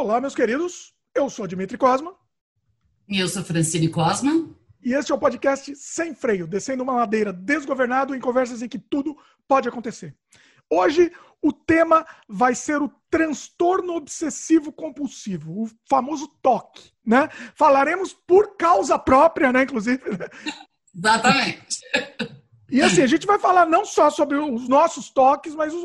Olá, meus queridos. Eu sou Dimitri Cosma. E eu sou Francine Cosma. E este é o podcast Sem Freio, descendo uma ladeira desgovernado em conversas em que tudo pode acontecer. Hoje o tema vai ser o transtorno obsessivo compulsivo, o famoso TOC, né? Falaremos por causa própria, né, inclusive. Exatamente. E assim, a gente vai falar não só sobre os nossos toques, mas os,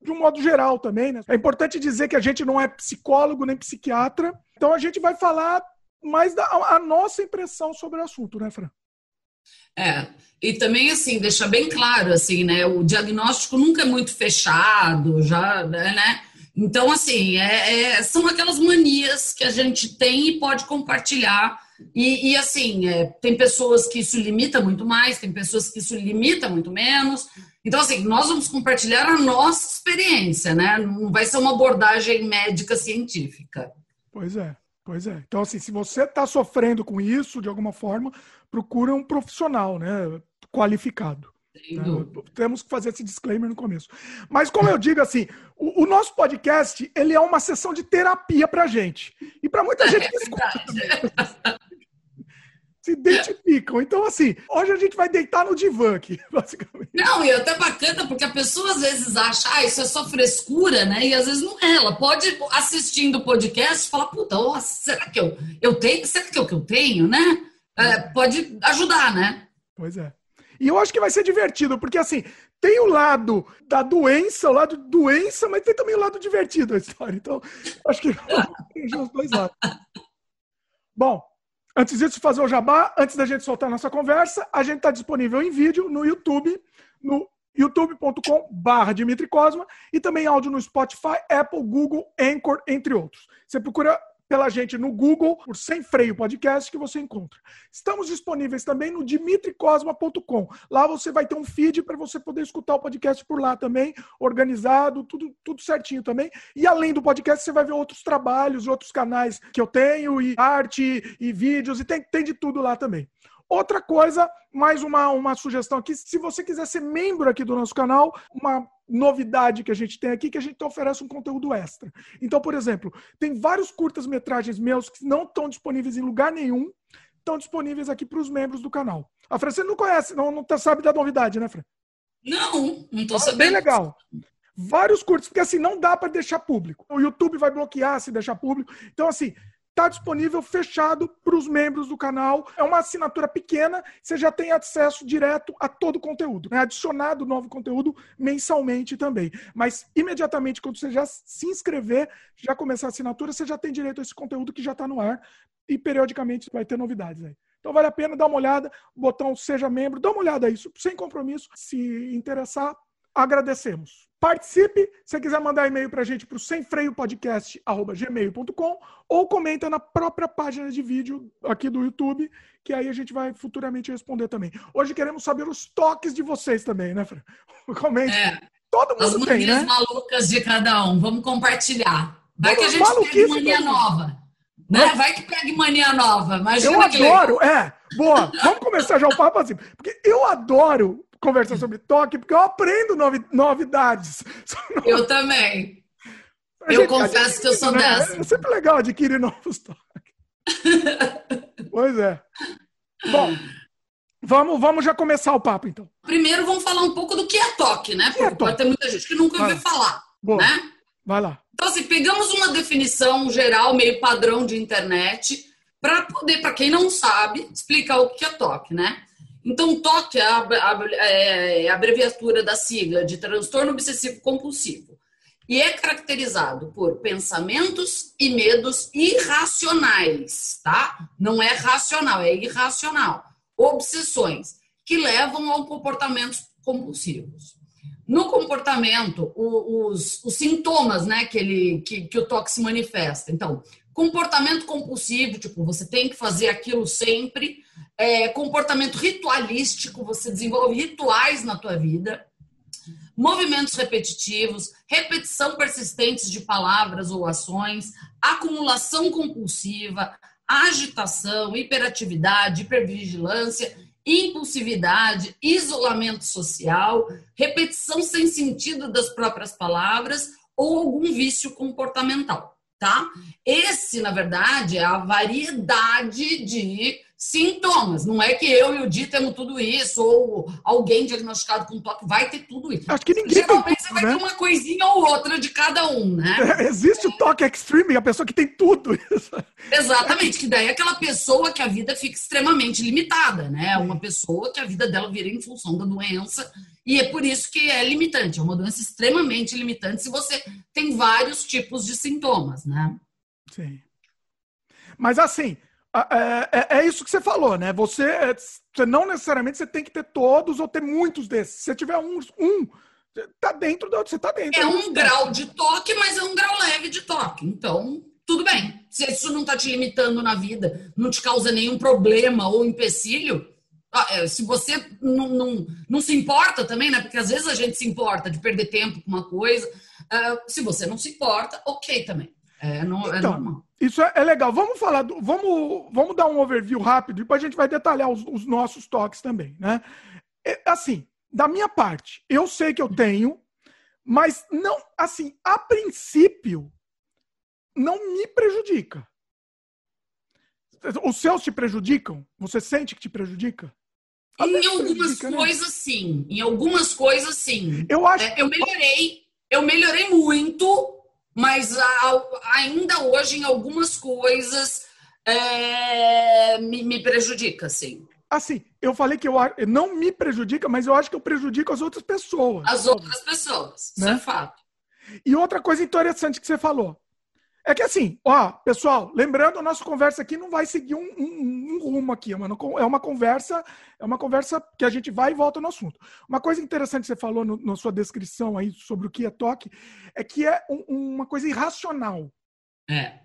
de um modo geral também. Né? É importante dizer que a gente não é psicólogo nem psiquiatra, então a gente vai falar mais da a nossa impressão sobre o assunto, né, Fran? É, e também assim, deixa bem claro assim, né? O diagnóstico nunca é muito fechado, já, né? Então, assim, é, é, são aquelas manias que a gente tem e pode compartilhar. E, e assim, é, tem pessoas que isso limita muito mais, tem pessoas que isso limita muito menos. Então, assim, nós vamos compartilhar a nossa experiência, né? Não vai ser uma abordagem médica científica. Pois é, pois é. Então, assim, se você está sofrendo com isso de alguma forma, procura um profissional, né? Qualificado. Né? Temos que fazer esse disclaimer no começo. Mas como eu digo assim, o, o nosso podcast ele é uma sessão de terapia para gente e para muita gente que escuta. Se identificam. Então, assim, hoje a gente vai deitar no divã aqui, basicamente. Não, e é até bacana, porque a pessoa às vezes acha, ah, isso é só frescura, né? E às vezes não é. Ela pode, assistindo o podcast, falar, puta, oh, será que eu, eu tenho? Será que é o que eu tenho, né? É, pode ajudar, né? Pois é. E eu acho que vai ser divertido, porque assim, tem o lado da doença, o lado doença, mas tem também o lado divertido da história. Então, acho que tem os dois lados. Bom, Antes disso, fazer o jabá, antes da gente soltar a nossa conversa, a gente está disponível em vídeo no YouTube, no youtube.com.br Dimitri Cosma e também áudio no Spotify, Apple, Google, Anchor, entre outros. Você procura pela gente no Google, por Sem Freio Podcast, que você encontra. Estamos disponíveis também no dimitricosma.com. Lá você vai ter um feed para você poder escutar o podcast por lá também, organizado, tudo, tudo certinho também. E além do podcast, você vai ver outros trabalhos, outros canais que eu tenho, e arte, e vídeos, e tem, tem de tudo lá também. Outra coisa, mais uma, uma sugestão aqui, se você quiser ser membro aqui do nosso canal, uma novidade que a gente tem aqui, que a gente oferece um conteúdo extra. Então, por exemplo, tem vários curtas-metragens meus que não estão disponíveis em lugar nenhum, estão disponíveis aqui para os membros do canal. A Fran, você não conhece, não, não tá, sabe da novidade, né, Fran? Não, não estou sabendo. Bem legal. Vários curtos, porque assim, não dá para deixar público. O YouTube vai bloquear se deixar público. Então, assim, está disponível fechado para os membros do canal. É uma assinatura pequena, você já tem acesso direto a todo o conteúdo. É adicionado novo conteúdo mensalmente também. Mas imediatamente, quando você já se inscrever, já começar a assinatura, você já tem direito a esse conteúdo que já está no ar e periodicamente vai ter novidades aí. Então vale a pena dar uma olhada, botão seja membro, dá uma olhada aí, sem compromisso. Se interessar, agradecemos. Participe, se quiser mandar e-mail para a gente para o semfreiopodcast.gmail.com ou comenta na própria página de vídeo aqui do YouTube, que aí a gente vai futuramente responder também. Hoje queremos saber os toques de vocês também, né, Fran? Comente. É, Todo mundo As tem, né? malucas de cada um. Vamos compartilhar. Vai que a gente pegue mania nova. Né? Vai que pegue mania nova. Imagina eu adoro, é. Boa, vamos começar já o papo assim. Porque eu adoro conversar sobre toque, porque eu aprendo novi novidades. Eu também. Eu confesso que eu sou né? dessa. É sempre legal adquirir novos toques. pois é. Bom, vamos, vamos já começar o papo, então. Primeiro, vamos falar um pouco do que é toque, né? Porque é pode ter muita gente que nunca ouviu falar, Boa. né? Vai lá. Então, assim, pegamos uma definição geral, meio padrão de internet, para poder, para quem não sabe, explicar o que é toque, né? Então, TOC é a, é abreviatura da sigla de transtorno obsessivo compulsivo e é caracterizado por pensamentos e medos irracionais, tá? Não é racional, é irracional. Obsessões que levam a comportamentos compulsivos. No comportamento, os, os sintomas né, que, ele, que, que o TOC se manifesta. Então, comportamento compulsivo, tipo, você tem que fazer aquilo sempre é, comportamento ritualístico, você desenvolve rituais na tua vida, movimentos repetitivos, repetição persistente de palavras ou ações, acumulação compulsiva, agitação, hiperatividade, hipervigilância, impulsividade, isolamento social, repetição sem sentido das próprias palavras ou algum vício comportamental. tá? Esse, na verdade, é a variedade de sintomas. Não é que eu e o Di temos tudo isso, ou alguém diagnosticado com toque vai ter tudo isso. Acho que ninguém Geralmente tudo, você vai né? ter uma coisinha ou outra de cada um, né? É, existe o toque extreme, a pessoa que tem tudo. Exatamente, que daí é aquela pessoa que a vida fica extremamente limitada, né? Uma pessoa que a vida dela vira em função da doença, e é por isso que é limitante, é uma doença extremamente limitante se você tem vários tipos de sintomas, né? Sim. Mas assim, é, é, é, isso que você falou, né? Você, você, não necessariamente você tem que ter todos ou ter muitos desses. Se você tiver um, um tá dentro da você tá dentro. É um grau de toque, mas é um grau leve de toque. Então, tudo bem. Se isso não está te limitando na vida, não te causa nenhum problema ou empecilho, é, se você não, não, não se importa também, né? Porque às vezes a gente se importa de perder tempo com uma coisa. Uh, se você não se importa, ok também. É, não, é então, normal. Isso é, é, legal. Vamos falar, do, vamos, vamos dar um overview rápido e depois a gente vai detalhar os, os nossos toques também, né? É, assim, da minha parte, eu sei que eu tenho, mas não, assim, a princípio, não me prejudica. Os seus te prejudicam? Você sente que te prejudica? Em algumas né? coisas, sim. Em algumas coisas, sim. Eu acho. É, eu melhorei. Eu melhorei muito mas ainda hoje em algumas coisas é, me, me, prejudica, sim. Assim, eu falei que eu não me prejudica, mas eu acho que eu prejudico as outras pessoas. As outras pessoas, né? isso é fato. E outra coisa interessante que você falou, é que assim, ó, pessoal, lembrando, a nossa conversa aqui não vai seguir um, um, um rumo aqui, é uma, é uma conversa, é uma conversa que a gente vai e volta no assunto. Uma coisa interessante que você falou no, na sua descrição aí sobre o que é toque, é que é um, uma coisa irracional. É.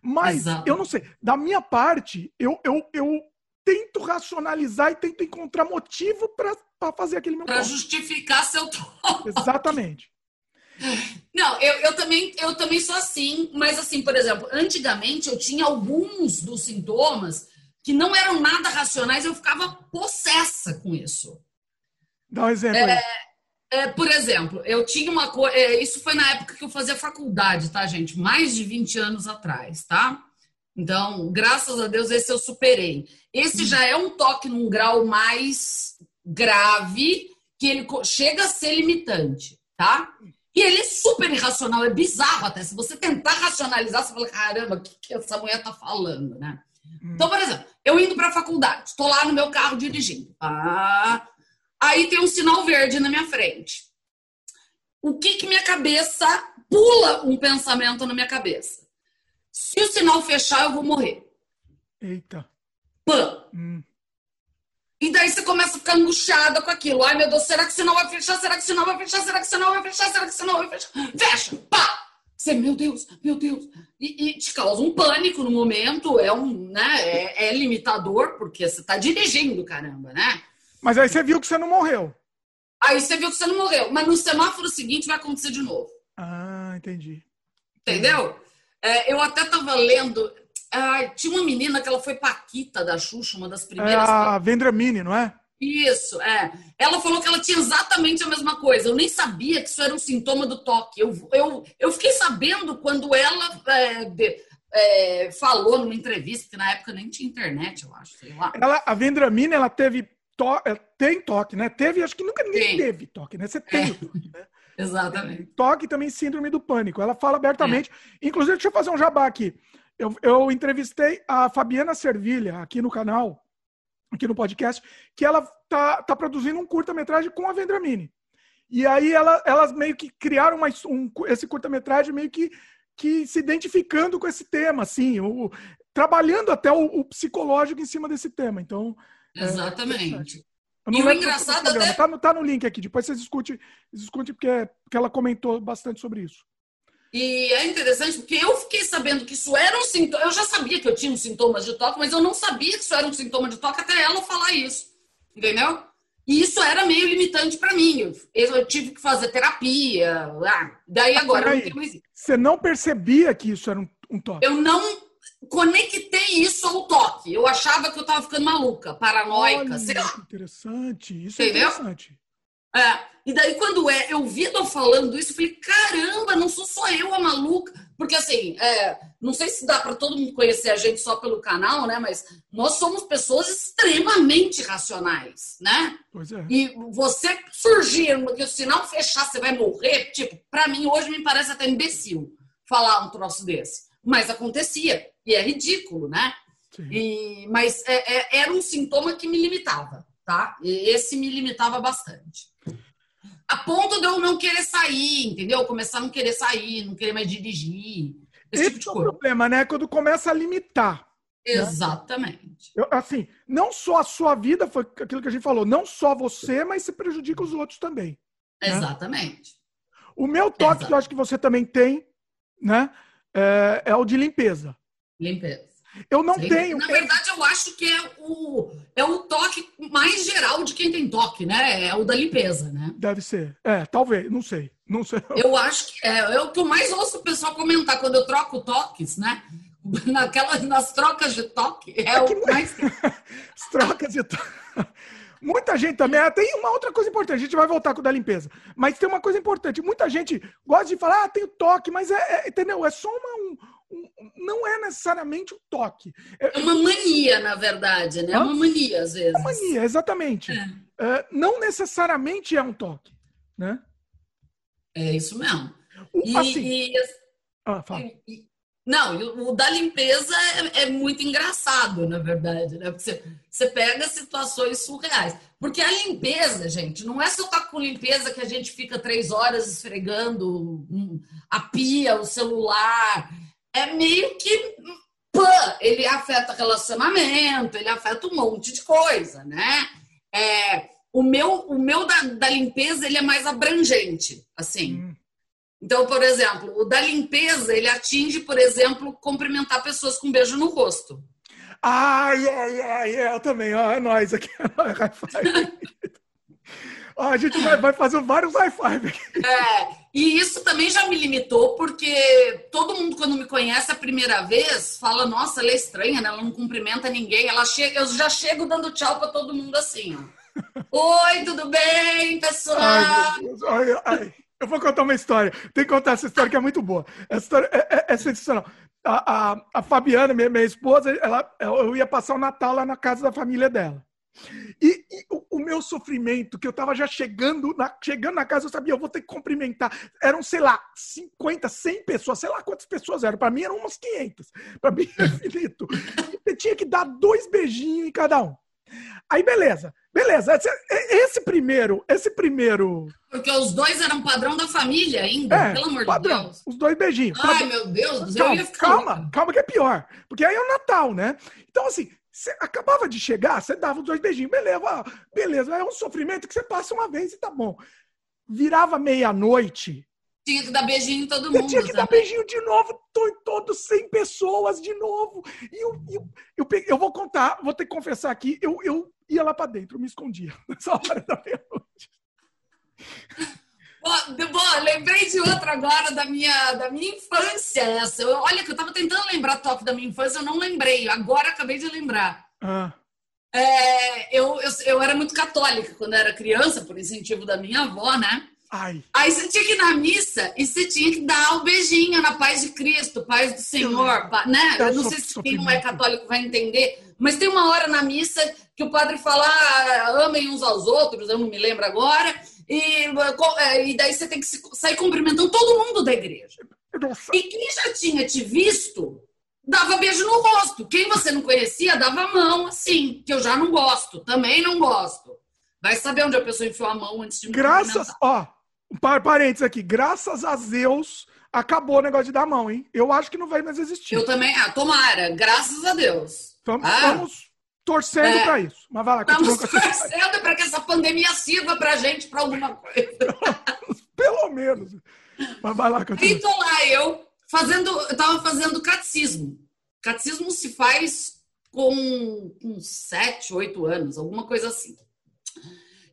Mas Exato. eu não sei, da minha parte, eu, eu, eu tento racionalizar e tento encontrar motivo para fazer aquele meu Para justificar seu toque. Exatamente. Não, eu, eu, também, eu também sou assim, mas assim, por exemplo, antigamente eu tinha alguns dos sintomas que não eram nada racionais, eu ficava possessa com isso. Dá um exemplo é, é, por exemplo, eu tinha uma coisa. É, isso foi na época que eu fazia faculdade, tá, gente? Mais de 20 anos atrás, tá? Então, graças a Deus, esse eu superei. Esse já é um toque num grau mais grave, que ele chega a ser limitante, tá? E ele é super irracional, é bizarro até. Se você tentar racionalizar, você fala, caramba, o que, que essa mulher tá falando, né? Hum. Então, por exemplo, eu indo para a faculdade, estou lá no meu carro dirigindo. Ah, aí tem um sinal verde na minha frente. O que que minha cabeça pula um pensamento na minha cabeça? Se o sinal fechar, eu vou morrer. Eita. Pã. Hum. E daí você começa a ficar angustiada com aquilo. Ai, meu Deus, será que o sinal vai fechar? Será que o sinal vai fechar? Será que o sinal vai fechar? Será que o sinal vai fechar? Fecha! Pá! Você, meu Deus, meu Deus. E, e te causa um pânico no momento, é um, né? É, é limitador, porque você tá dirigindo, caramba, né? Mas aí você viu que você não morreu. Aí você viu que você não morreu. Mas no semáforo seguinte vai acontecer de novo. Ah, entendi. Entendeu? É, eu até tava lendo, ah, tinha uma menina que ela foi Paquita da Xuxa, uma das primeiras. É a Vendramini, não é? Isso, é. Ela falou que ela tinha exatamente a mesma coisa. Eu nem sabia que isso era um sintoma do toque. Eu, eu, eu fiquei sabendo quando ela é, de, é, falou numa entrevista, porque na época nem tinha internet, eu acho, sei lá. Ela, a Vendramini, ela teve to, é, tem toque, né? Teve, acho que nunca ninguém tem. teve toque, né? Você tem é. o toque, né? Exatamente. Toque também síndrome do pânico. Ela fala abertamente. É. Inclusive, deixa eu fazer um jabá aqui. Eu, eu entrevistei a Fabiana Servilha aqui no canal, aqui no podcast, que ela tá, tá produzindo um curta-metragem com a Vendramini. E aí ela, elas meio que criaram uma, um, esse curta-metragem meio que, que se identificando com esse tema, assim, o, trabalhando até o, o psicológico em cima desse tema. Então. É Exatamente. É e o engraçado até... tá, no, tá no link aqui, depois vocês discutem, discute porque, porque ela comentou bastante sobre isso. E é interessante porque eu fiquei sabendo que isso era um sintoma. Eu já sabia que eu tinha um sintomas de toque, mas eu não sabia que isso era um sintoma de toque até ela falar isso. Entendeu? E isso era meio limitante para mim. Eu, eu, tive que fazer terapia. Ah, daí agora não mais isso. Você não percebia que isso era um, um, toque? Eu não conectei isso ao toque. Eu achava que eu tava ficando maluca, paranoica, Olha, sei lá. Interessante. Isso é Entendeu? é interessante. É. E daí, quando é, eu vi ela falando isso, eu falei, caramba, não sou só eu a maluca. Porque assim, é, não sei se dá para todo mundo conhecer a gente só pelo canal, né? Mas nós somos pessoas extremamente racionais, né? Pois é. E você surgir, que se não fechar você vai morrer, tipo, para mim hoje me parece até imbecil falar um troço desse. Mas acontecia. E é ridículo, né? E, mas é, é, era um sintoma que me limitava, tá? E esse me limitava bastante. A ponto de eu não querer sair, entendeu? Começar a não querer sair, não querer mais dirigir. Esse, esse tipo é o problema, né? Quando começa a limitar. Né? Exatamente. Né? Eu, assim, não só a sua vida, foi aquilo que a gente falou, não só você, mas se prejudica os outros também. Né? Exatamente. O meu toque, que eu acho que você também tem, né? É, é o de limpeza. Limpeza. Eu não Sim. tenho. Na verdade, eu acho que é o, é o toque mais geral de quem tem toque, né? É o da limpeza, né? Deve ser. É, talvez, não sei. Não sei. Eu acho que é, é o que eu mais ouço o pessoal comentar quando eu troco toques, né? Naquelas, nas trocas de toque. É, é o mais. As trocas de toque. Muita gente também. Tem uma outra coisa importante, a gente vai voltar com o da limpeza. Mas tem uma coisa importante. Muita gente gosta de falar, ah, tem o toque, mas é, é entendeu? É só uma, um, um, não é necessariamente um toque. É, é uma mania, na verdade, né? É uma mania, às vezes. É uma mania, exatamente. É. É, não necessariamente é um toque, né? É isso mesmo. E, assim, e, ah, e, não, o da limpeza é, é, muito engraçado, na verdade, né? Porque você, você pega situações surreais. Porque a limpeza, gente, não é só estar tá com limpeza que a gente fica três horas esfregando a pia, o celular. É meio que. Pã, ele afeta relacionamento, ele afeta um monte de coisa, né? É, o meu, o meu da, da limpeza ele é mais abrangente, assim. Hum. Então, por exemplo, o da limpeza, ele atinge, por exemplo, cumprimentar pessoas com um beijo no rosto. Ai, ai, ai, é, eu também. Ó, é nós aqui. Ó, a gente vai, vai fazer vários high five aqui. É, e isso também já me limitou, porque todo mundo, quando me conhece a primeira vez, fala: Nossa, ela é estranha, né? ela não cumprimenta ninguém. Ela chega, eu já chego dando tchau para todo mundo assim, ó. Oi, tudo bem, pessoal? Ai. Ai, ai. Eu vou contar uma história. Tem que contar essa história que é muito boa. Essa história é, é, é sensacional. A, a, a, Fabiana, minha, minha esposa, ela, eu ia passar o Natal lá na casa da família dela. E, e o, o, meu sofrimento, que eu estava já chegando na, chegando na casa, eu sabia, eu vou ter que cumprimentar. Eram, sei lá, 50, 100 pessoas, sei lá quantas pessoas eram. Para mim eram umas 500. Para mim é infinito. E tinha que dar dois beijinhos em cada um. Aí, beleza. Beleza. Esse, esse, primeiro, esse primeiro. Porque os dois eram padrão da família ainda, é, pelo amor padrão, de Deus. Os dois beijinhos. Ai, meu Deus do céu. Calma, calma, calma, que é pior. Porque aí é o Natal, né? Então, assim, você acabava de chegar, você dava os dois beijinhos. Beleza, beleza. É um sofrimento que você passa uma vez e tá bom. Virava meia-noite. Tinha que dar beijinho em todo mundo. Eu tinha que também. dar beijinho de novo, tô em todos 100 pessoas de novo. E eu, eu, eu, eu, vou contar, vou ter que confessar aqui, eu, eu ia lá para dentro, me escondia nessa hora da meia-noite. Bom, lembrei de outra agora da minha, da minha infância essa. Eu, olha que eu estava tentando lembrar toque da minha infância, eu não lembrei. Agora acabei de lembrar. Ah. É, eu, eu, eu era muito católica quando era criança, por incentivo da minha avó, né? Ai. Aí você tinha que ir na missa e você tinha que dar o um beijinho na paz de Cristo, paz do Senhor, né? Eu não sei se quem não é católico vai entender, mas tem uma hora na missa que o padre fala, ah, amem uns aos outros, eu não me lembro agora, e, é, e daí você tem que sair cumprimentando todo mundo da igreja. Nossa. E quem já tinha te visto, dava beijo no rosto. Quem você não conhecia, dava a mão, assim, que eu já não gosto, também não gosto. Vai saber onde a pessoa enfiou a mão antes de me Graças, ó, parênteses aqui, graças a Deus acabou o negócio de dar mão, hein? Eu acho que não vai mais existir. Eu também, ah, tomara, graças a Deus. Vamos, ah. vamos torcendo é. para isso. Mas vai lá, Estamos torcendo para que essa pandemia sirva para gente para alguma coisa. Pelo menos. Mas vai lá, continua. Aí tô lá, eu fazendo, eu tava fazendo catecismo. Catecismo se faz com, com sete, oito anos, alguma coisa assim.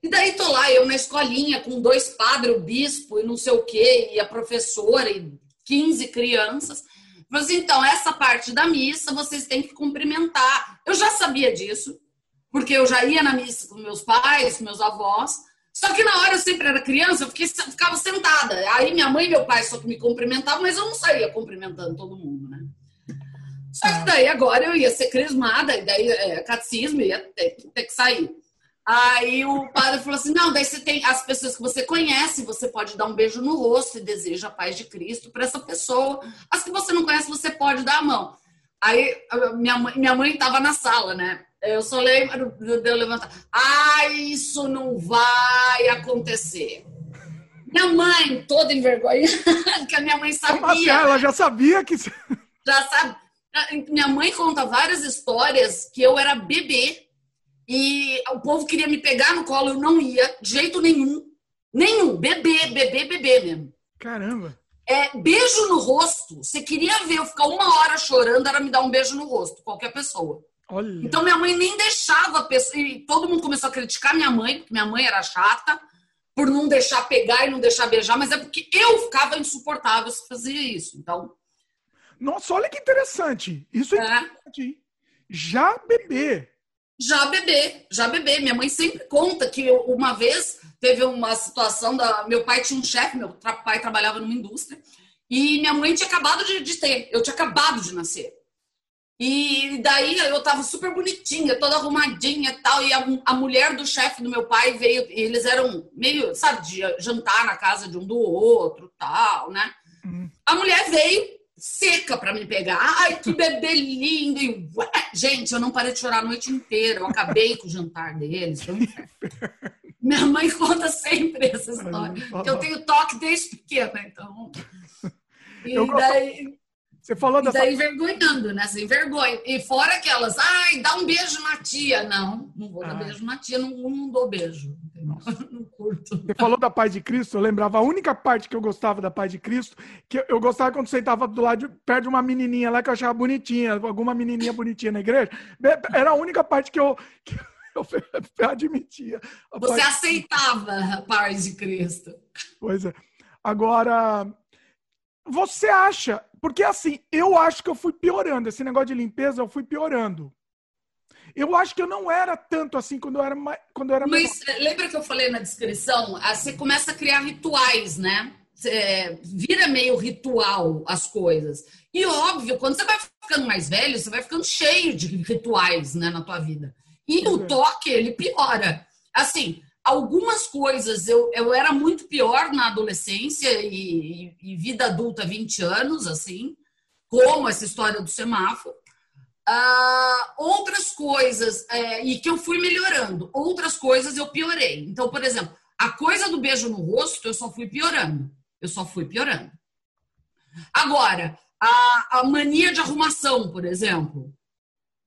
E daí tô lá, eu na escolinha, com dois padres, o bispo e não sei o quê, e a professora e 15 crianças. Mas então, essa parte da missa vocês têm que cumprimentar. Eu já sabia disso, porque eu já ia na missa com meus pais, com meus avós, Só que na hora eu sempre era criança, eu fiquei, ficava sentada. Aí minha mãe e meu pai só que me cumprimentavam, mas eu não saía cumprimentando todo mundo, né? Só que ah. daí agora eu ia ser crismada, e daí é, catecismo ia ter, ter que sair. Aí o padre falou assim: não, daí você tem as pessoas que você conhece, você pode dar um beijo no rosto e deseja a paz de Cristo para essa pessoa. As que você não conhece, você pode dar a mão. Aí minha mãe, minha mãe estava na sala, né? Eu só lembro de eu levantar. Ah, isso não vai acontecer. Minha mãe, toda envergonhada, que a minha mãe sabia. Ela já sabia que. Já sabe. Minha mãe conta várias histórias que eu era bebê e o povo queria me pegar no colo, eu não ia, de jeito nenhum. Nenhum. Bebê, bebê, bebê mesmo. Caramba. É, beijo no rosto. Você queria ver eu ficar uma hora chorando, era me dar um beijo no rosto, qualquer pessoa. Olha. Então minha mãe nem deixava pessoa. E todo mundo começou a criticar minha mãe, porque minha mãe era chata, por não deixar pegar e não deixar beijar, mas é porque eu ficava insuportável se fazia isso. Então. Nossa, olha que interessante. Isso é, é. interessante. Já bebê. Já bebê, já bebê. Minha mãe sempre conta que uma vez teve uma situação da. Meu pai tinha um chefe, meu pai trabalhava numa indústria, e minha mãe tinha acabado de, de ter, eu tinha acabado de nascer. E daí eu tava super bonitinha, toda arrumadinha e tal. E a, a mulher do chefe do meu pai veio, eles eram meio, sabe, de jantar na casa de um do outro tal, né? Uhum. A mulher veio seca para me pegar. Ai, que bebê lindo! E, ué, gente, eu não parei de chorar a noite inteira. Eu acabei com o jantar deles. Minha mãe conta sempre essa história. Eu tenho toque desde pequena, então. E eu daí. Você falou dessa... E daí envergonhando, né? Sem vergonha. E fora aquelas, ai, dá um beijo na tia. Não, não vou dar beijo na tia, não, não dou beijo. Não curto. Você falou da Paz de Cristo, eu lembrava a única parte que eu gostava da Paz de Cristo, que eu gostava quando você estava do lado, de, perto de uma menininha lá que eu achava bonitinha, alguma menininha bonitinha na igreja. Era a única parte que eu, que eu admitia. Você aceitava a Paz de Cristo. Pois é. Agora, você acha porque assim, eu acho que eu fui piorando. Esse negócio de limpeza, eu fui piorando. Eu acho que eu não era tanto assim quando eu era mais, quando eu era Mas menor. lembra que eu falei na descrição? Ah, você começa a criar rituais, né? É, vira meio ritual as coisas. E óbvio, quando você vai ficando mais velho, você vai ficando cheio de rituais, né, na tua vida. E o toque, ele piora. Assim, algumas coisas eu, eu era muito pior na adolescência e, e, vida adulta 20 anos, assim, como essa história do semáforo. Uh, outras coisas, é, e que eu fui melhorando, outras coisas eu piorei. Então, por exemplo, a coisa do beijo no rosto eu só fui piorando. Eu só fui piorando. Agora, a, a mania de arrumação, por exemplo,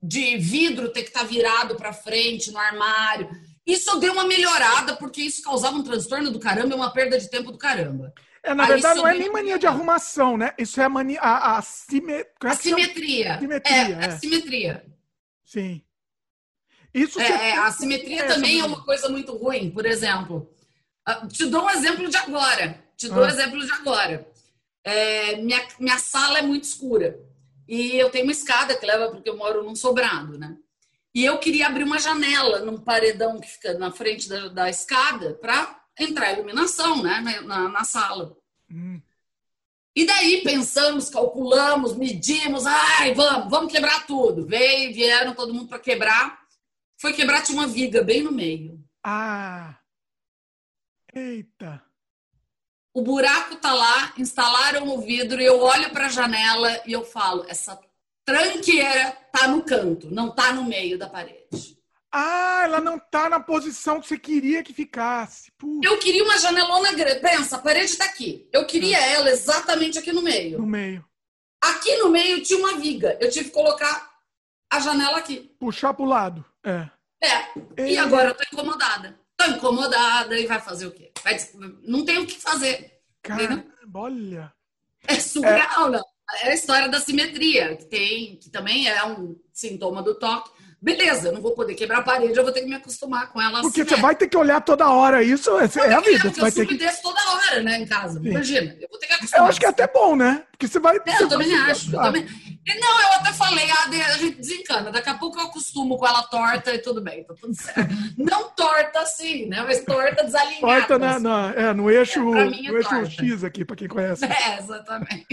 de vidro ter que estar tá virado para frente no armário isso deu uma melhorada, porque isso causava um transtorno do caramba e uma perda de tempo do caramba. É, na Aí verdade, não é nem mania de arrumação, né? Isso é a mania. A, a, sime... é a simetria. simetria. É, é, a simetria. Sim. Isso é, é, a simetria também é uma coisa muito ruim. Por exemplo, ah, te dou um exemplo de agora. Te dou ah. um exemplo de agora. É, minha, minha sala é muito escura. E eu tenho uma escada que leva, porque eu moro num sobrado, né? E eu queria abrir uma janela num paredão que fica na frente da, da escada para entrar iluminação né, na, na sala. Hum. E daí pensamos, calculamos, medimos, ai, vamos, vamos quebrar tudo. Veio, vieram todo mundo para quebrar. Foi quebrar, tinha uma viga bem no meio. Ah! Eita! O buraco tá lá, instalaram o vidro e eu olho para a janela e eu falo, essa tranqueira tá no canto, não tá no meio da parede. Ah, ela não tá na posição que você queria que ficasse. Puta. Eu queria uma janelona grande. Pensa, a parede tá aqui. Eu queria ah. ela exatamente aqui no meio. No meio. Aqui no meio tinha uma viga. Eu tive que colocar a janela aqui. Puxar pro lado. É. É. E agora eu tô incomodada. Tô incomodada e vai fazer o quê? Vai... Não tem o que fazer. Caramba, olha. É surreal, é. não. É a história da simetria, que tem, que também é um sintoma do toque. Beleza, eu não vou poder quebrar a parede, eu vou ter que me acostumar com ela. Porque assim, você vai ter que olhar toda hora, isso é, é a vida. Você vai ter que toda hora, né, em casa. Sim. Imagina, eu vou ter que acostumar. Eu acho que é até bom, né? Porque você vai. É, eu também acho. Eu, também... Não, eu até falei, ah, a gente desencana. Daqui a pouco eu acostumo com ela torta e tudo bem, tá tudo certo. Não torta assim, né? Mas torta desalinhada. Torta na, na, é, no eixo, é, no eixo X aqui, para quem conhece. É, exatamente.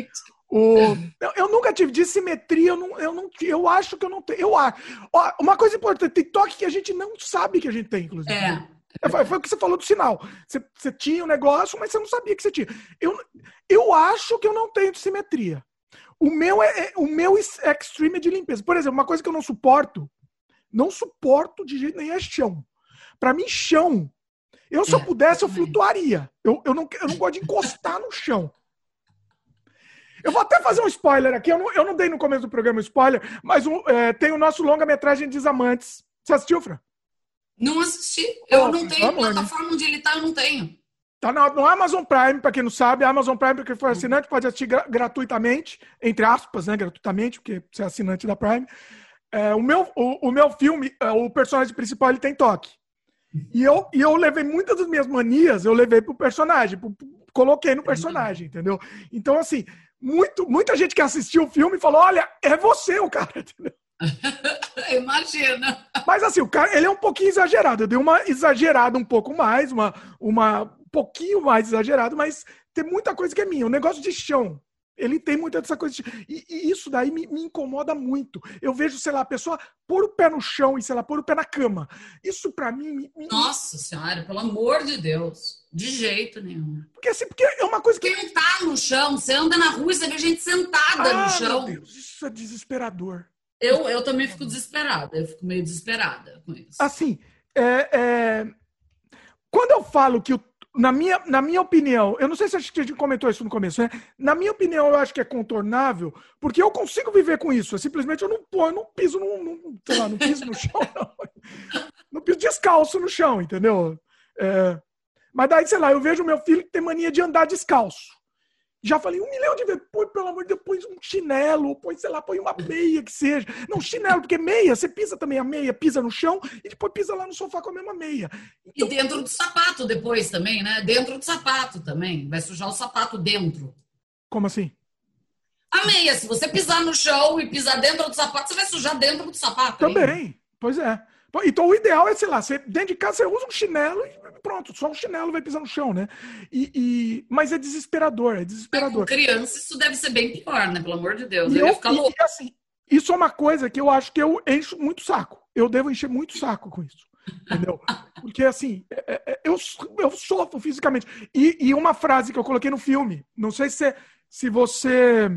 O, eu, nunca tive dissimetria, eu, não, eu, não, eu acho que eu não tenho. Eu acho. Ó, uma coisa importante, tem toque que a gente não sabe que a gente tem, inclusive. É. é foi, foi o que você falou do sinal. Você, você tinha um negócio, mas você não sabia que você tinha. Eu, eu acho que eu não tenho dissimetria. O meu é, é o meu extreme é de limpeza. Por exemplo, uma coisa que eu não suporto, não suporto de jeito nenhum é chão. Para mim, chão. Eu, se eu é, pudesse, eu flutuaria. Eu, eu, não, eu não gosto de encostar no chão. Eu vou até fazer um spoiler aqui. Eu não, eu não dei no começo do programa spoiler, mas um, é, tem o nosso longa-metragem Desamantes. Você assistiu, Fran? Não assisti. Eu oh, não tenho amor, plataforma onde ele tá, eu não tenho. Tá no, no Amazon Prime, para quem não sabe. A Amazon Prime, porque for assinante, pode assistir gra gratuitamente, entre aspas, né? Gratuitamente, porque você é assinante da Prime. É, o, meu, o, o meu filme, é, o personagem principal, ele tem toque. E eu, e eu levei muitas das minhas manias, eu levei pro personagem, pro, coloquei no personagem, entendeu? Então, assim, muito, muita gente que assistiu o filme falou: olha, é você o cara, entendeu? Imagina. Mas assim, o cara, ele é um pouquinho exagerado. Eu dei uma exagerada um pouco mais, uma, uma pouquinho mais exagerado, mas tem muita coisa que é minha. O negócio de chão, ele tem muita dessa coisa. De... E, e, isso daí me, me, incomoda muito. Eu vejo, sei lá, a pessoa pôr o pé no chão e, sei lá, pôr o pé na cama. Isso para mim. Me... Nossa Senhora, pelo amor de Deus. De jeito nenhum. Porque assim, porque é uma coisa que. Quem tá no chão, você anda na rua e você vê gente sentada ah, no chão. Meu Deus, isso é desesperador. Eu, eu também fico desesperada, eu fico meio desesperada com isso. Assim, é, é... quando eu falo que o na minha, na minha opinião, eu não sei se a gente comentou isso no começo, né? Na minha opinião, eu acho que é contornável, porque eu consigo viver com isso. É simplesmente eu não eu não piso no, no, sei lá, não piso no chão, não. Não piso descalço no chão, entendeu? É, mas daí, sei lá, eu vejo meu filho que tem mania de andar descalço. Já falei um milhão de vezes, põe, pelo amor de Deus, põe um chinelo, põe, sei lá, põe uma meia que seja. Não, chinelo, porque meia, você pisa também a meia, pisa no chão e depois pisa lá no sofá com a mesma meia. Então... E dentro do sapato depois também, né? Dentro do sapato também. Vai sujar o sapato dentro. Como assim? A meia, se você pisar no chão e pisar dentro do sapato, você vai sujar dentro do sapato. Também, hein? pois é. Então o ideal é, sei lá, você, dentro de casa você usa um chinelo e pronto, só um chinelo vai pisar no chão, né? E, e mas é desesperador, é desesperador. Mas com criança isso deve ser bem pior, né? Pelo amor de Deus. E eu, ficar louco. E, assim, isso é uma coisa que eu acho que eu encho muito saco. Eu devo encher muito saco com isso. Entendeu? Porque assim, é, é, é, eu, eu sofro fisicamente. E, e uma frase que eu coloquei no filme, não sei se, se você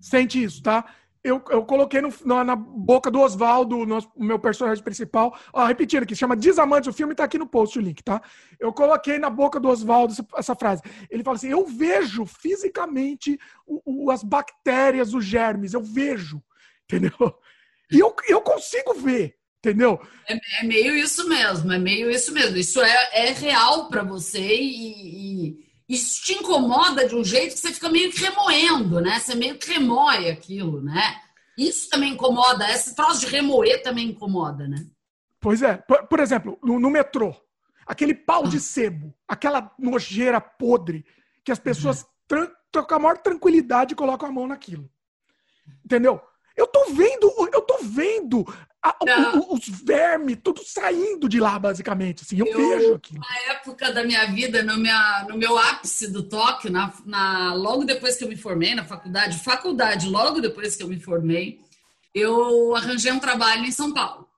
sente isso, tá? Eu, eu coloquei no, na, na, boca do Oswaldo, o meu personagem principal. Ó, repetindo aqui, chama Desamantes, o filme tá aqui no post o link, tá? Eu coloquei na boca do Oswaldo essa, essa, frase. Ele fala assim: eu vejo fisicamente o, o, as bactérias, os germes, eu vejo, entendeu? E eu, eu consigo ver, entendeu? É, é meio isso mesmo, é meio isso mesmo. Isso é, é real para você e, e isso te incomoda de um jeito que você fica meio que remoendo, né? Você meio que remoe aquilo, né? Isso também incomoda, esse troço de remoer também incomoda, né? Pois é. Por, por exemplo, no, no, metrô, aquele pau de sebo, aquela nojeira podre, que as pessoas uhum. com a maior tranquilidade colocam a mão naquilo. Entendeu? Eu tô vendo, eu tô vendo a, o, os vermes, tudo saindo de lá, basicamente. Assim, eu, eu vejo aqui. Na época da minha vida, no, minha, no meu ápice do toque, na, na, logo depois que eu me formei na faculdade, faculdade, logo depois que eu me formei, eu arranjei um trabalho em São Paulo.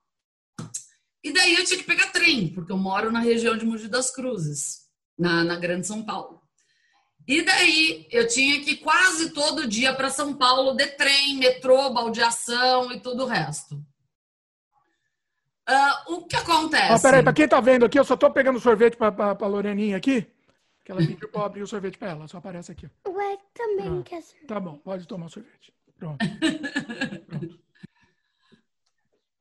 E daí eu tinha que pegar trem, porque eu moro na região de Mogi das Cruzes, na, na Grande São Paulo. E daí eu tinha que ir quase todo dia para São Paulo de trem, metrô, baldeação e tudo o resto. Uh, o que acontece? Oh, peraí, para quem tá vendo aqui, eu só tô pegando sorvete para a Loreninha aqui. Que ela pediu para abrir o sorvete para ela, só aparece aqui. Ué, também ah, quer sorvete. Tá bom, pode tomar sorvete. Pronto. Pronto.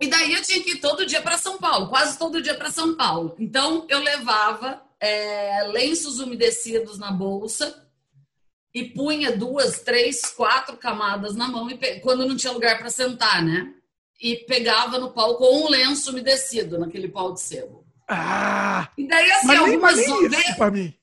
E daí eu tinha que ir todo dia para São Paulo, quase todo dia para São Paulo. Então eu levava é, lenços umedecidos na bolsa e punha duas, três, quatro camadas na mão e quando não tinha lugar para sentar, né? E pegava no pau com um lenço umedecido naquele pau de sebo. Ah! E daí, assim, mas algumas nem, mas nem pra mim.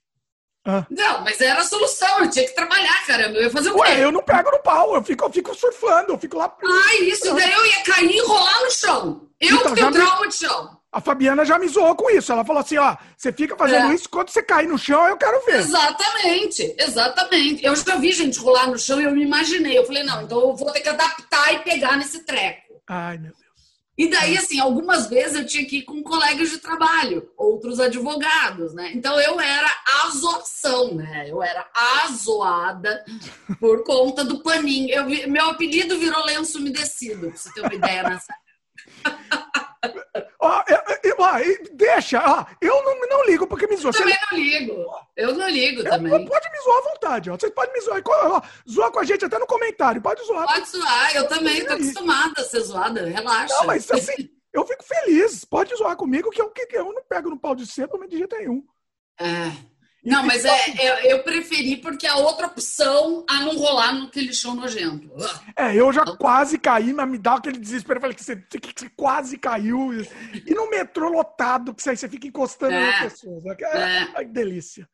Ah. Não, mas era a solução, eu tinha que trabalhar, caramba. Eu ia fazer o quê? Ué, eu não pego no pau, eu fico, eu fico surfando, eu fico lá. Ah, isso, daí eu ia cair e rolar no chão. Eu então, tenho trauma me... de chão. A Fabiana já me zoou com isso. Ela falou assim: ó, você fica fazendo é. isso, quando você cair no chão, eu quero ver. Exatamente, exatamente. Eu já vi gente rolar no chão e eu me imaginei. Eu falei, não, então eu vou ter que adaptar e pegar nesse treco. Ai, meu Deus. E daí, assim, algumas vezes eu tinha que ir com colegas de trabalho, outros advogados, né? Então eu era azoação, né? Eu era azoada por conta do paninho. Eu, meu apelido virou lenço umedecido, pra você ter uma ideia nessa. Ó, deixa, ó, eu não, não ligo porque me zoa. Também não ligo. Eu não ligo também. Pode me zoar à vontade, ó. Vocês podem me zoar. Ó, zoar com a gente até no comentário. Pode zoar. Pode zoar, eu também tô acostumada a ser zoada. Relaxa. Não, mas assim, eu fico feliz. Pode zoar comigo que eu, que eu não pego no pau de cedo, de jeito nenhum. É. Não, mas é, é, eu preferi porque a outra opção a não rolar naquele chão nojento. É, eu já quase caí, mas me dá aquele desespero. Eu falei que você, que você quase caiu. E no metrô lotado, que você, você fica encostando é, nas pessoas. É, é. delícia.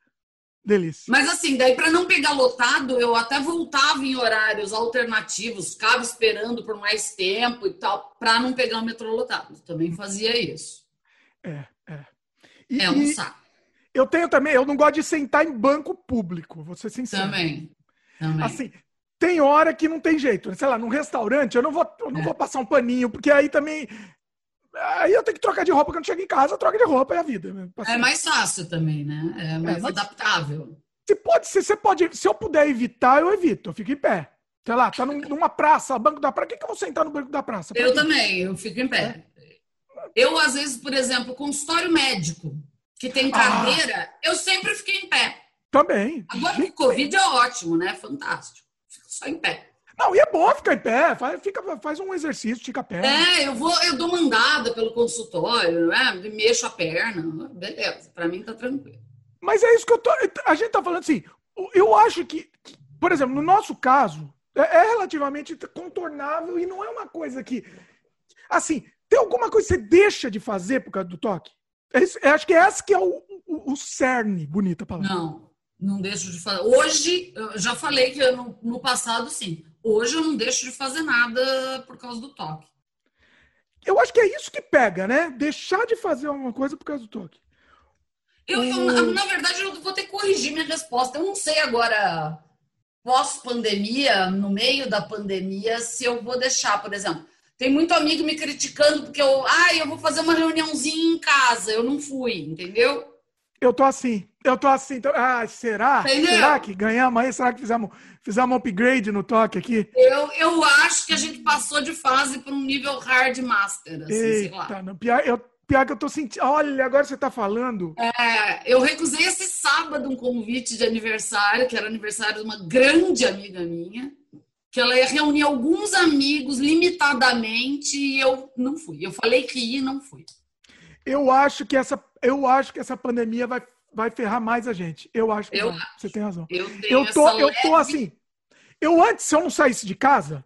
Delícia. Mas assim, daí para não pegar lotado, eu até voltava em horários alternativos, ficava esperando por mais tempo e tal, para não pegar o metrô lotado. Também fazia isso. É, é. E, é um saco. Eu tenho também, eu não gosto de sentar em banco público, vou ser sincero. Também. também. Assim, tem hora que não tem jeito. Sei lá, num restaurante, eu não vou, eu não é. vou passar um paninho, porque aí também. Aí eu tenho que trocar de roupa quando chego em casa, troca de roupa é a vida. Né? É mais fácil também, né? É mais é, adaptável. Se, pode, se, você pode, se eu puder evitar, eu evito, eu fico em pé. Sei lá, tá num, numa praça, banco da praça. Por que, que eu vou sentar no banco da praça? eu também, eu fico em pé. É. Eu, às vezes, por exemplo, consultório médico que tem cadeira, ah. eu sempre fiquei em pé. Também. Agora o Covid é ótimo, né? Fantástico. Fico só em pé. Não, e é bom ficar em pé, faz, fica, faz um exercício, fica a perna. É, eu vou, eu dou mandada pelo consultório, né? Mexo a perna, beleza, pra mim tá tranquilo. Mas é isso que eu tô. A gente tá falando assim, eu acho que, por exemplo, no nosso caso, é, é relativamente contornável e não é uma coisa que. Assim, tem alguma coisa que você deixa de fazer por causa do toque? É acho que é essa que é o, o, o cerne, bonita palavra. Não, não deixo de fazer. Hoje, eu já falei que no, no passado, sim. Hoje eu não deixo de fazer nada por causa do toque. Eu acho que é isso que pega, né? Deixar de fazer alguma coisa por causa do toque. Eu, eu, na verdade, eu vou ter que corrigir minha resposta. Eu não sei agora, pós-pandemia, no meio da pandemia, se eu vou deixar, por exemplo. Tem muito amigo me criticando porque eu, ah, eu vou fazer uma reuniãozinha em casa, eu não fui, entendeu? Eu tô assim, eu tô assim, então, ah, será? Entendeu? Será que ganhamos aí? Será que fizemos, fizemos um upgrade no toque aqui? Eu, eu acho que a gente passou de fase para um nível hard master, assim, Eita, sei lá. Não, pior, eu, pior que eu tô sentindo. Olha, agora você tá falando. É, eu recusei esse sábado um convite de aniversário, que era aniversário de uma grande amiga minha que ela ia reunir alguns amigos limitadamente e eu não fui. Eu falei que ia e não fui. Eu acho que essa, eu acho que essa pandemia vai, vai ferrar mais a gente. Eu acho que eu vai. Você tem razão. Eu, eu tô, eu tô assim. Eu antes, se eu não saísse de casa,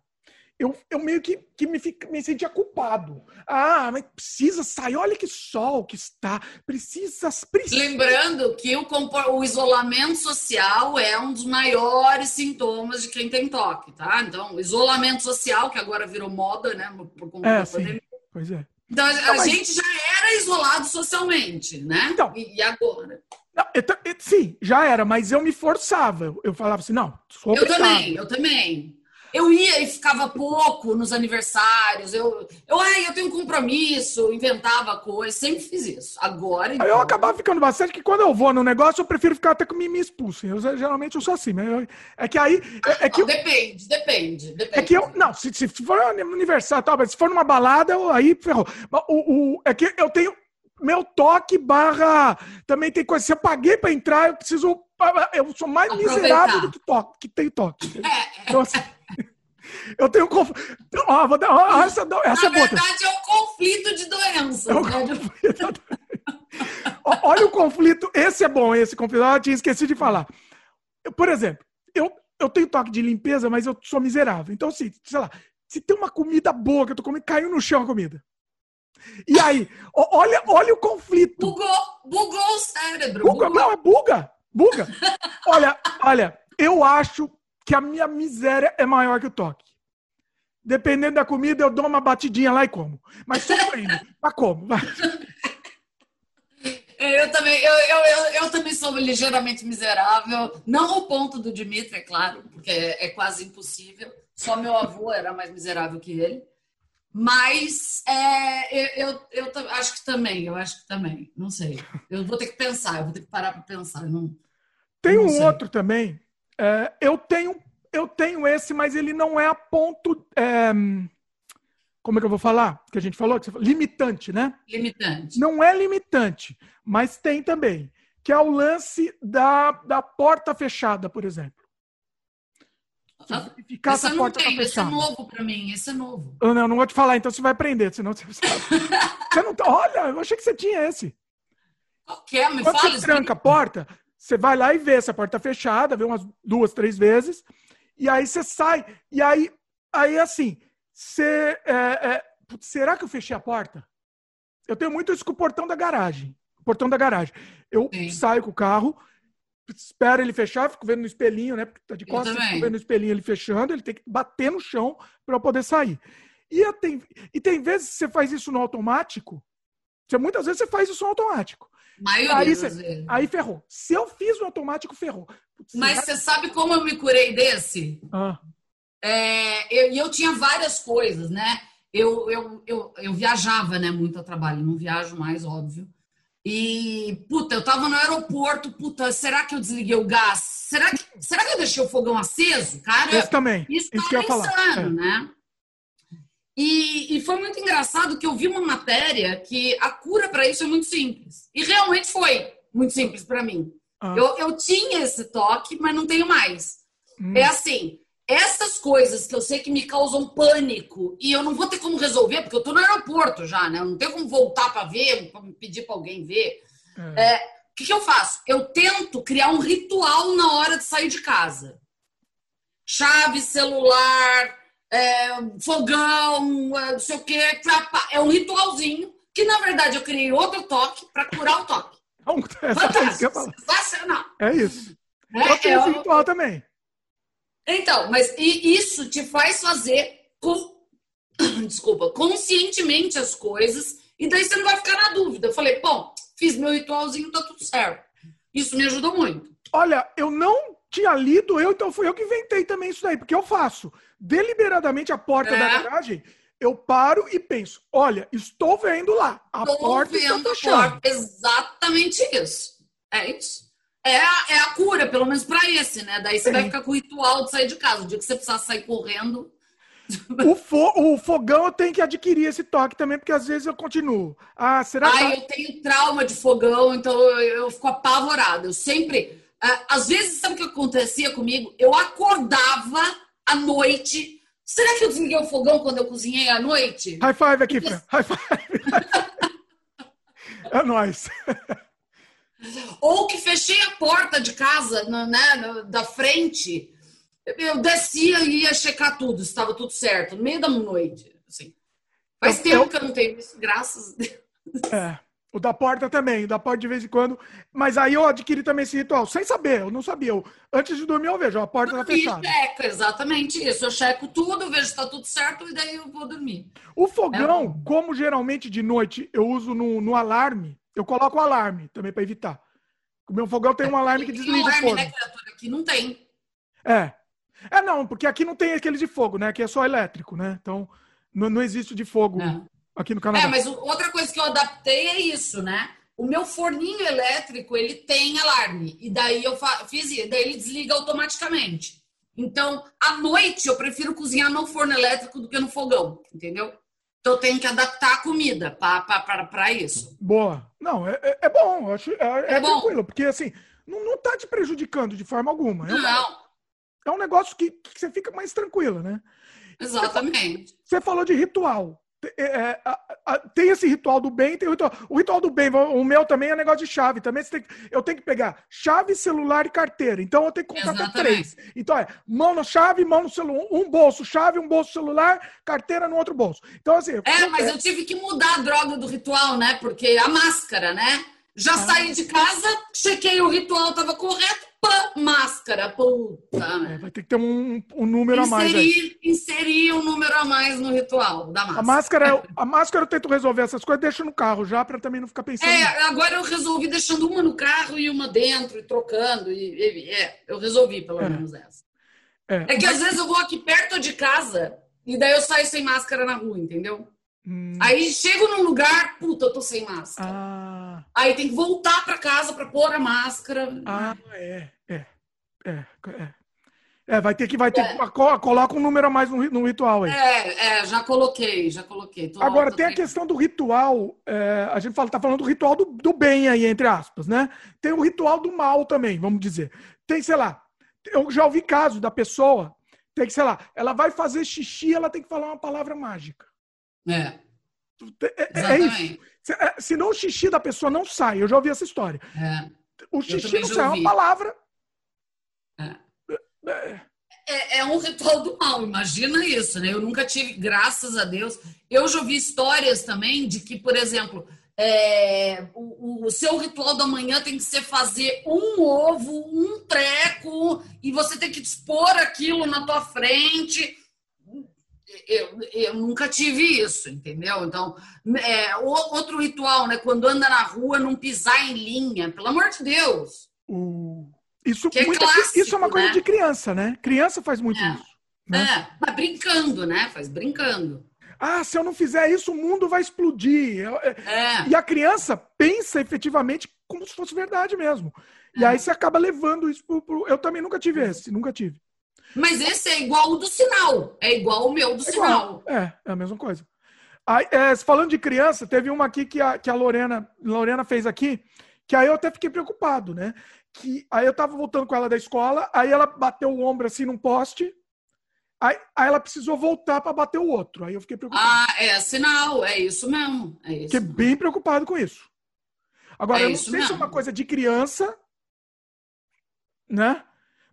eu, eu meio que, que me, me sentia culpado. Ah, mas precisa sair, olha que sol que está. Precisa. precisa. Lembrando que o, o isolamento social é um dos maiores sintomas de quem tem toque, tá? Então, isolamento social, que agora virou moda, né? Por conta é, da pandemia. Pois é. Então, a não, mas... gente já era isolado socialmente, né? Então, e, e agora? Não, eu, eu, sim, já era, mas eu me forçava. Eu falava assim, não, sou Eu também, eu também. Eu ia e ficava pouco nos aniversários. Eu, eu, ai, eu tenho um compromisso, inventava coisas, sempre fiz isso. Agora. Então... Eu acabava ficando bastante que quando eu vou no negócio, eu prefiro ficar até que me, me expulsem. Eu geralmente eu sou assim, eu, é que aí. É, é que não, eu, depende, depende, depende. É que eu. Não, se, se for um aniversário, tal, mas se for numa balada, eu, aí ferrou. O, o, é que eu tenho meu toque barra. Também tem coisa. Se eu paguei para entrar, eu preciso. Eu sou mais Aproveitar. miserável do que toque, que tem toque. É, é. Então, assim, eu tenho conf... ah, vou dar... ah, essa, essa Na é verdade, é um conflito de doenças. É um né? conflito... Olha o conflito. Esse é bom, esse conflito. Eu tinha esquecido de falar. Eu, por exemplo, eu, eu tenho toque de limpeza, mas eu sou miserável. Então, se, sei lá, se tem uma comida boa que eu tô comendo, caiu no chão a comida. E aí, olha, olha o conflito. Bugou, bugou o cérebro. Bugou. não, é buga. Buga? Olha, olha, eu acho que a minha miséria é maior que o toque. Dependendo da comida, eu dou uma batidinha lá e como. Mas sempre indo. Mas como? Eu também, eu, eu, eu, eu, também sou ligeiramente miserável. Não ao ponto do Dimitri, é claro, porque é, é quase impossível. Só meu avô era mais miserável que ele. Mas é, eu, eu, eu, acho que também, eu acho que também. Não sei. Eu vou ter que pensar, eu vou ter que parar para pensar. Não, Tem não um sei. outro também. É, eu tenho eu tenho esse, mas ele não é a ponto. É, como é que eu vou falar? Que a gente falou? Limitante, né? Limitante. Não é limitante, mas tem também. Que é o lance da, da porta fechada, por exemplo. Ah, ficar essa porta não tem, tá esse é novo para mim, esse é novo. Eu não, eu não vou te falar, então você vai aprender, senão você, você não. Tá, olha, eu achei que você tinha esse. Qual que é? Me Quando fala, você tranca a porta, você vai lá e vê se a porta tá fechada, vê umas duas, três vezes e aí você sai, e aí, aí assim, você. É, é, será que eu fechei a porta? Eu tenho muito isso com o portão da garagem. Portão da garagem. Eu Sim. saio com o carro, espero ele fechar, fico vendo no espelhinho, né? Porque tá de costas, fico vendo no espelhinho ele fechando, ele tem que bater no chão para poder sair. E tem, e tem vezes que você faz isso no automático, você, muitas vezes você faz isso no automático. Maioria aí, você, aí ferrou. Se eu fiz no automático, ferrou. Mas você sabe como eu me curei desse? Ah. É, eu, eu tinha várias coisas, né? Eu, eu, eu, eu viajava né, muito a trabalho, não viajo mais, óbvio. E, puta, eu tava no aeroporto, puta, será que eu desliguei o gás? Será que, será que eu deixei o fogão aceso? Cara, isso também. Isso, isso que eu falar. É. né? E, e, foi muito engraçado que eu vi uma matéria que a cura para isso é muito simples. E realmente foi muito simples para mim. Ah. Eu, eu tinha esse toque, mas não tenho mais. Hum. É assim, essas coisas que eu sei que me causam pânico e eu não vou ter como resolver, porque eu tô no aeroporto já, né? Eu não tenho como voltar para ver, pra pedir para alguém ver. É. É, o que, que eu faço? Eu tento criar um ritual na hora de sair de casa. Chave, celular, é, fogão, é, não sei o quê. É um ritualzinho que, na verdade, eu criei outro toque para curar o toque. Não, é, é isso. É, eu tenho esse ritual também. Então, mas isso te faz fazer com, desculpa, conscientemente as coisas e daí você não vai ficar na dúvida. Eu falei, bom, fiz meu ritualzinho, tá tudo certo. Isso me ajudou muito. Olha, eu não tinha lido, eu então fui eu que inventei também isso daí, porque eu faço deliberadamente a porta é. da garagem eu paro e penso: olha, estou vendo lá, a estou porta está fechada. Exatamente isso. É isso. É a, é a cura, pelo menos para esse, né? Daí você Sim. vai ficar com o ritual de sair de casa. O dia que você precisar sair correndo. O, fo o fogão eu tenho que adquirir esse toque também, porque às vezes eu continuo. Ah, será que. Ah, eu tenho trauma de fogão, então eu, eu fico apavorada. Eu sempre. Ah, às vezes, sabe o que acontecia comigo? Eu acordava à noite Será que eu desliguei o fogão quando eu cozinhei à noite? High five aqui, Fran. High five. é nóis. Ou que fechei a porta de casa, né, da frente. Eu descia e ia checar tudo, estava tudo certo, no meio da noite. Assim. Faz eu, tempo eu... que eu não tenho isso, graças a Deus. É. O da porta também, o da porta de vez em quando. Mas aí eu adquiri também esse ritual, sem saber, eu não sabia. Eu, antes de dormir, eu vejo, a porta tá fechada. Checo, exatamente isso. Eu checo tudo, vejo se tá tudo certo e daí eu vou dormir. O fogão, é. como geralmente de noite eu uso no, no alarme, eu coloco o alarme também para evitar. O meu fogão tem um alarme que desliga o fogo. Né, Aqui não tem. É. É, não, porque aqui não tem aquele de fogo, né? Aqui é só elétrico, né? Então, não, não existe de fogo. É aqui no Canadá. É, mas outra coisa que eu adaptei é isso, né? O meu forninho elétrico, ele tem alarme. E daí eu fiz daí ele desliga automaticamente. Então, à noite, eu prefiro cozinhar no forno elétrico do que no fogão, entendeu? Então, eu tenho que adaptar a comida para isso. Boa. Não, é, é, é bom. Acho, é, é, é bom. tranquilo, porque assim, não, não tá te prejudicando de forma alguma. É não. é um negócio que, que você fica mais tranquila, né? Exatamente. Você falou de ritual. É, é, a, a, tem esse ritual do bem, tem o ritual. O ritual do bem, o meu também é negócio de chave. Também tem, eu tenho que pegar chave, celular e carteira. Então eu tenho que contar até três. Então é mão na chave, mão no celular, um bolso, chave, um bolso celular, carteira no outro bolso. Então, assim. É, mas eu tive que mudar a droga do ritual, né? Porque a máscara, né? Já saí de casa, chequei o ritual, estava correto, máscara, puta. É, vai ter que ter um, um número a mais. aí. Inserir, inserir um número a mais no ritual da A máscara. máscara, é- a máscara eu tento resolver essas coisas, deixo no carro já, pra também não ficar pensando. É, agora eu resolvi deixando uma no carro e uma dentro, e trocando. E, e- é, eu resolvi pelo É. menos essa. É, É que às vezes eu vou aqui perto de casa e daí eu saio sem máscara na rua, entendeu? hum, Aí chego num lugar, puta, eu tô sem máscara. ah, Aí tem que voltar pra casa pra pôr a máscara. ah, é, é, é, é. É, vai ter que, vai ter, É. coloca um número a mais no, no ritual aí. É, é, já coloquei, já coloquei. Tô- Agora, tô tem a tre- questão do ritual. é, a gente fala, tá falando do ritual do, do bem aí, entre aspas, né? Tem o ritual do mal também, vamos dizer. Tem, sei lá, eu já ouvi casos da pessoa, tem que, sei lá, ela vai fazer xixi, ela tem que falar uma palavra mágica. É, É, é isso. exatamente. Se, é, senão o xixi da pessoa não sai. Eu já ouvi essa história. É. O xixi não sai, é uma palavra. É. É, É, um ritual do mal, imagina isso, né? Eu nunca tive, graças a Deus. Eu já ouvi histórias também de que, por exemplo, é, o, o seu ritual da manhã tem que ser fazer um ovo, um treco, e você tem que dispor aquilo na tua frente. Eu, eu nunca tive isso, entendeu? Então, é, outro ritual, né? Quando anda na rua, não pisar em linha, pelo amor de Deus. o- Isso, Que é muita- clássico, isso é uma coisa né? de criança, né? Criança faz muito É. isso. Né? É, mas brincando, né? Faz brincando. Ah, se eu não fizer isso, o mundo vai explodir. É- É. E a criança pensa efetivamente como se fosse verdade mesmo. E É. aí você acaba levando isso pro, pro- Eu também nunca tive esse, nunca tive. Mas esse é igual o do sinal. É igual o meu do É sinal. É, é a mesma coisa. Aí, é, falando de criança, teve uma aqui que a, que a Lorena, Lorena fez aqui, que aí eu até fiquei preocupado, né? Que aí eu tava voltando com ela da escola, aí ela bateu o ombro assim num poste, aí, aí ela precisou voltar para bater o outro. Aí eu fiquei preocupado. Ah, é sinal. É isso mesmo. É isso. Fiquei bem preocupado com isso. Agora, É eu não sei se é mesmo. uma coisa de criança, né?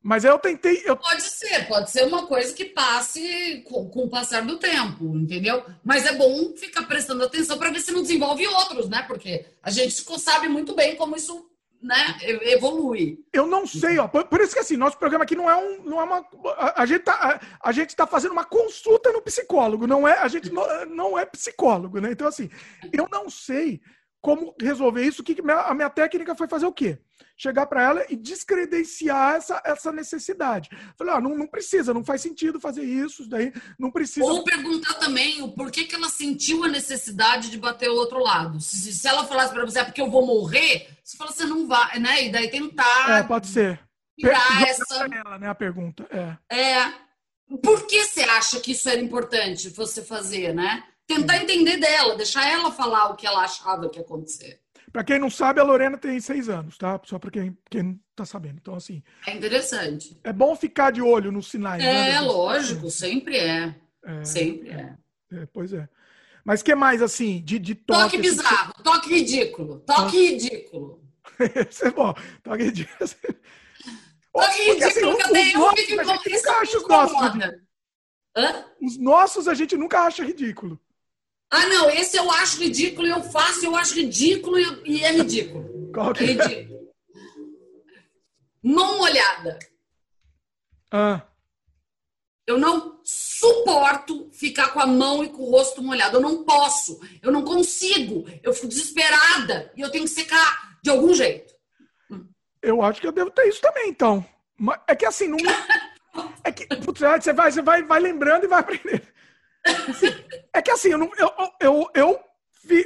Mas eu tentei. Eu, Pode ser, pode ser uma coisa que passe com, com o passar do tempo, entendeu? Mas é bom ficar prestando atenção para ver se não desenvolve outros, né? Porque a gente sabe muito bem como isso né, evolui. eu não sei, ó. Por, por isso que assim, nosso programa aqui não é um. Não é uma, a, a gente tá, a gente tá fazendo uma consulta no psicólogo, não é? A gente não, não é psicólogo, né? Então, assim, eu não sei como resolver isso. Que a minha técnica foi fazer o quê? Chegar para ela e descredenciar essa, essa necessidade. Falei, ó, não, não precisa, não faz sentido fazer isso, isso daí não precisa. Ou perguntar também o porquê que ela sentiu a necessidade de bater o outro lado. Se, se ela falasse para você, é porque eu vou morrer, você fala, você não vai, né? E daí tentar É, pode ser. tirar essa. ela, né, a pergunta. É. É. Por que você acha que isso era importante você fazer, né? Tentar entender dela, deixar ela falar o que ela achava que ia acontecer. Pra quem não sabe, a Lorena tem seis anos, tá? Só pra quem, quem não tá sabendo. Então, assim, É interessante. é bom ficar de olho nos sinais. né, É, das- lógico, sempre é. É, Sempre é. é, pois é. Mas que mais, assim, de, de toque? Toque bizarro, toque ridículo, toque ridículo. Isso é bom. Toque de... Toque Porque, ridículo assim, que os até eu fico isso nunca acha os nossos. Hã? Os nossos a gente nunca acha ridículo. Ah, não, esse eu acho ridículo, eu faço, eu acho ridículo e, e é ridículo. Qual É que é? ridículo. Mão molhada. Ah, Eu não suporto ficar com a mão e com o rosto molhado. Eu não posso. Eu não consigo. Eu fico desesperada e eu tenho que secar de algum jeito. eu acho que eu devo ter isso também, então. É que assim, não. É que putz, você vai, você vai, vai lembrando e vai aprendendo. É que assim, eu, não, eu, eu, eu,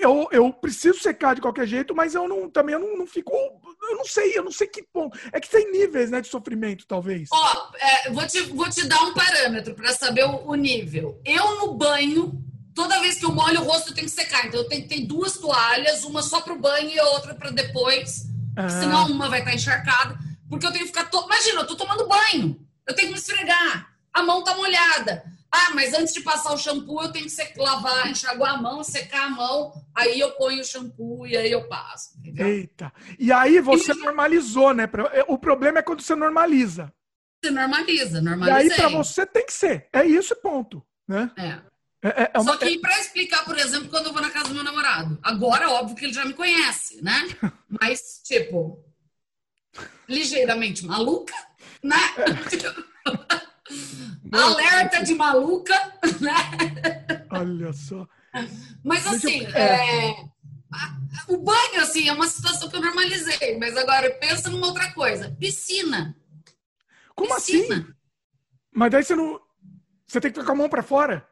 eu, eu preciso secar de qualquer jeito, mas eu não, também eu não, não fico. Eu não sei, eu não sei que ponto. É que tem níveis né, de sofrimento, talvez. Ó, é, vou, te, vou te dar um parâmetro para saber o, o nível. Eu no banho, toda vez que eu molho o rosto, eu tenho que secar. Então eu tenho que ter duas toalhas, uma só para o banho e a outra para depois. Ah, Senão uma vai estar encharcada. Porque eu tenho que ficar. To... Imagina, eu tô tomando banho. Eu tenho que me esfregar. A mão tá molhada. Ah, mas antes de passar o shampoo, eu tenho que lavar, enxaguar a mão, secar a mão. Aí eu ponho o shampoo e aí eu passo. Entendeu? Eita. E aí você normalizou, né? Pra- O problema é quando você normaliza. Você normaliza, E aí pra você tem que ser. É isso e ponto. Né? É. É, é, é uma... Só que para explicar, por exemplo, quando eu vou na casa do meu namorado. Agora, óbvio que ele já me conhece, né? Mas, tipo, ligeiramente maluca, né? Alerta de maluca, né? Olha só. Mas assim, é... É... o banho, assim, é uma situação que eu normalizei. Mas agora, pensa numa outra coisa. Piscina. Como Piscina. assim? Mas daí você não... Você tem que com a mão para fora?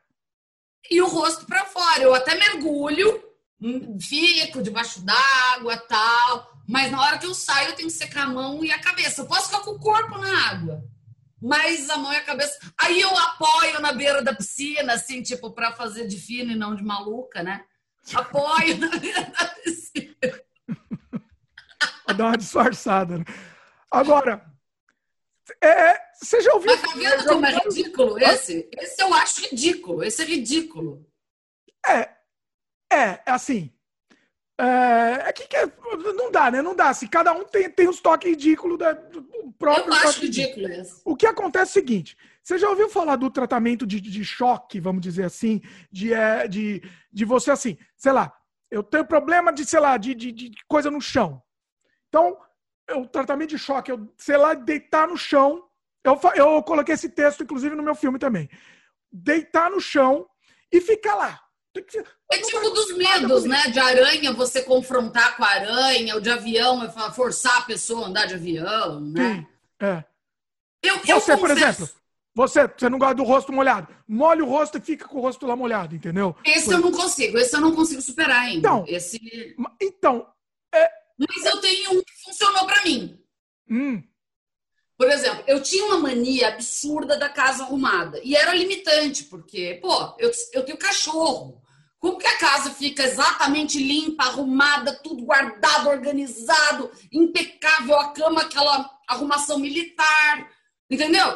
E o rosto para fora. Eu até mergulho, hum, fico debaixo d'água tal. Mas na hora que eu saio, eu tenho que secar a mão e a cabeça. Eu posso ficar com o corpo na água mas a mão e a cabeça. Aí eu apoio na beira da piscina, assim, tipo, para fazer de fino e não de maluca, né? Apoio na beira da piscina. Dar uma disfarçada. Né? Agora, é, você já ouviu. Mas tá vendo como é ridículo esse? Esse eu acho ridículo. Esse é ridículo. É, é, assim. É, é que, que é, não dá, né? Não dá. Se cada um tem, tem os toques ridículos da, do próprio. Eu acho ridículo isso. O que acontece é o seguinte: você já ouviu falar do tratamento de, de choque, vamos dizer assim, de, é, de, de você assim, sei lá, eu tenho problema de, sei lá, de, de, de coisa no chão. Então, o tratamento de choque, eu, sei lá, deitar no chão. Eu, eu coloquei esse texto, inclusive, no meu filme também. Deitar no chão e ficar lá é tipo dos medos, né? De aranha, você confrontar com a aranha, ou de avião, é forçar a pessoa a andar de avião, né? Sim, é. Eu, você, eu por exemplo, você, você não gosta do rosto molhado. Molha o rosto e fica com o rosto lá molhado, entendeu? Esse eu não consigo, esse eu não consigo superar ainda. Então, esse... então é... Mas eu tenho um que funcionou para mim. Hum. Por exemplo, eu tinha uma mania absurda da casa arrumada. E era limitante, porque, pô, eu, eu tenho cachorro. Como que a casa fica exatamente limpa, arrumada, tudo guardado, organizado, impecável, a cama, aquela arrumação militar, entendeu?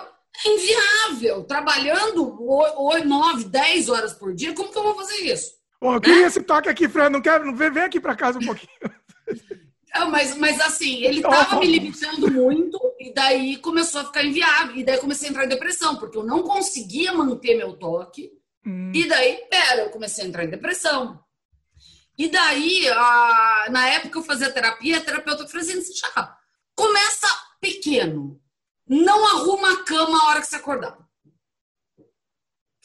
É inviável. Trabalhando 8, 9, 10 horas por dia, como que eu vou fazer isso? Bom, eu queria né? esse toque aqui, Fran. Não quer? Vem, vem aqui para casa um pouquinho. É, mas, mas assim, ele estava me limitando muito e daí começou a ficar inviável. E daí comecei a entrar em depressão, porque eu não conseguia manter meu toque. Hum. E daí, pera, eu comecei a entrar em depressão. E daí, a, na época eu fazia terapia, a terapeuta falou assim, já, começa pequeno. Não arruma a cama a hora que você acordar.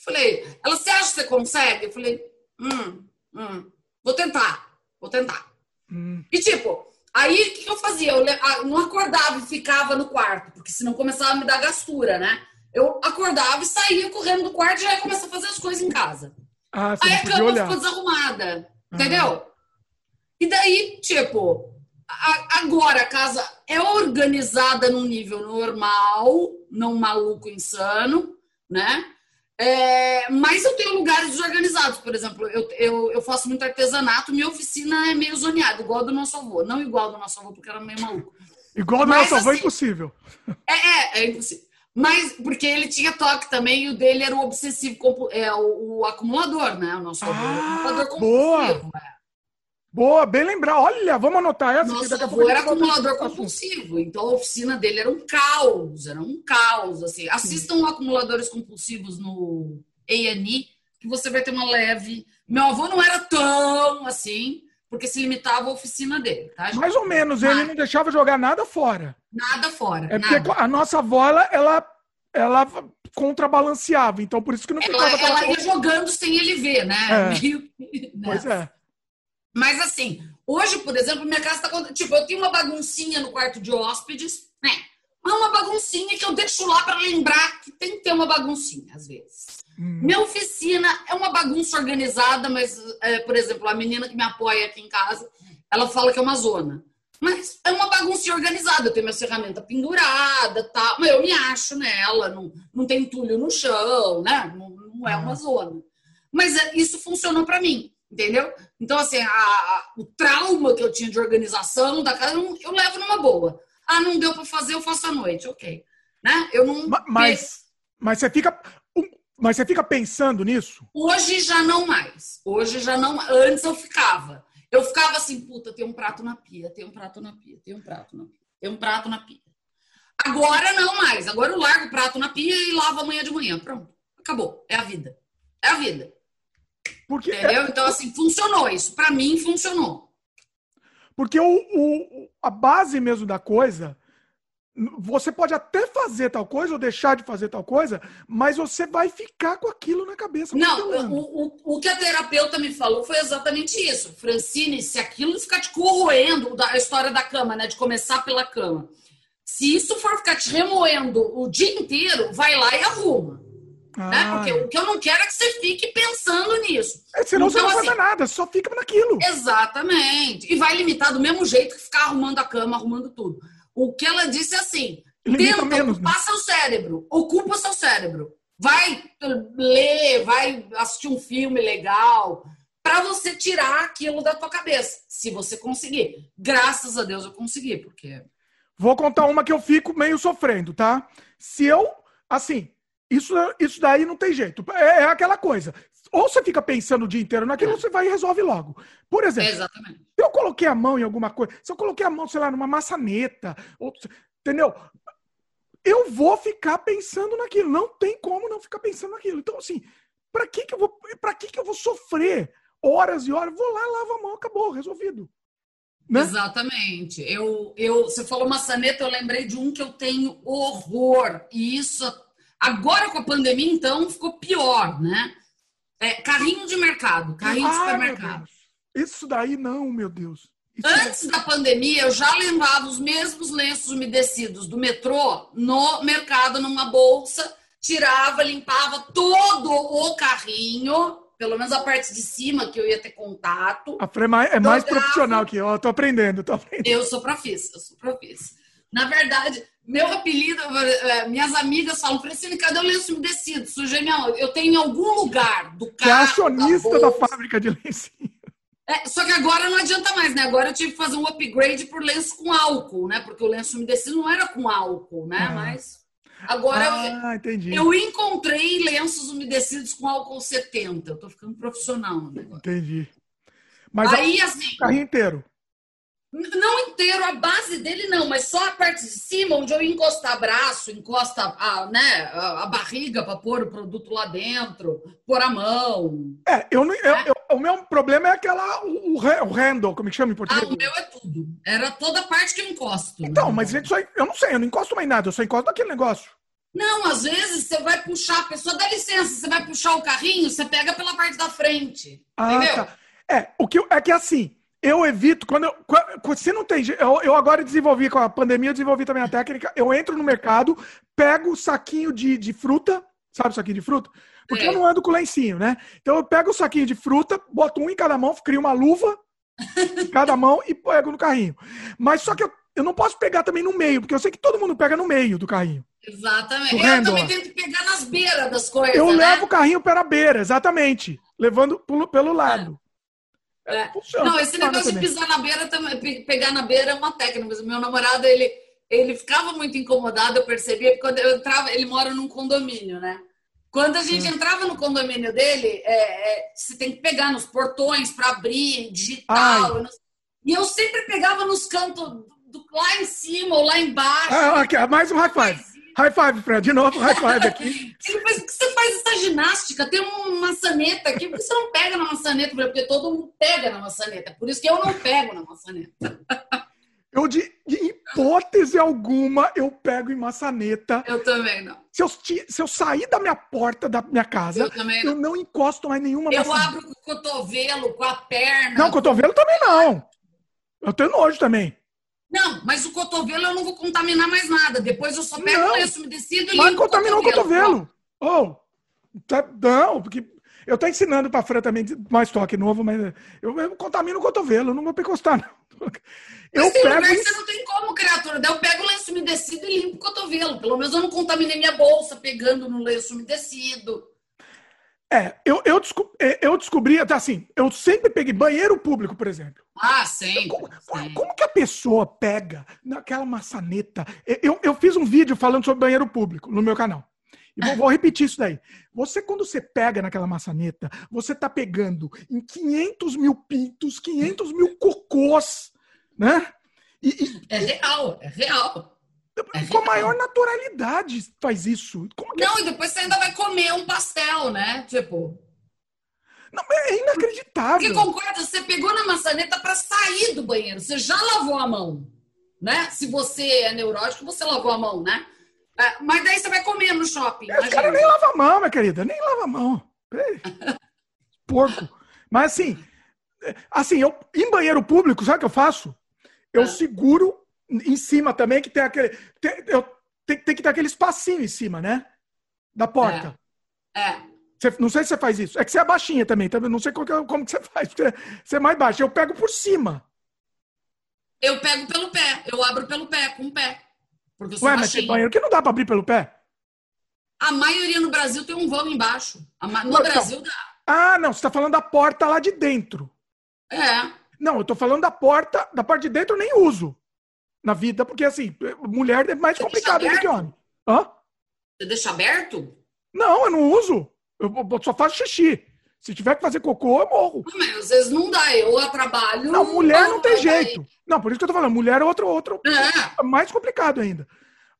Falei, ela, você acha que você consegue? Eu falei, hum, hum, vou tentar, vou tentar. Hum. E tipo, Aí o que, eu fazia? Eu ah, não acordava e ficava no quarto, porque senão começava a me dar gastura, né? Eu acordava e saía correndo do quarto e já ia começar a fazer as coisas em casa. Ah, Aí a cama olhar. ficou desarrumada, entendeu? E daí, tipo, a, agora a casa é organizada num nível normal, não maluco insano, né? É, mas eu tenho lugares desorganizados, por exemplo, eu, eu, eu, faço muito artesanato, minha oficina é meio zoneada, igual do nosso avô. Não igual do nosso avô, porque era meio maluco. Igual do mas, nosso avô é assim, impossível. É, é, é, impossível. Mas porque ele tinha toque também e o dele era o obsessivo, é, o, o acumulador, né? O nosso avô ah, era o acumulador compulsivo. Boa. É. Boa, bem lembrar. Olha, vamos anotar essa. Nosso avô era acumulador compulsivo, então a oficina dele era um caos, era um caos. Assim. Assistam acumuladores compulsivos no A&E, que você vai ter uma leve... Meu avô não era tão assim, porque se limitava à oficina dele, tá? Mais ou menos, ele não deixava jogar nada fora. Nada fora. É porque nada. a nossa avó, ela, ela, ela contrabalanceava, então por isso que não ficava... Ela, ela ia jogando sem ele ver, né? É. Meio... Pois é. Mas assim, hoje, por exemplo, minha casa está. Tipo, eu tenho uma baguncinha no quarto de hóspedes, né? Mas uma baguncinha que eu deixo lá para lembrar que tem que ter uma baguncinha, às vezes. Hum. Minha oficina é uma bagunça organizada, mas, é, por exemplo, a menina que me apoia aqui em casa, ela fala que é uma zona. Mas é uma bagunça organizada. Eu tenho minha ferramenta pendurada, tal. Mas eu me acho nela, não, não tem entulho no chão, né? Não, não é uma hum. zona. Mas é, isso funcionou para mim. Entendeu? Então, assim, a, a, o trauma que eu tinha de organização da casa, eu, eu levo numa boa. Ah, não deu para fazer, eu faço à noite, ok. Né? Eu não. Mas, mas você fica. Mas você fica pensando nisso? Hoje já não mais. Hoje já não. Antes eu ficava. Eu ficava assim, puta, tem um prato na pia, tem um prato na pia, tem um prato na pia, tem um prato na pia. Agora não mais. Agora eu largo o prato na pia e lavo amanhã de manhã. Pronto. Acabou. É a vida. É a vida. Porque, Entendeu? Então, assim, funcionou isso. Para mim, funcionou. Porque o, o, a base mesmo da coisa, você pode até fazer tal coisa ou deixar de fazer tal coisa, mas você vai ficar com aquilo na cabeça. Não, o, o, o que a terapeuta me falou foi exatamente isso. Francine, se aquilo ficar te corroendo, a história da cama, né? De começar pela cama. Se isso for ficar te remoendo o dia inteiro, vai lá e arruma. Né? Ah. Né? Porque o que eu não quero é que você fique pensando nisso. É, senão então, você não assim, faz nada, só fica naquilo. Exatamente. E vai limitar do mesmo jeito que ficar arrumando a cama, arrumando tudo. O que ela disse é assim: Limita tenta menos, ocupar né? seu cérebro, ocupa seu cérebro. Vai ler, vai assistir um filme legal, para você tirar aquilo da tua cabeça, se você conseguir. Graças a Deus eu consegui, porque. Vou contar uma que eu fico meio sofrendo, tá? Se eu, assim, isso, isso daí não tem jeito. É, é aquela coisa. Ou você fica pensando o dia inteiro naquilo, é. ou você vai e resolve logo. Por exemplo, Exatamente. se eu coloquei a mão em alguma coisa, se eu coloquei a mão, sei lá, numa maçaneta, ou, entendeu? Eu vou ficar pensando naquilo. Não tem como não ficar pensando naquilo. Então, assim, para que que eu vou, para que que eu vou sofrer horas e horas? Vou lá, lavo a mão, acabou, resolvido. Né? Exatamente. Eu, eu, você falou maçaneta, eu lembrei de um que eu tenho horror. E isso Agora com a pandemia, então, ficou pior, né? É, carrinho de mercado, carrinho ah, de supermercado. Isso daí não, meu Deus. Isso Antes da pandemia, eu já levava os mesmos lenços umedecidos do metrô no mercado, numa bolsa, tirava, limpava todo o carrinho, pelo menos a parte de cima, que eu ia ter contato. A é mais profissional que eu, eu tô aprendendo, tô aprendendo. Eu sou profissa, eu sou profissa. Na verdade, meu apelido, é, minhas amigas falam, Priscila, cadê o lenço umedecido? Sujei minha mão. Eu tenho em algum lugar do carro. Que é acionista da, da fábrica de lencinho. É, só que agora não adianta mais, né? Agora eu tive que fazer um upgrade por lenço com álcool, né? Porque o lenço umedecido não era com álcool, né? Ah. Mas agora ah, eu, entendi. eu encontrei lenços umedecidos com álcool 70. Eu tô ficando profissional no negócio. Entendi. Mas aí, assim, o carrinho inteiro. Não inteiro, a base dele não, mas só a parte de cima, onde eu encostar braço, encosta a, né, a, barriga para pôr o produto lá dentro, pôr a mão. É, eu, não, eu, eu o meu problema é aquela, o, o handle, como é que chama em português? Ah, o meu é tudo. Era toda a parte que eu encosto. Então, né? mas aí, eu não sei, eu não encosto mais nada, eu só encosto naquele negócio. Não, às vezes você vai puxar, a pessoa dá licença, você vai puxar o carrinho, você pega pela parte da frente. Ah, entendeu? Tá. É, o que é que assim, eu evito, quando eu. Se não tem. Eu, eu agora desenvolvi, com a pandemia, eu desenvolvi também a técnica. Eu entro no mercado, pego o saquinho de, de fruta, sabe o saquinho de fruta? Porque é. eu não ando com lencinho, né? Então eu pego o saquinho de fruta, boto um em cada mão, crio uma luva em cada mão e pego no carrinho. Mas só que eu, eu não posso pegar também no meio, porque eu sei que todo mundo pega no meio do carrinho. Exatamente. Eu handle, também tento pegar nas beiras das coisas. Eu né? levo o carrinho pela beira, exatamente. Levando pelo, pelo lado. É. não, esse negócio de pisar na beira, também, pegar na beira é uma técnica. Meu namorado, ele, ele ficava muito incomodado, eu percebia, porque quando eu entrava, ele mora num condomínio, né? Quando a gente entrava no condomínio dele, é, é, você tem que pegar nos portões para abrir, digital. E eu sempre pegava nos cantos, do, lá em cima ou lá embaixo. Ah, aqui, mais um five. High five, Fred. De novo, high five aqui. Faz, que você faz essa ginástica? Tem uma maçaneta aqui. Por que você não pega na maçaneta? Porque todo mundo pega na maçaneta. Por isso que eu não pego na maçaneta. Eu, de, de hipótese alguma, eu pego em maçaneta. Eu também não. Se eu, se eu sair da minha porta da minha casa, eu, também não. eu não encosto mais nenhuma Eu maçaneta. abro com o cotovelo, com a perna. Não, cotovelo também não. Eu tenho nojo também. Não, mas o cotovelo eu não vou contaminar mais nada. Depois eu só pego não, o lenço umedecido e Mas contaminou o cotovelo. Oh, tá, não, porque eu tô ensinando pra Fran também mais toque novo, mas eu, eu contamino o cotovelo, eu não vou encostar, não. Eu mas pego lugar que você não tem como, criatura. Daí eu pego o lenço umedecido e limpo o cotovelo. Pelo menos eu não contaminei minha bolsa pegando no lenço umedecido. É, eu, eu, descobri, é, eu descobri, assim, eu sempre peguei banheiro público, por exemplo. Ah, sempre. Como, sempre. como que a pessoa pega naquela maçaneta? Eu, eu fiz um vídeo falando sobre banheiro público no meu canal. E vou, vou, repetir isso daí. Você, quando você pega naquela maçaneta, você tá pegando em 500 mil pintos, 500 mil cocôs, né? E, e... É real, é real. É com a maior naturalidade faz isso. Não, e depois você ainda vai comer um pastel, né? Tipo. Não, é inacreditável. Porque concorda, você pegou na maçaneta para sair do banheiro, você já lavou a mão, né? Se você é neurótico, você lavou a mão, né? É, mas daí você vai comer no shopping. Os caras nem lavam a mão, minha querida, nem lava a mão. Porco. Mas assim, assim, eu em banheiro público, sabe o que eu faço? Eu ah. seguro em cima também, que tem aquele. Tem, eu, tem, tem que ter aquele espacinho em cima, né? Da porta. É. é. Você, não sei se você faz isso. É que você é baixinha também, também não sei como, como que você faz. Você, é mais baixa. Eu pego por cima. Eu pego pelo pé. Eu abro pelo pé, com o pé. Porque eu sou Ué, mas tem banheiro que não dá pra abrir pelo pé? A maioria no Brasil tem um vão embaixo. No não, Brasil dá. Ah, não. Você tá falando da porta lá de dentro. É. Não, eu tô falando da porta. Da parte de dentro eu nem uso na vida, porque assim, mulher é mais você complicado do que homem. Hã? Você deixa aberto? Não, eu não uso. Eu, só faço xixi. Se tiver que fazer cocô, eu morro. Mas às vezes não dá. Eu a trabalho. Não, mulher não, não tem jeito. Daí. Não, por isso que eu tô falando. Mulher é outro, outro é. mais complicado ainda.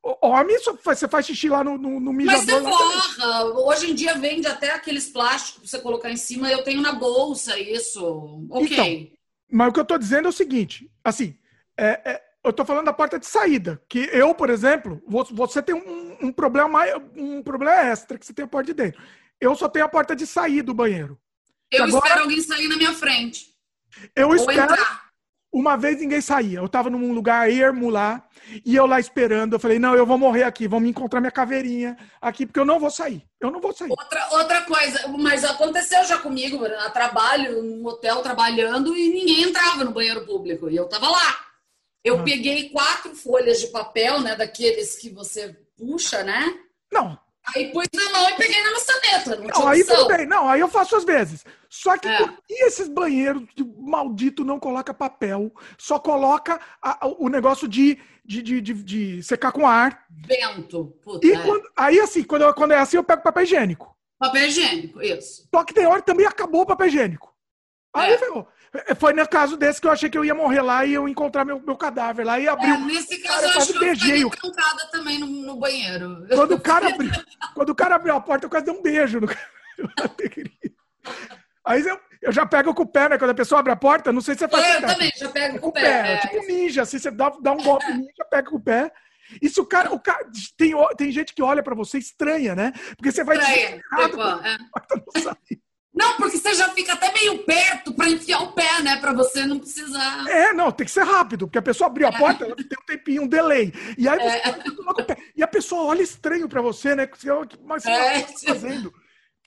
Homem, você faz xixi lá no, no, no. Mas você forra. Hoje em dia vende até aqueles plásticos pra você colocar em cima. Eu tenho na bolsa isso. Ok. Então, mas o que eu tô dizendo é o seguinte. Assim, é, é, eu tô falando da porta de saída. Que eu, por exemplo, você tem um, um problema um problema extra que você tem a porta de dentro. Eu só tenho a porta de sair do banheiro. Eu Agora, espero alguém sair na minha frente. Eu Ou espero. Entrar. Uma vez ninguém saía. Eu estava num lugar ermo lá, e eu lá esperando. Eu falei, não, eu vou morrer aqui, vão me encontrar minha caveirinha aqui, porque eu não vou sair. Eu não vou sair. Outra, outra coisa, mas aconteceu já comigo, a trabalho, num hotel trabalhando, e ninguém entrava no banheiro público. E eu estava lá. Eu ah. peguei quatro folhas de papel, né, daqueles que você puxa, né? Não, Aí pus na mão e peguei na maçaneta. Não, não aí tudo bem. Não, aí eu faço às vezes. Só que é. por que esses banheiros maldito não coloca papel? Só coloca a, a, o negócio de, de, de, de, de secar com ar. Vento. Puta, e é. quando, aí, assim, quando, eu, quando é assim, eu pego papel higiênico. Papel higiênico, isso. Só que tem hora também acabou o papel higiênico. Aí é. ferrou. É, foi no caso desse que eu achei que eu ia morrer lá e eu encontrar meu, meu cadáver lá e abriu. É, nesse caso, cara, eu acho que eu trancada também no, no, banheiro. Quando o, cara abriu, quando o cara abriu a porta, eu quase dei um beijo no Aí eu, eu já pego com o pé, né? Quando a pessoa abre a porta, não sei se você faz. Eu também, já pego é com o pé. pé. É, tipo ninja, assim, você dá, dá um golpe ninja, pega com o pé. Isso, o cara, o cara tem, tem gente que olha para você estranha, né? Porque você vai. Estranha. Tipo, é. Não, porque você já fica até meio perto para enfiar o pé, né? Para você não precisar. É, não, tem que ser rápido, porque a pessoa abriu a porta, ela tem um tempinho, um delay. E aí você é. pé. E a pessoa olha estranho para você, né? Mas você é, tá fazendo.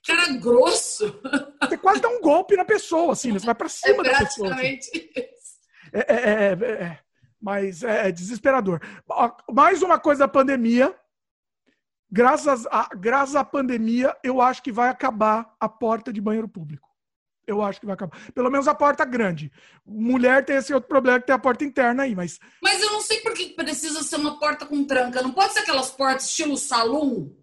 Cara grosso. Você quase dá um golpe na pessoa, assim, né? Você vai para cima é da pessoa. Assim. Isso. É, é, é, é, mas é desesperador. Mais uma coisa da pandemia graças, a, graças à pandemia, eu acho que vai acabar a porta de banheiro público. Eu acho que vai acabar. Pelo menos a porta grande. Mulher tem esse outro problema que tem a porta interna aí, mas. Mas eu não sei por que precisa ser uma porta com tranca. Não pode ser aquelas portas estilo salão?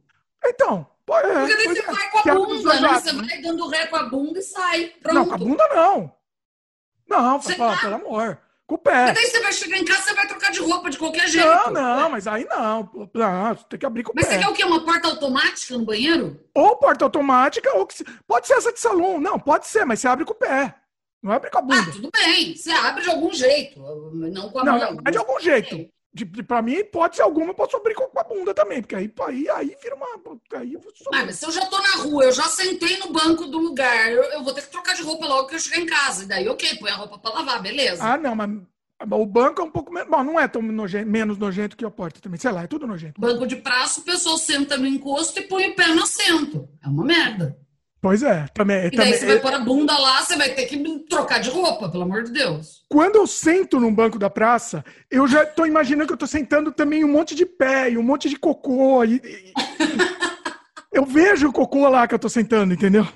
Então. Pode, é, Porque daí você é. vai com a bunda, né? Você vai dando ré com a bunda e sai. Pronto. Não, com a bunda não. Não, você fala, tá... pelo amor. Com o pé. E daí você vai chegar em casa, você vai trocar de roupa de qualquer jeito. Não, não, mas aí não. Não, tem que abrir com o mas pé. Mas você quer o quê? Uma porta automática no banheiro? Ou porta automática, ou que... pode ser essa de salão. Não, pode ser, mas você abre com o pé. Não abre com a bunda. Ah, tudo bem. Você abre de algum jeito. Não com a não, mão. Não, é de algum jeito. De, de, pra mim, ser alguma, eu posso abrir com a bunda também, porque aí, aí, aí vira uma. Aí ah, mas se eu já tô na rua, eu já sentei no banco do lugar, eu, eu vou ter que trocar de roupa logo que eu chegar em casa. E daí, ok, põe a roupa pra lavar, beleza. Ah, não, mas o banco é um pouco menos. Bom, não é tão nojento, menos nojento que a porta também. Sei lá, é tudo nojento. Banco de praça, o pessoal senta no encosto e põe o pé no assento. É uma merda. Pois é, também. E também, daí você vai pôr a bunda lá, você vai ter que trocar de roupa, pelo amor de Deus. Quando eu sento num banco da praça, eu já tô imaginando que eu tô sentando também um monte de pé e um monte de cocô. E, e, eu vejo o cocô lá que eu tô sentando, entendeu?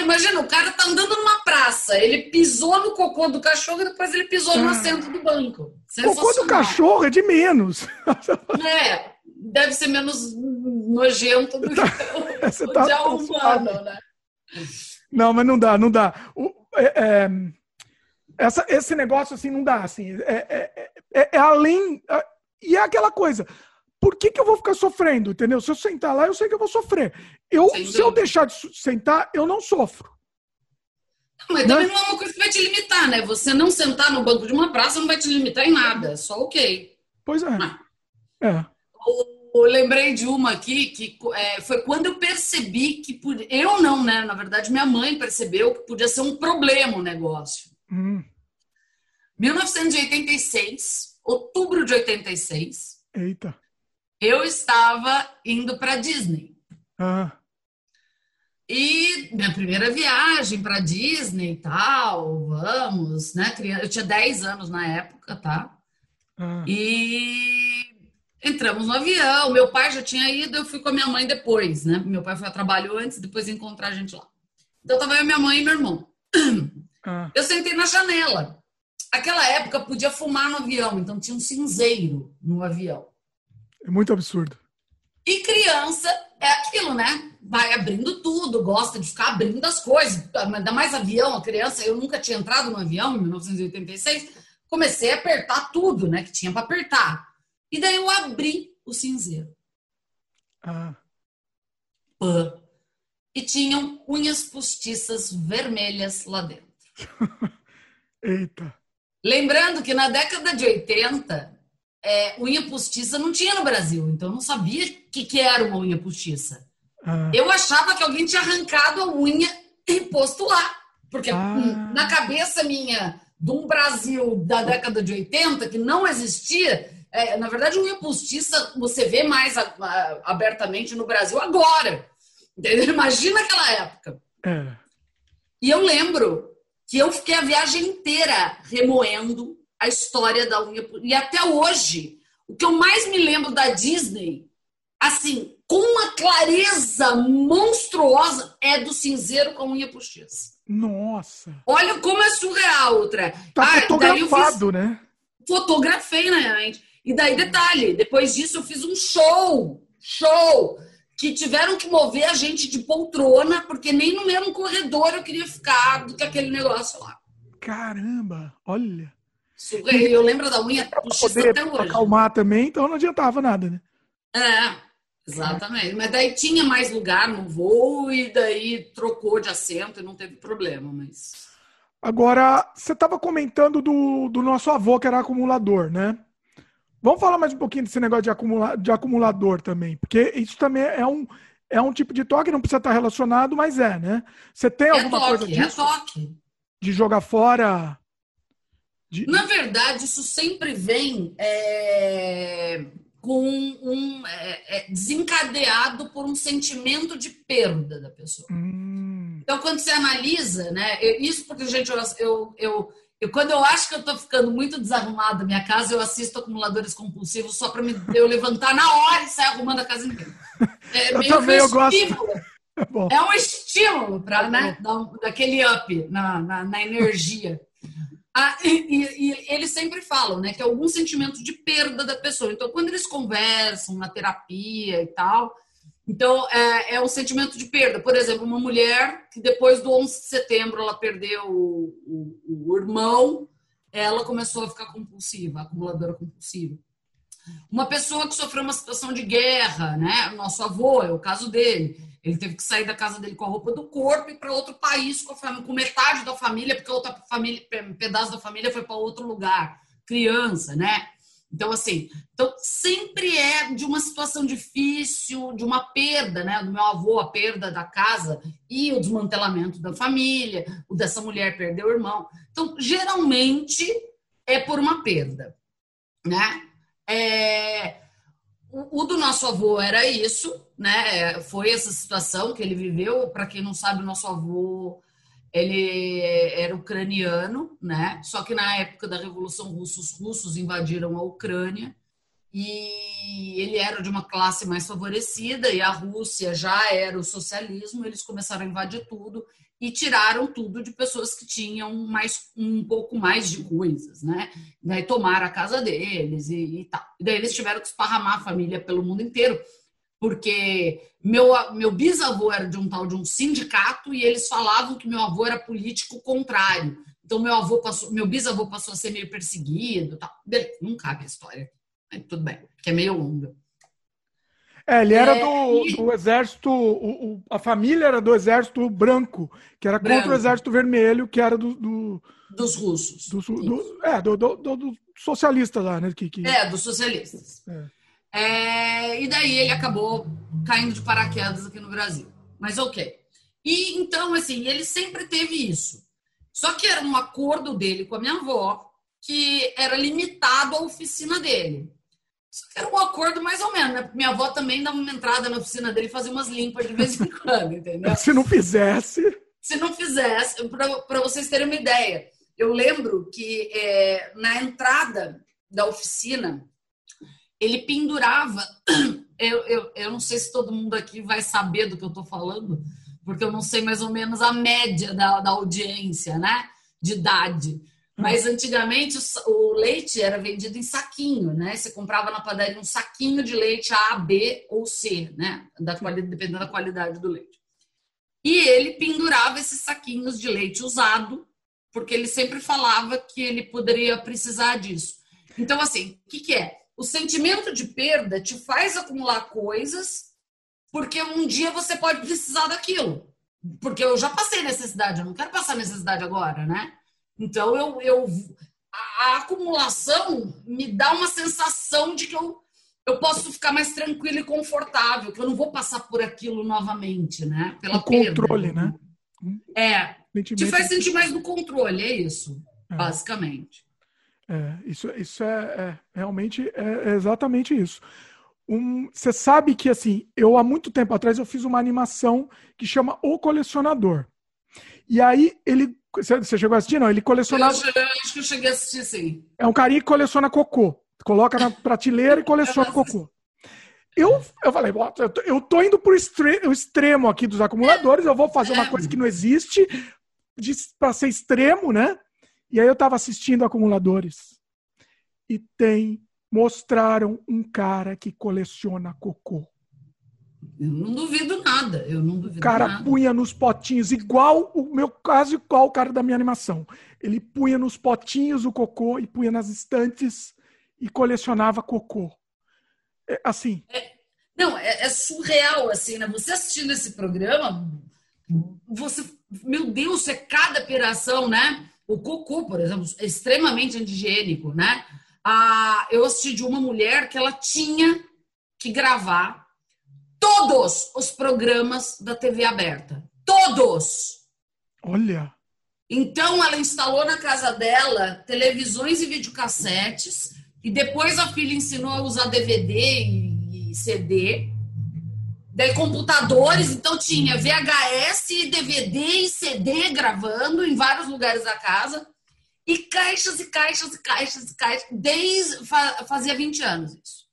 Imagina, o cara tá andando numa praça, ele pisou no cocô do cachorro e depois ele pisou no ah. assento do banco. Cocô do cachorro é de menos. É, deve ser menos nojento do que Você tá, tá humano, né? Não, mas não dá, não dá. O, é, é, essa, esse negócio assim não dá, assim, é, é, é, é além e é aquela coisa por que, que eu vou ficar sofrendo, entendeu? Se eu sentar lá, eu sei que eu vou sofrer. Eu, se eu deixar de sentar, eu não sofro. Mas também não é uma coisa que vai te limitar, né? Você não sentar no banco de uma praça não vai te limitar em nada, é só ok. Pois é. É. Eu lembrei de uma aqui que é, foi quando eu percebi que eu não, né? Na verdade, minha mãe percebeu que podia ser um problema o negócio. Hum. 1986, outubro de 86, Eita. eu estava indo para Disney. Ah. E minha primeira viagem para Disney e tal, vamos, né? Eu tinha 10 anos na época, tá? Ah. E entramos no avião. Meu pai já tinha ido, eu fui com a minha mãe depois, né? Meu pai foi a trabalho antes, depois ia encontrar a gente lá. Então tava eu, minha mãe e meu irmão. Ah. Eu sentei na janela. Aquela época podia fumar no avião, então tinha um cinzeiro no avião. É muito absurdo. E criança é aquilo, né? Vai abrindo tudo, gosta de ficar abrindo as coisas. Ainda mais avião, a criança. Eu nunca tinha entrado no avião em 1986. Comecei a apertar tudo, né? Que tinha para apertar. E daí eu abri o cinzeiro. Ah. Pã. E tinham unhas postiças vermelhas lá dentro. Eita. Lembrando que na década de 80, é, unha postiça não tinha no Brasil, então eu não sabia o que, que era uma unha postiça. Ah. Eu achava que alguém tinha arrancado a unha e posto lá. Porque Ah. hum, na cabeça minha, de um Brasil da década de 80, que não existia, é, na verdade, unha postiça você vê mais a- a- abertamente no Brasil agora. Entendeu? Imagina aquela época. É. E eu lembro que eu fiquei a viagem inteira remoendo a história da unha. E até hoje, o que eu mais me lembro da Disney, assim, com uma clareza monstruosa, é do cinzeiro com a unha postiça. Nossa. Olha como é surreal, outra. Tá Ah, eu fiz- fotografado, né? fotografei minha mente. E daí, detalhe, depois disso eu fiz um show, show, que tiveram que mover a gente de poltrona, porque nem no mesmo corredor eu queria ficar do que aquele negócio lá. Caramba. Olha. Eu lembro da unha postiça Poder até hoje. acalmar também, então não adiantava nada, né? É, exatamente. Mas daí tinha mais lugar no voo e daí trocou de assento e não teve problema, mas... Agora, você estava comentando do, do nosso avô que era acumulador, né? Vamos falar mais um pouquinho desse negócio de, acumula, de acumulador também, porque isso também é um, é um tipo de toque, não precisa estar relacionado, mas é, né? Você tem É alguma coisa toque, é disso? toque. De jogar fora? De- Na verdade, isso sempre vem é, com um é, é, desencadeado por um sentimento de perda da pessoa. Hum, Então, quando você analisa, né? eu- isso porque, gente, eu, eu, eu, eu- quando eu acho que eu tô ficando muito desarrumada na minha casa, eu assisto acumuladores compulsivos só para eu levantar na hora e sair arrumando a casa inteira. É Eu meio que também, um eu gosto. estímulo. é bom. É um estímulo para né, dar um- daquele up na, na, na energia. Ah, e, e- e eles sempre falam né, que é algum sentimento de perda da pessoa. Então, quando eles conversam na terapia e tal, então é, é um sentimento de perda. Por exemplo, uma mulher que depois do 11 de setembro ela perdeu o, o- o irmão, ela começou a ficar compulsiva, acumuladora compulsiva. Uma pessoa que sofreu uma situação de guerra, né? Nosso avô, é o caso dele. Ele teve que sair da casa dele com a roupa do corpo e para outro país com, a fam- com metade da família, porque outra família, um pedaço da família foi para outro lugar. Criança, né? Então, assim, então sempre é de uma situação difícil, de uma perda, né? Do meu avô, a perda da casa e o desmantelamento da família, o dessa mulher perder o irmão. Então, geralmente é por uma perda, né? É, o, o do nosso avô era isso, né? Foi essa situação que ele viveu. Para quem não sabe, o nosso avô ele era ucraniano, né? Só que na época da Revolução Russa, os russos invadiram a Ucrânia e ele era de uma classe mais favorecida e a Rússia já era o socialismo. Eles começaram a invadir tudo e tiraram tudo de pessoas que tinham mais um pouco mais de coisas, né? Daí tomaram a casa deles e, e tal. E daí eles tiveram que esparramar a família pelo mundo inteiro, porque meu, meu bisavô era de um tal de um sindicato e eles falavam que meu avô era político contrário. Então meu avô passou, meu bisavô passou a ser meio perseguido, tal. Beleza, não cabe a história. Mas tudo bem, que é meio longa. É, ele era é, do, e... do exército, o, o, a família era do exército branco, que era branco. contra o exército vermelho, que era do... do dos russos. Do, do, é, do, do, do, socialista lá, né? Que, que... É, dos socialistas. É. É, e daí ele acabou caindo de paraquedas aqui no Brasil. Mas ok. E então, assim, ele sempre teve isso. Só que era um acordo dele com a minha avó, que era limitado à oficina dele. Só que era um acordo mais ou menos, né? Minha avó também dava uma entrada na oficina dele e fazia umas limpas de vez em quando, entendeu? Se não fizesse. Se não fizesse, para vocês terem uma ideia, eu lembro que é, na entrada da oficina, ele pendurava. Eu, eu, eu não sei se todo mundo aqui vai saber do que eu estou falando, porque eu não sei mais ou menos a média da, da audiência, né? De idade. Mas antigamente o, leite era vendido em saquinho, né? Você comprava na padaria um saquinho de leite A, B ou C, né? Da qualidade, dependendo da qualidade do leite. E ele pendurava esses saquinhos de leite usado, porque ele sempre falava que ele poderia precisar disso. Então, assim, o que, que é? O sentimento de perda te faz acumular coisas, porque um dia você pode precisar daquilo. Porque eu já passei necessidade, eu não quero passar necessidade agora, né? Então, eu, eu a, a, acumulação me dá uma sensação de que eu, eu posso ficar mais tranquilo e confortável, que eu não vou passar por aquilo novamente, né? Pela o controle, perda. né? É. Te faz sentir mais no controle, é isso, é. basicamente. É, isso, isso é, é realmente é, é exatamente isso. Um, você sabe que assim, eu há muito tempo atrás eu fiz uma animação que chama O Colecionador. E aí ele você chegou a assistir? Não, ele colecionava. Eu, acho que eu cheguei a assistir, sim. É um carinha que coleciona cocô. Coloca na prateleira e coleciona cocô. Eu, eu falei, eu tô indo pro extremo aqui dos acumuladores, eu vou fazer uma coisa que não existe para ser extremo, né? E aí eu tava assistindo acumuladores. E tem, mostraram um cara que coleciona cocô. Eu não duvido nada, eu não duvido O cara nada. punha nos potinhos, igual o meu caso, igual o cara da minha animação. Ele punha nos potinhos o cocô e punha nas estantes e colecionava cocô. É, assim. É, não, é, é, surreal, assim, né? Você assistindo esse programa, você. Meu Deus, é cada operação, né? O cocô, por exemplo, é extremamente antigênico, né? Ah, eu assisti de uma mulher que ela tinha que gravar todos os programas da TV aberta. Todos! Olha! Então ela instalou na casa dela televisões e videocassetes e depois a filha ensinou a usar DVD e, CD. Daí computadores, então tinha VHS, DVD e CD gravando em vários lugares da casa. E caixas e caixas e caixas e caixas. Desde fazia 20 anos isso.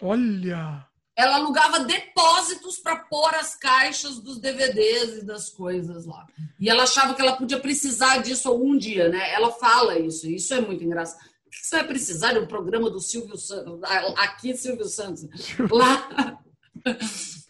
Olha! ela alugava depósitos para pôr as caixas dos DVDs e das coisas lá. E ela achava que ela podia precisar disso algum dia, né? Ela fala isso, isso é muito engraçado. O que você vai precisar de um programa do Silvio Santos? Aqui, Silvio Santos. Lá.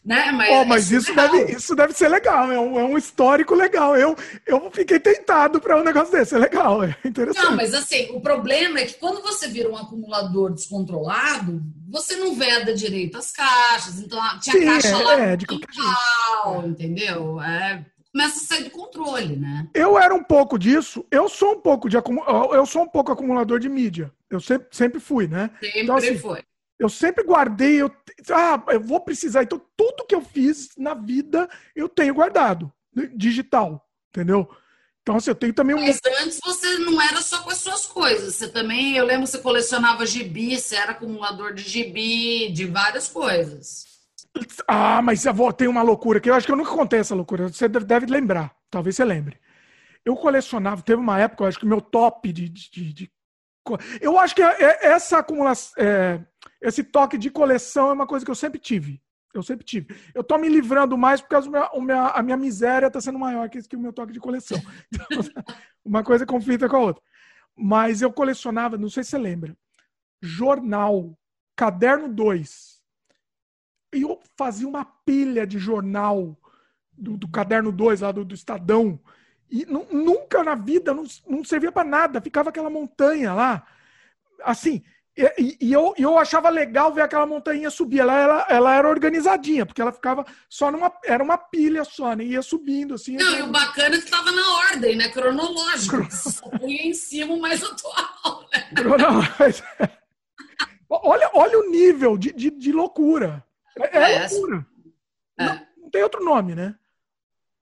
Né? Mas, oh, mas é isso, deve, isso deve ser legal, é um, é um histórico legal. Eu, eu fiquei tentado para um negócio desse, é legal, é interessante. Não, mas assim, o problema é que quando você vira um acumulador descontrolado, você não veda direito as caixas, então tinha Sim, caixa é, lá é, de quintal, entendeu? É, começa a sair do controle, né? Eu era um pouco disso, eu sou um pouco de eu sou um pouco acumulador de mídia. Eu sempre, sempre fui, né? Sempre então, assim, foi. Eu sempre guardei, eu, ah, eu vou precisar. Então, tudo que eu fiz na vida, eu tenho guardado, né, digital, entendeu? Então, assim, eu tenho também um. Mas antes você não era só com as suas coisas. Você também, eu lembro que você colecionava gibi, você era acumulador de gibi, de várias coisas. Ah, mas avó, tem uma loucura que eu acho que eu nunca contei essa loucura. Você deve lembrar, talvez você lembre. Eu colecionava, teve uma época, eu acho que o meu top de, de, de eu acho que é, é, essa acumulação, é, esse toque de coleção é uma coisa que eu sempre tive. Eu sempre tive. Eu tô me livrando mais porque a minha, miséria está sendo maior que, que o meu toque de coleção. Então, uma coisa conflita com a outra. Mas eu colecionava, não sei se você lembra, jornal, caderno 2. E eu fazia uma pilha de jornal do, do caderno 2 lá do, do Estadão e nunca na vida não, não servia para nada, ficava aquela montanha lá. Assim, E, e, eu, eu achava legal ver aquela montanha subir. Ela era, ela era organizadinha, porque ela ficava só numa. Era uma pilha só, né? Ia subindo assim. Não, e o bacana é que estava na ordem, né? Cronológico. Cron... em cima mais atual, né? olha, olha o nível de, de, de loucura. É, é, é loucura. É. Não, não, tem outro nome, né?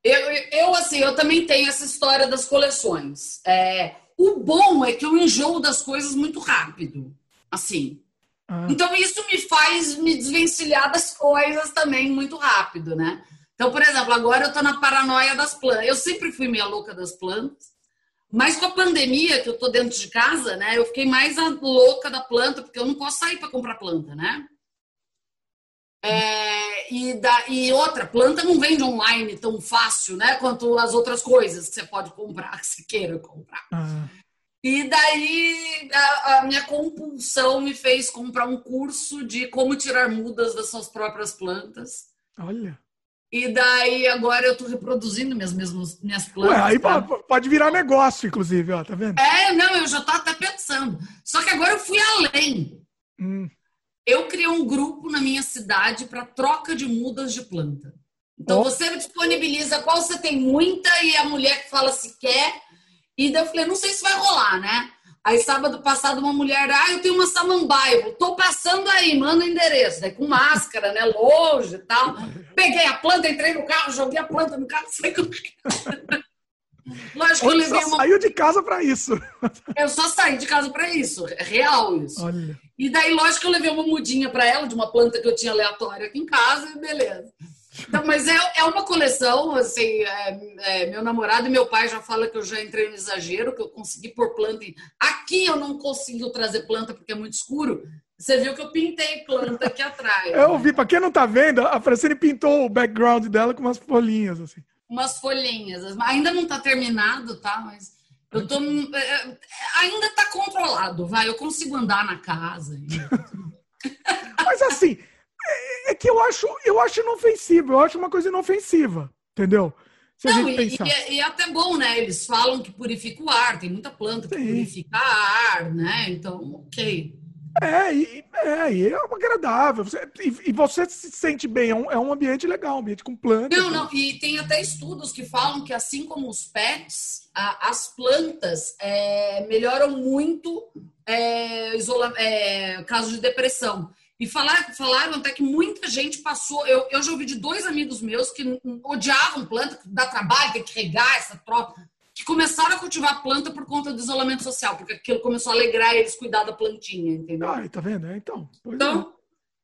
Eu, eu, assim, eu também tenho essa história das coleções. É, o bom é que eu enjoo das coisas muito rápido. Assim. Ah. Então, isso me faz me desvencilhar das coisas também muito rápido, né? Então, por exemplo, agora eu tô na paranoia das plantas. Eu sempre fui meia louca das plantas. Mas com a pandemia, que eu tô dentro de casa, né? Eu fiquei mais louca da planta, porque eu não posso sair para comprar planta, né? É, e, da, e outra, planta não vende online tão fácil, né? Quanto as outras coisas que você pode comprar, que você queira comprar. Ah. E daí a, a, minha compulsão me fez comprar um curso de como tirar mudas das suas próprias plantas. Olha. E daí agora eu estou reproduzindo minhas, minhas, minhas plantas. Ué, aí tá? pode virar negócio, inclusive, ó, tá vendo? É, não, eu já estou até pensando. Só que agora eu fui além. Hum. Eu criei um grupo na minha cidade para troca de mudas de planta. Então oh. você disponibiliza qual você tem muita e a mulher que fala se quer e daí eu falei, não sei se vai rolar, né? Aí sábado passado uma mulher, ah, eu tenho uma samambaia, eu tô passando aí, manda o endereço, daí com máscara, né, longe e tal. Peguei a planta, entrei no carro, joguei a planta no carro, saí com... Lógico que eu levei uma... saiu de casa para isso. Eu só saí de casa para isso, é real isso. Olha. E daí, lógico que eu levei uma mudinha para ela de uma planta que eu tinha aleatória aqui em casa e beleza. Então, mas é, é uma coleção, assim, é, é, meu namorado e meu pai já falam que eu já entrei no exagero, que eu consegui pôr planta. Em... Aqui eu não consigo trazer planta porque é muito escuro. Você viu que eu pintei planta aqui atrás. Eu vi, para quem não tá vendo, a Francine pintou o background dela com umas folhinhas, assim. Umas folhinhas. Ainda não tá terminado, tá? Mas eu tô. É, é, ainda tá controlado, vai. Eu consigo andar na casa. Mas assim, é, é que eu acho, eu acho inofensivo, eu acho uma coisa inofensiva, entendeu? Se Não, e, e, é, e, é até bom, né? Eles falam que purifica o ar, tem muita planta que Sim. purifica ar, né? Então, ok. É, e é, e é agradável. Você, e, e, você se sente bem, é um, é um ambiente legal, um ambiente com plantas. Não, não, e tem até estudos que falam que, assim como os pets, a, as plantas é, melhoram muito é, isola, é, de depressão. E falar, falaram até que muita gente passou. Eu, eu já ouvi de dois amigos meus que odiavam planta, que dá trabalho, tem que regar essa troca, que começaram a cultivar planta por conta do isolamento social, porque aquilo começou a alegrar eles cuidar da plantinha, entendeu? Ah, tá vendo? É, então. então,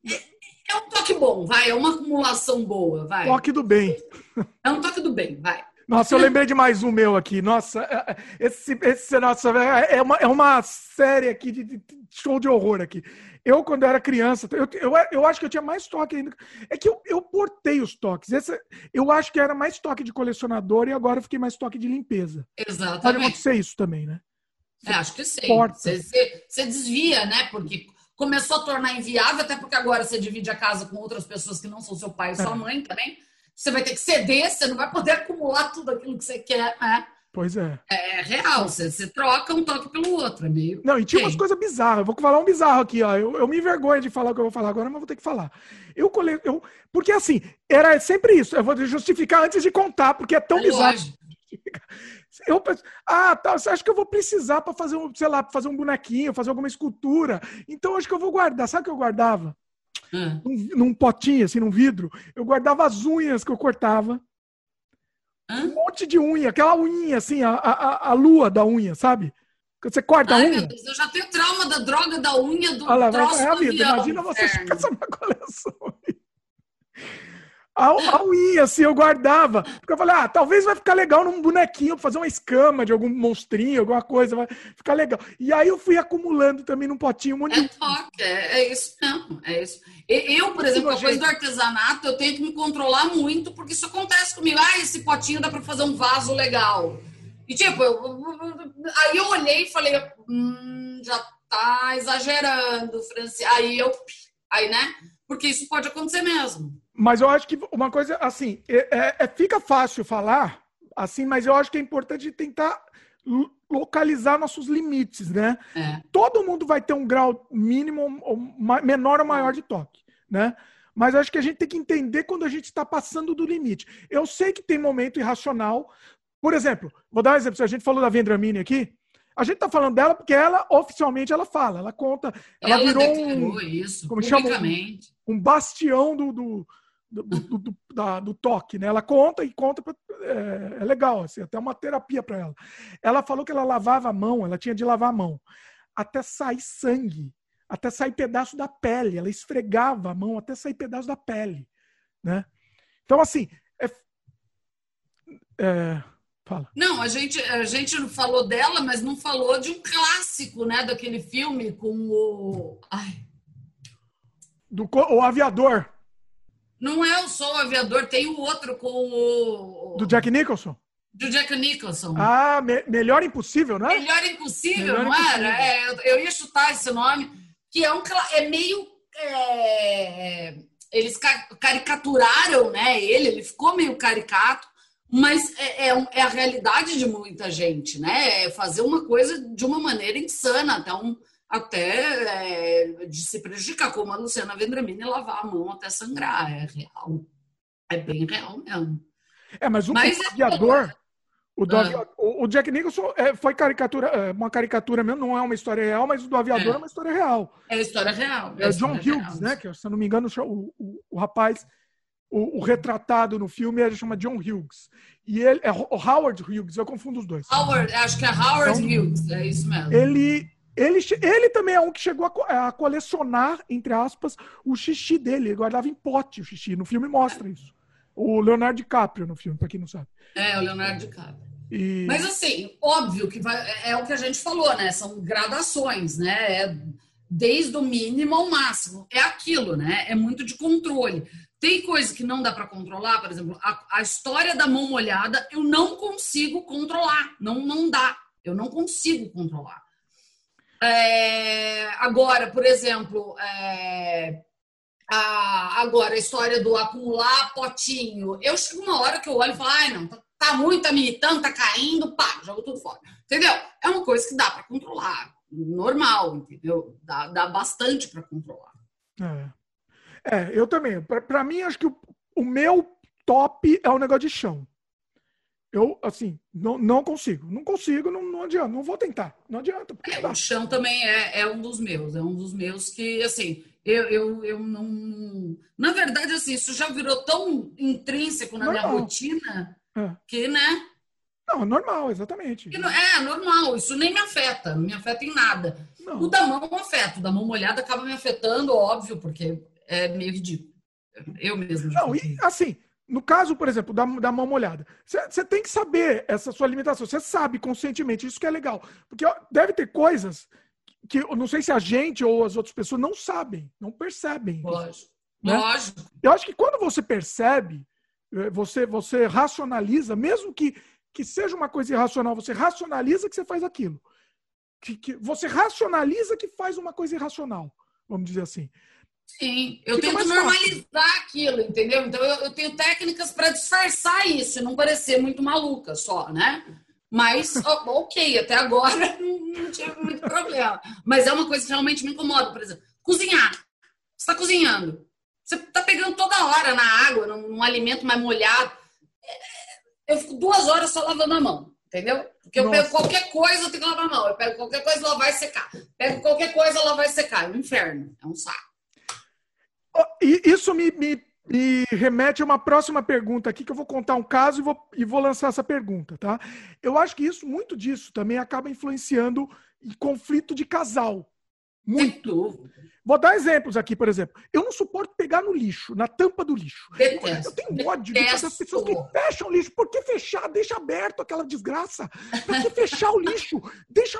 é. é. um toque bom, vai. É uma acumulação boa, vai. Toque do bem. É um toque do bem, vai. Nossa, eu lembrei de mais um meu aqui. Nossa, é, esse, esse nossa, é uma, é uma série aqui de, de show de horror aqui. Eu, quando era criança, eu, eu, eu acho que eu tinha mais toque ainda. É que eu, eu portei os toques. Esse, eu acho que era mais toque de colecionador e agora eu fiquei mais toque de limpeza. Exatamente. Pode acontecer isso também, né? É, acho que sim. Você, você, você desvia, né? Porque começou a tornar inviável, até porque agora você divide a casa com outras pessoas que não são seu pai e sua é. mãe também. Você vai ter que ceder, você não vai poder acumular tudo aquilo que você quer, né? Pois é. É real, você, você troca um toque pelo outro, é meio. Não, e tinha umas coisas bizarras. Eu vou falar um bizarro aqui, ó. Eu, eu me envergonho de falar o que eu vou falar agora, mas vou ter que falar. Eu colei. Eu, porque assim, era sempre isso. Eu vou justificar antes de contar, porque é tão é bizarro. Lógico. Eu penso, ah, tá, você acha que eu vou precisar para fazer um, sei lá, fazer um bonequinho, fazer alguma escultura? Então acho que eu vou guardar. Sabe o que eu guardava? Hum. Num, num potinho, assim, num vidro. Eu guardava as unhas que eu cortava. Hã? Um monte de unha, aquela unha assim, a, a, a lua da unha, sabe? Você corta Ai, a unha. Meu Deus, eu já tenho trauma da droga da unha do Olha troço é a vida. Imagina você ficar essa minha coleção a, a unha, assim, eu guardava. Porque eu falei, ah, talvez vai ficar legal num bonequinho, fazer uma escama de algum monstrinho, alguma coisa, vai ficar legal. E aí eu fui acumulando também num potinho um monte é de... Toque, é, é isso não, é isso. Eu, por exemplo, depois do artesanato, eu tenho que me controlar muito, porque isso acontece comigo. Ah, esse potinho dá para fazer um vaso legal. E tipo, eu, aí eu olhei e falei, hum, já tá exagerando, Franci. Aí eu, aí, né? Porque isso pode acontecer mesmo. Mas eu acho que uma coisa, assim, é, é, é, fica fácil falar, assim, mas eu acho que é importante tentar localizar nossos limites, né? É. Todo mundo vai ter um grau mínimo, ou menor ou maior de toque, né? Mas acho que a gente tem que entender quando a gente está passando do limite. Eu sei que tem momento irracional. Por exemplo, vou dar um exemplo. A gente falou da Vendramini aqui, a gente está falando dela porque ela, oficialmente, ela fala, ela conta. Ela, ela virou um, isso, como chama, um, um bastião do, do, do, do, do, da, do toque, né? Ela conta e conta, pra, é, é, legal, assim, até uma terapia para ela. Ela falou que ela lavava a mão, ela tinha de lavar a mão até sair sangue, até sair pedaço da pele. Ela esfregava a mão até sair pedaço da pele, né? Então, assim, é, é, fala. Não, a gente, a gente não falou dela, mas não falou de um clássico, né? Daquele filme com o. Ai. Do o aviador. Não é o Sou Aviador, tem o outro com o. Do Jack Nicholson? Do Jack Nicholson. Ah, me Melhor Impossível, não é? Melhor Impossível, melhor não impossível. era? É, eu, eu, ia chutar esse nome, que é um é meio. É, eles caricaturaram né, ele, ele ficou meio caricato, mas é, é, é, a realidade de muita gente, né? É fazer uma coisa de uma maneira insana, até um até é, de se prejudicar, como a Luciana Vendramini lavar a mão até sangrar. É real. É bem real mesmo. É, mas o mas é aviador. O, do ah. o, Jack Nicholson é, foi caricatura, é, uma caricatura mesmo, não é uma história real, mas o do aviador é, é uma história real. É história real. É, John Hughes, real. né? Que, se eu não me engano, o, o, o rapaz, o, o, retratado no filme, ele chama John Hughes. E ele é o Howard Hughes, eu confundo os dois. Howard, acho que é Howard então, Hughes, é isso mesmo. Ele, ele, ele também é um que chegou a, a, colecionar, entre aspas, o xixi dele. Ele guardava em pote o xixi. No filme mostra isso. O Leonardo DiCaprio no filme, para quem não sabe. É, o Leonardo DiCaprio. E... Mas assim, óbvio que vai, é, é o que a gente falou, né? São gradações, né? É desde o mínimo ao máximo. É aquilo, né? É muito de controle. Tem coisa que não dá para controlar, por exemplo, a, a, história da mão molhada eu não consigo controlar. Não, não dá. Eu não consigo controlar. É, agora, por exemplo, é, a, agora a história do acumular potinho. Eu chego uma hora que eu olho e falo, ai, não, tá, tá muito, tá militando, tá caindo, pá, jogo tudo fora. Entendeu? É uma coisa que dá para controlar. Normal, entendeu? Dá, dá bastante para controlar. É. é, eu também. Para mim, acho que o, o meu top é o negócio de chão. Eu, assim, não, não consigo. Não consigo, não, não adianta. Não vou tentar. Não adianta. É, o chão também é, é um dos meus. É um dos meus que, assim, eu, eu, eu não. Na verdade, assim, isso já virou tão intrínseco na normal. minha rotina é. que, né? Não, é normal, exatamente. Não, é, normal. Isso nem me afeta. Não me afeta em nada. Não. O da mão afeta. O da mão molhada acaba me afetando, óbvio, porque é meio ridículo. Eu mesmo. Não, e assim no caso, por exemplo, da, da mão molhada, você tem que saber essa sua limitação. Você sabe conscientemente, isso que é legal. Porque ó, deve ter coisas que eu não sei se a gente ou as outras pessoas não sabem, não percebem. Lógico. Né? Lógico. Eu acho que quando você percebe, eh, você, você racionaliza, mesmo que, que seja uma coisa irracional, você racionaliza que você faz aquilo. Que, que você racionaliza que faz uma coisa irracional, vamos dizer assim. Sim, eu Fica tento normalizar fácil. aquilo, entendeu? Então eu, eu tenho técnicas para disfarçar isso, não parecer muito maluca só, né? Mas, ok, até agora não, tive muito problema. Mas é uma coisa que realmente me incomoda, por exemplo, cozinhar. Você está cozinhando, você está pegando toda hora na água, num, num, alimento mais molhado. É, eu fico duas horas só lavando a mão, entendeu? Porque eu Nossa. pego qualquer coisa, eu tenho que lavar a mão. Eu pego qualquer coisa, ela vai secar. Pego qualquer coisa, ela vai secar. É um inferno, é um saco. Isso me, me, me, remete a uma próxima pergunta aqui, que eu vou contar um caso e vou, e vou lançar essa pergunta, tá? Eu acho que isso, muito disso também acaba influenciando em conflito de casal. Muito. Vou dar exemplos aqui, por exemplo. Eu não suporto pegar no lixo, na tampa do lixo. Detesto. Eu tenho ódio Detesto. das pessoas que fecham o lixo. Por que fechar? Deixa aberto aquela desgraça. Por que fechar o lixo? Deixa.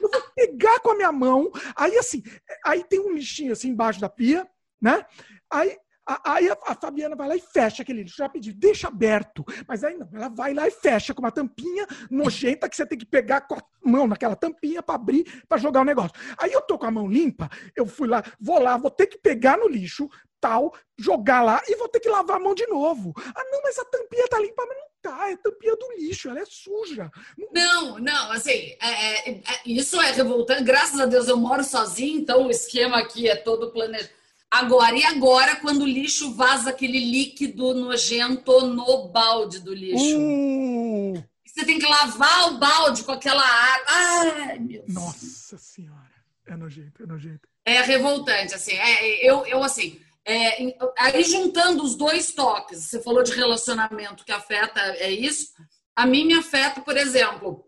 Eu vou pegar com a minha mão. Aí, assim, aí tem um lixinho assim embaixo da pia né? Aí, aí a, a, Fabiana vai lá e fecha aquele lixo. Já pedi, deixa aberto. Mas aí não, ela vai lá e fecha com uma tampinha nojenta que você tem que pegar com a mão naquela tampinha para abrir, para jogar o negócio. Aí eu tô com a mão limpa, eu fui lá, vou lá, vou ter que pegar no lixo, tal, jogar lá e vou ter que lavar a mão de novo. Ah, não, mas a tampinha tá limpa, mas não tá, é tampinha do lixo, ela é suja. Não, não, assim, é, é, é, isso é revoltante. Graças a Deus eu moro sozinho, então o esquema aqui é todo planejado. Agora, e agora quando o lixo vaza aquele líquido nojento no balde do lixo? Uh, Você tem que lavar o balde com aquela água. Ai, meu Deus. nossa senhora. É nojento, é nojento. É revoltante, assim. É, eu, eu, assim, é, aí juntando os dois toques, você falou de relacionamento que afeta, é isso? A mim me afeta, por exemplo,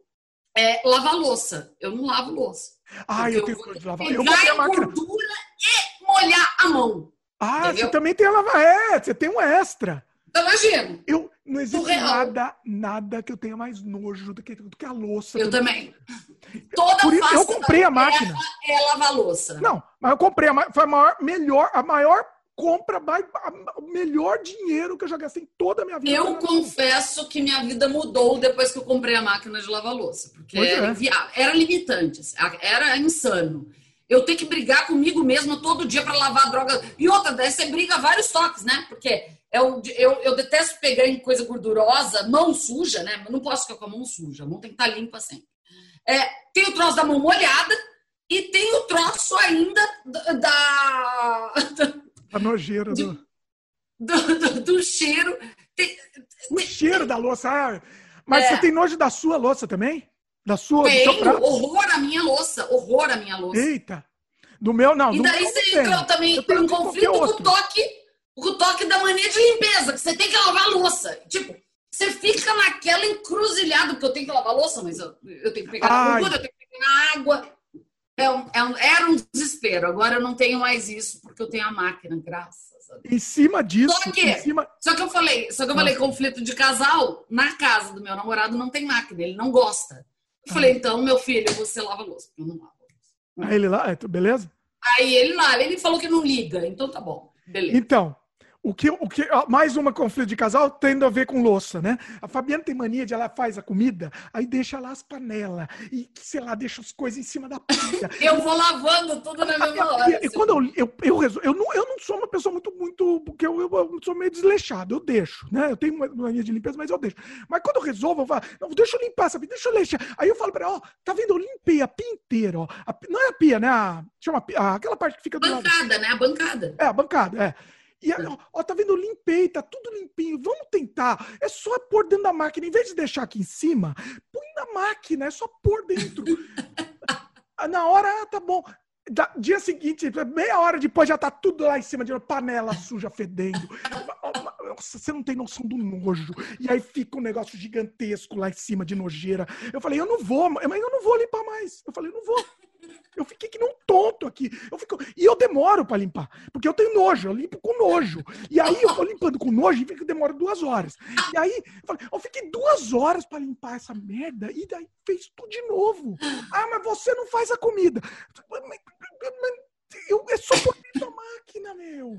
é, lavar louça. Eu não lavo louça. Ah, eu tenho vou ter lavar. que Eu pegar botei a máquina. gordura e molhar a mão. Ah, entendeu? você também tem a lavar. É, você tem um extra. Então, imagina, Eu, não existe nada, nada que eu tenha mais nojo do que, do que a louça. eu também. Toda Por isso, eu comprei a máquina. É lavar louça. Não, mas eu comprei. a Foi a maior, melhor, a maior compra, o melhor dinheiro que eu já gastei em toda a minha vida. Eu confesso que minha vida mudou depois que eu comprei a máquina de lavar louça, porque Pois era é. inviável, era limitante, assim, era insano. Eu tenho que brigar comigo mesma todo dia para lavar a droga. E outra, daí você briga vários toques, né? Porque eu, eu, eu detesto pegar em coisa gordurosa, mão suja, né? Não posso ficar com a mão suja, a mão tem que estar limpa sempre. É, tem o troço da mão molhada e tem o troço ainda da, da- nojeira do. do, do- do cheiro. Tem- O cheiro da louça. ah, mas É. você tem nojo da sua louça também? Da sua, Tenho horror à minha louça, horror à minha louça. Eita. Do meu, não. E do daí você entrou tem. também em qualquer conflito com o toque, com o toque da mania de limpeza, que você tem que lavar a louça. Tipo, você fica naquela encruzilhada, porque eu tenho que lavar a louça, mas eu, eu tenho que pegar na Ai. gordura, eu tenho que pegar na água. É um- é um- era um desespero. Agora eu não tenho mais isso, porque eu tenho a máquina, graças a Deus. Em cima disso, Só que- cima. Só que eu falei, só que eu falei conflito de casal, na casa do meu namorado não tem máquina, ele não gosta. Eu falei, então, meu filho, você lava a louça, eu não lavo. a louça. Aí ele lá, é, beleza? Aí ele lá, ele falou que não liga, então tá bom. Beleza. Então, o que, o que, mais uma conflito de casal tendo a ver com louça, né? A Fabiana tem mania de ela faz a comida, aí deixa lá as panelas e, sei lá, deixa as coisas em cima da pia. Eu vou lavando tudo na mesma hora. E, e quando eu, eu, eu, resol- eu, não, eu não sou uma pessoa muito, muito, porque eu, eu, eu sou meio desleixado, eu deixo, né? Eu tenho mania de limpeza, mas eu deixo. Mas quando eu resolvo, eu falo, não, deixa eu limpar essa pia, deixa eu deixar. Aí eu falo pra ela, ó, tá vendo? Eu limpei a pia inteira, ó. A não é a pia, né? A, chama pia, a- aquela parte que fica do lado. Bancada, né? A bancada. É, a bancada, é. E ó, ó, tá vendo? Eu limpei, tá tudo limpinho. Vamos tentar. É só pôr dentro da máquina. Em vez de deixar aqui em cima, põe na máquina, é só pôr dentro. Na hora, ah, tá bom. Da- dia seguinte, meia hora depois, já tá tudo lá em cima de uma panela suja, fedendo. Nossa, você não tem noção do nojo. E aí fica um negócio gigantesco lá em cima de nojeira. Eu falei, eu não vou, mas eu não vou limpar mais. Eu falei, eu não vou. Eu fiquei que nem um tonto aqui. Eu fico... E eu demoro pra limpar, porque eu tenho nojo, eu limpo com nojo. E aí eu tô limpando com nojo e fica demora duas horas. E aí eu, fiquei duas horas pra limpar essa merda e daí fez tudo de novo. Ah, mas você não faz a comida. Eu, é só por da máquina, meu.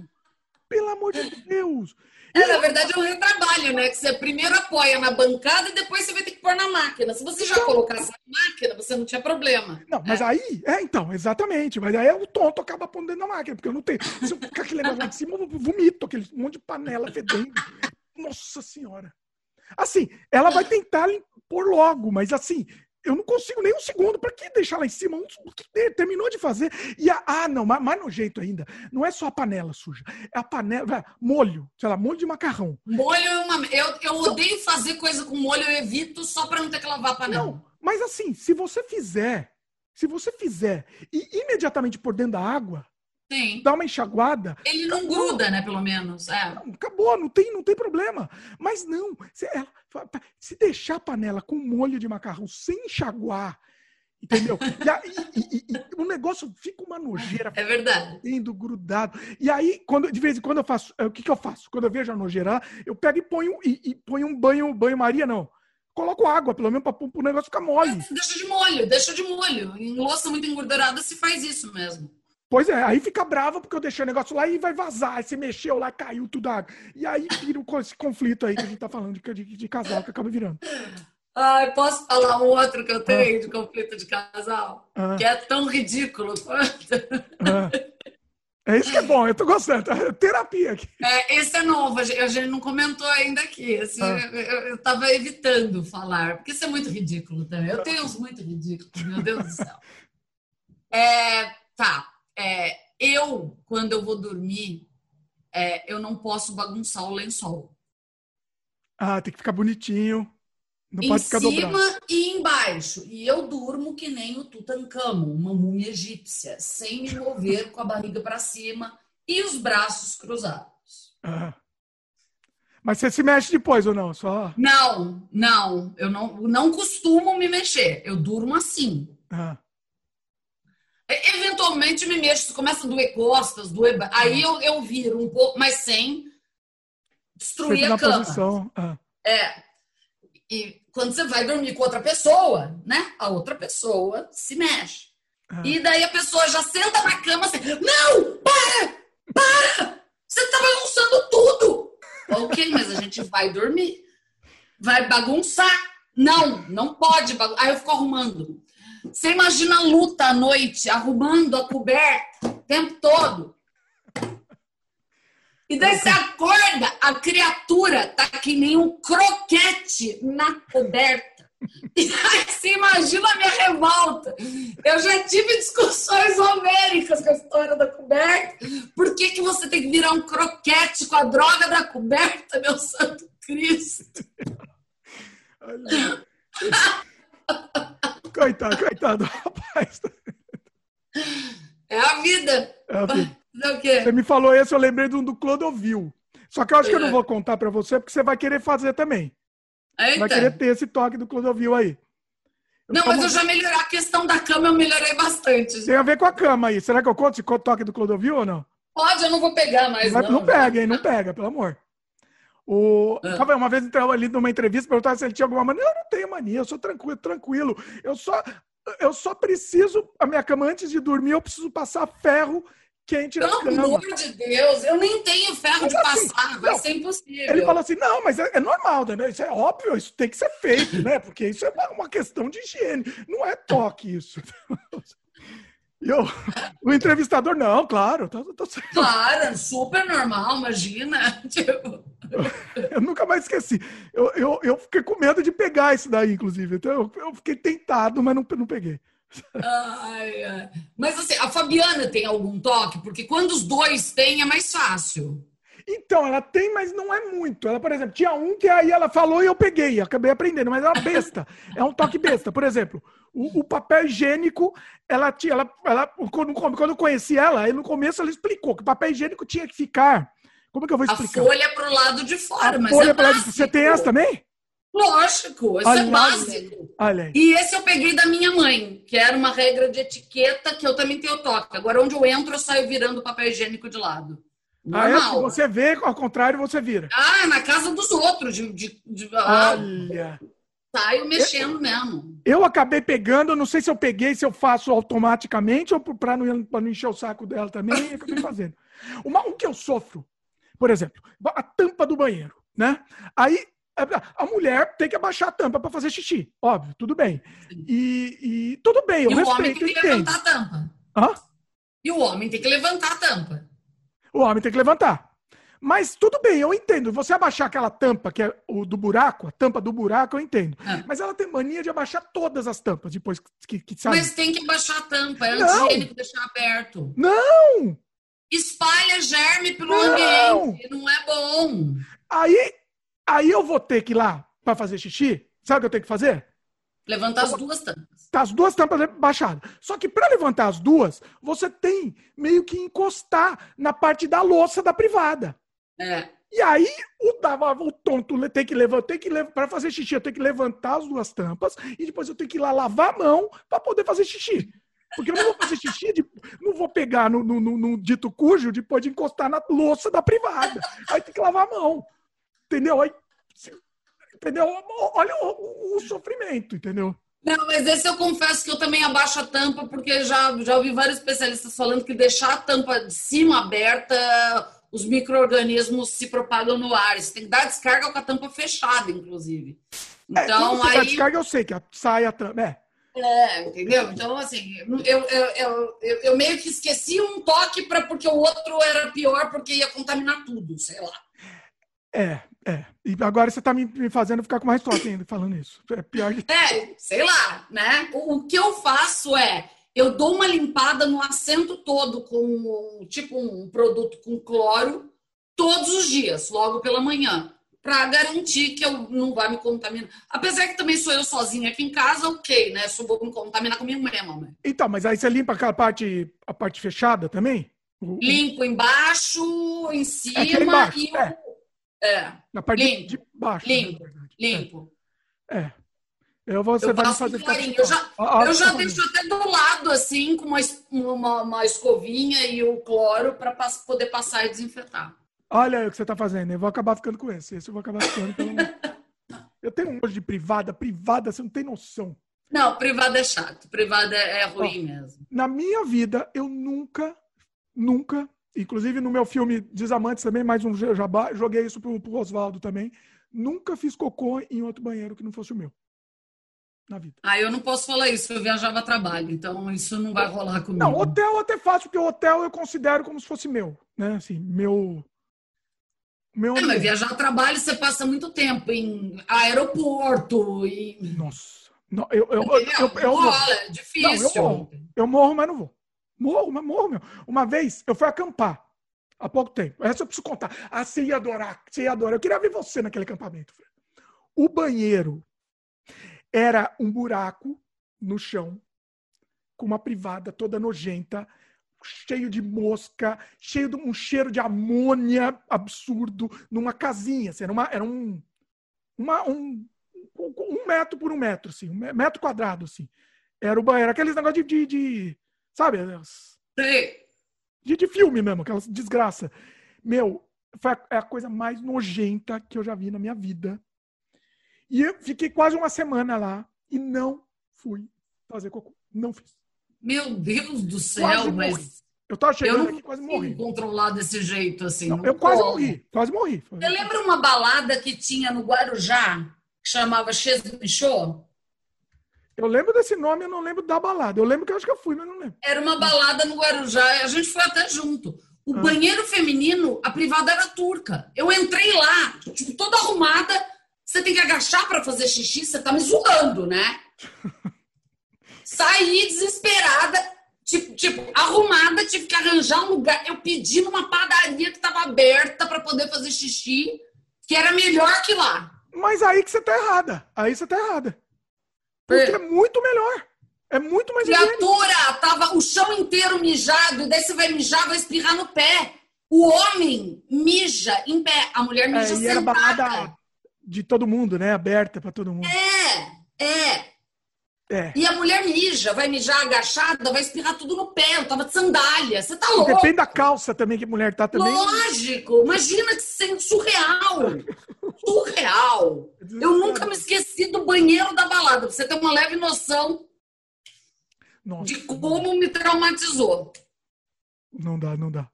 Pelo amor de Deus. É, na verdade, é um retrabalho, né? Que você primeiro apoia na bancada e depois você vai ter que pôr na máquina. Se você já Então- colocasse na máquina, você não tinha problema. Não, mas aí, é, então, exatamente. Mas aí o tonto acaba pondo dentro da máquina, porque eu não tenho. Se eu ficar aquele negócio lá de cima, eu vomito aquele monte de panela fedendo. Nossa Senhora. Assim, ela vai tentar pôr logo, mas assim, eu não consigo nem um segundo. Pra que deixar lá em cima? Um- terminou de fazer. E a, ah, não, mais, mais nojento ainda. Não é só a panela suja. É a panela. Molho, sei lá, molho de macarrão. Molho é uma. Eu, eu odeio fazer coisa com molho, eu evito só pra não ter que lavar a panela. Não, mas assim, se você fizer, se você fizer e imediatamente por dentro da água, Tem. dá uma enxaguada, Ele não gruda, né? Pelo menos. É. Não, acabou, não tem, não tem problema. Mas não, se, ela- se deixar a panela com molho de macarrão sem enxaguar, entendeu? E, aí, e- e- o negócio fica uma nojeira É verdade. fedendo, grudado. E aí, quando, de vez em quando eu faço, é, o que, que eu faço? Quando eu vejo a nojeira, eu pego e ponho, e, e ponho um banho, banho-maria, não. Coloco água, pelo menos, para o negócio ficar mole. Deixa de molho, deixa de molho. Em louça muito engordurada se faz isso mesmo. Pois é, aí fica brava porque eu deixei o negócio lá e vai vazar. Você mexeu lá, caiu tudo água. E aí vira esse conflito aí que a gente tá falando de, de, de casal que acaba virando. Ai, posso falar um outro que eu tenho de conflito de casal? Ah, Que é tão ridículo quanto. ah. É isso que é bom, eu tô gostando. É terapia aqui. É, esse é novo, a gente, não comentou ainda aqui. Assim, Ah. eu, eu, eu tava evitando falar, porque isso é muito ridículo também. Eu tenho uns muito ridículos, meu Deus do céu. É, tá. É, eu, quando eu vou dormir, é, eu não posso bagunçar o lençol. Ah, tem que ficar bonitinho. Não em pode ficar cima dobrado. e embaixo. E eu durmo que nem o Tutankhamon, uma múmia egípcia, sem me mover com a barriga para cima e os braços cruzados. Ah. Mas você se mexe depois ou não? Só. Não, não, eu não, não costumo me mexer. Eu durmo assim. Ah. E- Eventualmente me mexo, se começa a doer costas, doer. Aí eu, eu viro um pouco, mas sem destruir Sempre a cama. posição. Ah. É. E quando você vai dormir com outra pessoa, né? A outra pessoa se mexe. Ah. E daí a pessoa já senta na cama assim, não, para, para, você tá bagunçando tudo. Ok, mas a gente vai dormir. Vai bagunçar. Não, não pode bagunçar. Aí eu fico arrumando. Você imagina a luta à noite, arrumando a coberta o tempo todo. E daí você acorda, a criatura tá que nem um croquete na coberta. E aí você imagina a minha revolta. Eu já tive discussões homéricas com a história da coberta. Por que, que você tem que virar um croquete com a droga da coberta, meu santo Cristo? Coitado, coitado, rapaz. É a vida. É a vida. Você me falou esse, eu lembrei do, do Clodovil. Só que eu acho que eu É. não vou contar pra você, porque você vai querer fazer também. Vai Eita. querer ter esse toque do Clodovil aí. Eu Não, mas eu já melhorei. A questão da cama eu melhorei bastante. Tem a ver com a cama aí. Será que eu conto esse toque do Clodovil ou não? Pode, eu não vou pegar mais. Vai- não, não pega, hein? Não pega, pelo amor. O... Ah. Aí, Uma vez ali numa entrevista, perguntaram se ele tinha alguma mania. Eu não tenho mania, eu sou tranquilo, tranquilo. Eu só, eu só preciso, a minha cama antes de dormir, eu preciso passar ferro quente na Pelo cama. amor de Deus, eu nem tenho ferro Mas de assim, passar, vai não, ser impossível. Ele falou assim: não, mas é, é normal, né? Isso é óbvio, isso tem que ser feito, né? Porque isso é uma questão de higiene, não é toque isso. E eu, o entrevistador, não, claro, tá, tá certo. Claro, super normal, imagina. Tipo, Eu nunca mais esqueci. Eu, eu, eu fiquei com medo de pegar isso daí, inclusive. Então eu, eu fiquei tentado, mas não, não peguei. ai, ai. Mas assim, a Fabiana tem algum toque? Porque quando os dois têm, é mais fácil. Então, ela tem, mas não é muito. Ela, por exemplo, tinha um que aí ela falou e eu peguei, acabei aprendendo, mas é uma besta. É um toque besta. Por exemplo, o, o papel higiênico, ela tinha. Ela, ela, quando, quando eu conheci ela, aí no começo ela explicou que o papel higiênico tinha que ficar. Como que eu vou A explicar? folha pro lado de fora, A mas folha é pra lá de- básico. Você tem essa também? Lógico, isso Olha, é básico. Olha aí. E esse eu peguei da minha mãe, que era uma regra de etiqueta que eu também tenho toque. Agora, onde eu entro, eu saio virando o papel higiênico de lado. Ah, é? Normal. você vê, ao contrário, você vira. Ah, na casa dos outros. De, de, de- ah, Olha. Saio mexendo mesmo. Eu acabei pegando, eu não sei se eu peguei, se eu faço automaticamente ou para não, pra não encher o saco dela também, eu acabei fazendo. Uma, um que eu sofro, por exemplo, a tampa do banheiro, né? Aí a, mulher tem que abaixar a tampa para fazer xixi, óbvio, tudo bem. E, e tudo bem, eu e o homem respeito, tem eu que entendo. levantar a tampa. Hã? E o homem tem que levantar a tampa. O homem tem que levantar. Mas tudo bem, eu entendo. Você abaixar aquela tampa, que é o do buraco, a tampa do buraco, eu entendo. Ah. Mas ela tem mania de abaixar todas as tampas depois que, que sai. Mas tem que abaixar a tampa. É Não. antigênico deixar aberto. Não! Espalha germe pelo Não. ambiente. Não é bom. Aí, aí eu vou ter que ir lá para fazer xixi. Sabe o que eu tenho que fazer? Levantar as duas tampas. Tá as duas tampas baixadas. Só que para levantar as duas, você tem meio que encostar na parte da louça da privada. É. E aí o, dava- o tonto tem que levantar, tem que para fazer xixi, eu tenho que levantar as duas tampas e depois eu tenho que ir lá lavar a mão para poder fazer xixi. Porque eu não vou fazer xixi, de- não vou pegar no, no- no- no dito cujo depois de encostar na louça da privada. Aí tem que lavar a mão. Entendeu? Aí, entendeu? Olha o, o- o sofrimento, entendeu? Não, mas esse eu confesso que eu também abaixo a tampa, porque já, já ouvi vários especialistas falando que deixar a tampa de cima aberta, os micro-organismos se propagam no ar. Você tem que dar descarga com a tampa fechada, inclusive. É, Então, quando você dá aí. descarga, eu sei que sai a tampa. É. É, entendeu? Então, assim, eu, eu, eu, eu, meio que esqueci um toque para porque o outro era pior porque ia contaminar tudo, sei lá. É, é. E agora você está me, me, fazendo ficar com mais toque ainda falando isso. É pior que... É, sei lá, né? O, o, que eu faço é, eu dou uma limpada no assento todo com, tipo, um produto com cloro todos os dias, logo pela manhã para garantir que eu não vai me contaminar. Apesar que também sou eu sozinha aqui em casa, ok, né? Só vou me contaminar comigo mesma. Né? Então, mas aí você limpa aquela parte, a parte fechada também? Limpo embaixo, em cima é embaixo, e é. é. Na parte limpo, de baixo. Limpo, limpo. É. é. Eu vou, você eu vai fazer Eu já, ah, eu já deixo até do lado, assim, com uma, uma, uma escovinha e o cloro para poder passar e desinfetar. Olha aí o que você está fazendo. Eu vou acabar ficando com esse. Esse eu vou acabar ficando. Pelo... eu tenho um monte de privada. Privada, você não tem noção. Não, privada é chato. Privada é, é ruim Ó, mesmo. Na minha vida, eu nunca, nunca, inclusive no meu filme Desamantes também, mais um jabá, joguei isso pro, pro Oswaldo também. Nunca fiz cocô em outro banheiro que não fosse o meu. Na vida. Ah, eu não posso falar isso, eu viajava a trabalho, então isso não vai rolar comigo. Não, hotel até fácil, porque o hotel eu considero como se fosse meu, né? Assim, meu meu é, mas viajar a trabalho, você passa muito tempo em aeroporto. E... Nossa. Não, eu, eu, eu, eu, eu, eu é difícil. Não, eu, morro. eu morro, mas não vou. Morro, mas morro, meu. Uma vez eu fui acampar. Há pouco tempo. Essa eu preciso contar. Ah, você ia adorar. Você ia adorar. Eu queria ver você naquele acampamento. O banheiro era um buraco no chão, com uma privada toda nojenta, cheio de mosca, cheio de um cheiro de amônia absurdo, numa casinha. Assim, era, uma, era um, uma, um, um metro por um metro, assim, um metro quadrado, assim. Era o banheiro, aqueles negócios de, de, de sabe? De, de filme mesmo, aquelas desgraça. Meu, foi a, é a coisa mais nojenta que eu já vi na minha vida. E eu fiquei quase uma semana lá e não fui fazer cocô. Não fiz. Meu Deus do céu, mas. Eu tava chegando eu aqui quase morri. controlar desse jeito, assim. Não, eu quase morri, quase morri. Você lembra uma balada que tinha no Guarujá, que chamava Michô? Eu lembro desse nome, eu não lembro da balada. Eu lembro que eu acho que eu fui, mas não lembro. Era uma balada no Guarujá, a gente foi até junto. O ah. banheiro feminino, a privada era turca. Eu entrei lá, tipo, toda arrumada. Você tem que agachar para fazer xixi, você tá me zoando, né? Saí desesperada, tipo, tipo, arrumada, tive que arranjar um lugar. Eu pedi numa padaria que estava aberta para poder fazer xixi, que era melhor que lá. Mas aí que você tá errada. Aí você tá errada. Porque é, é muito melhor. É muito mais Criatura, tava o chão inteiro mijado, e daí você vai mijar, vai espirrar no pé. O homem mija em pé, a mulher mija é, e sentada. Era de todo mundo, né? Aberta para todo mundo. É, é. É. E a mulher mija, vai mijar agachada, vai espirrar tudo no pé. Eu tava de sandália. Você tá louco? Depende da calça também que a mulher tá também. Lógico. Imagina que sendo surreal. surreal. Eu nunca me esqueci do banheiro da balada. Pra você ter uma leve noção Nossa. de como me traumatizou. Não dá, não dá.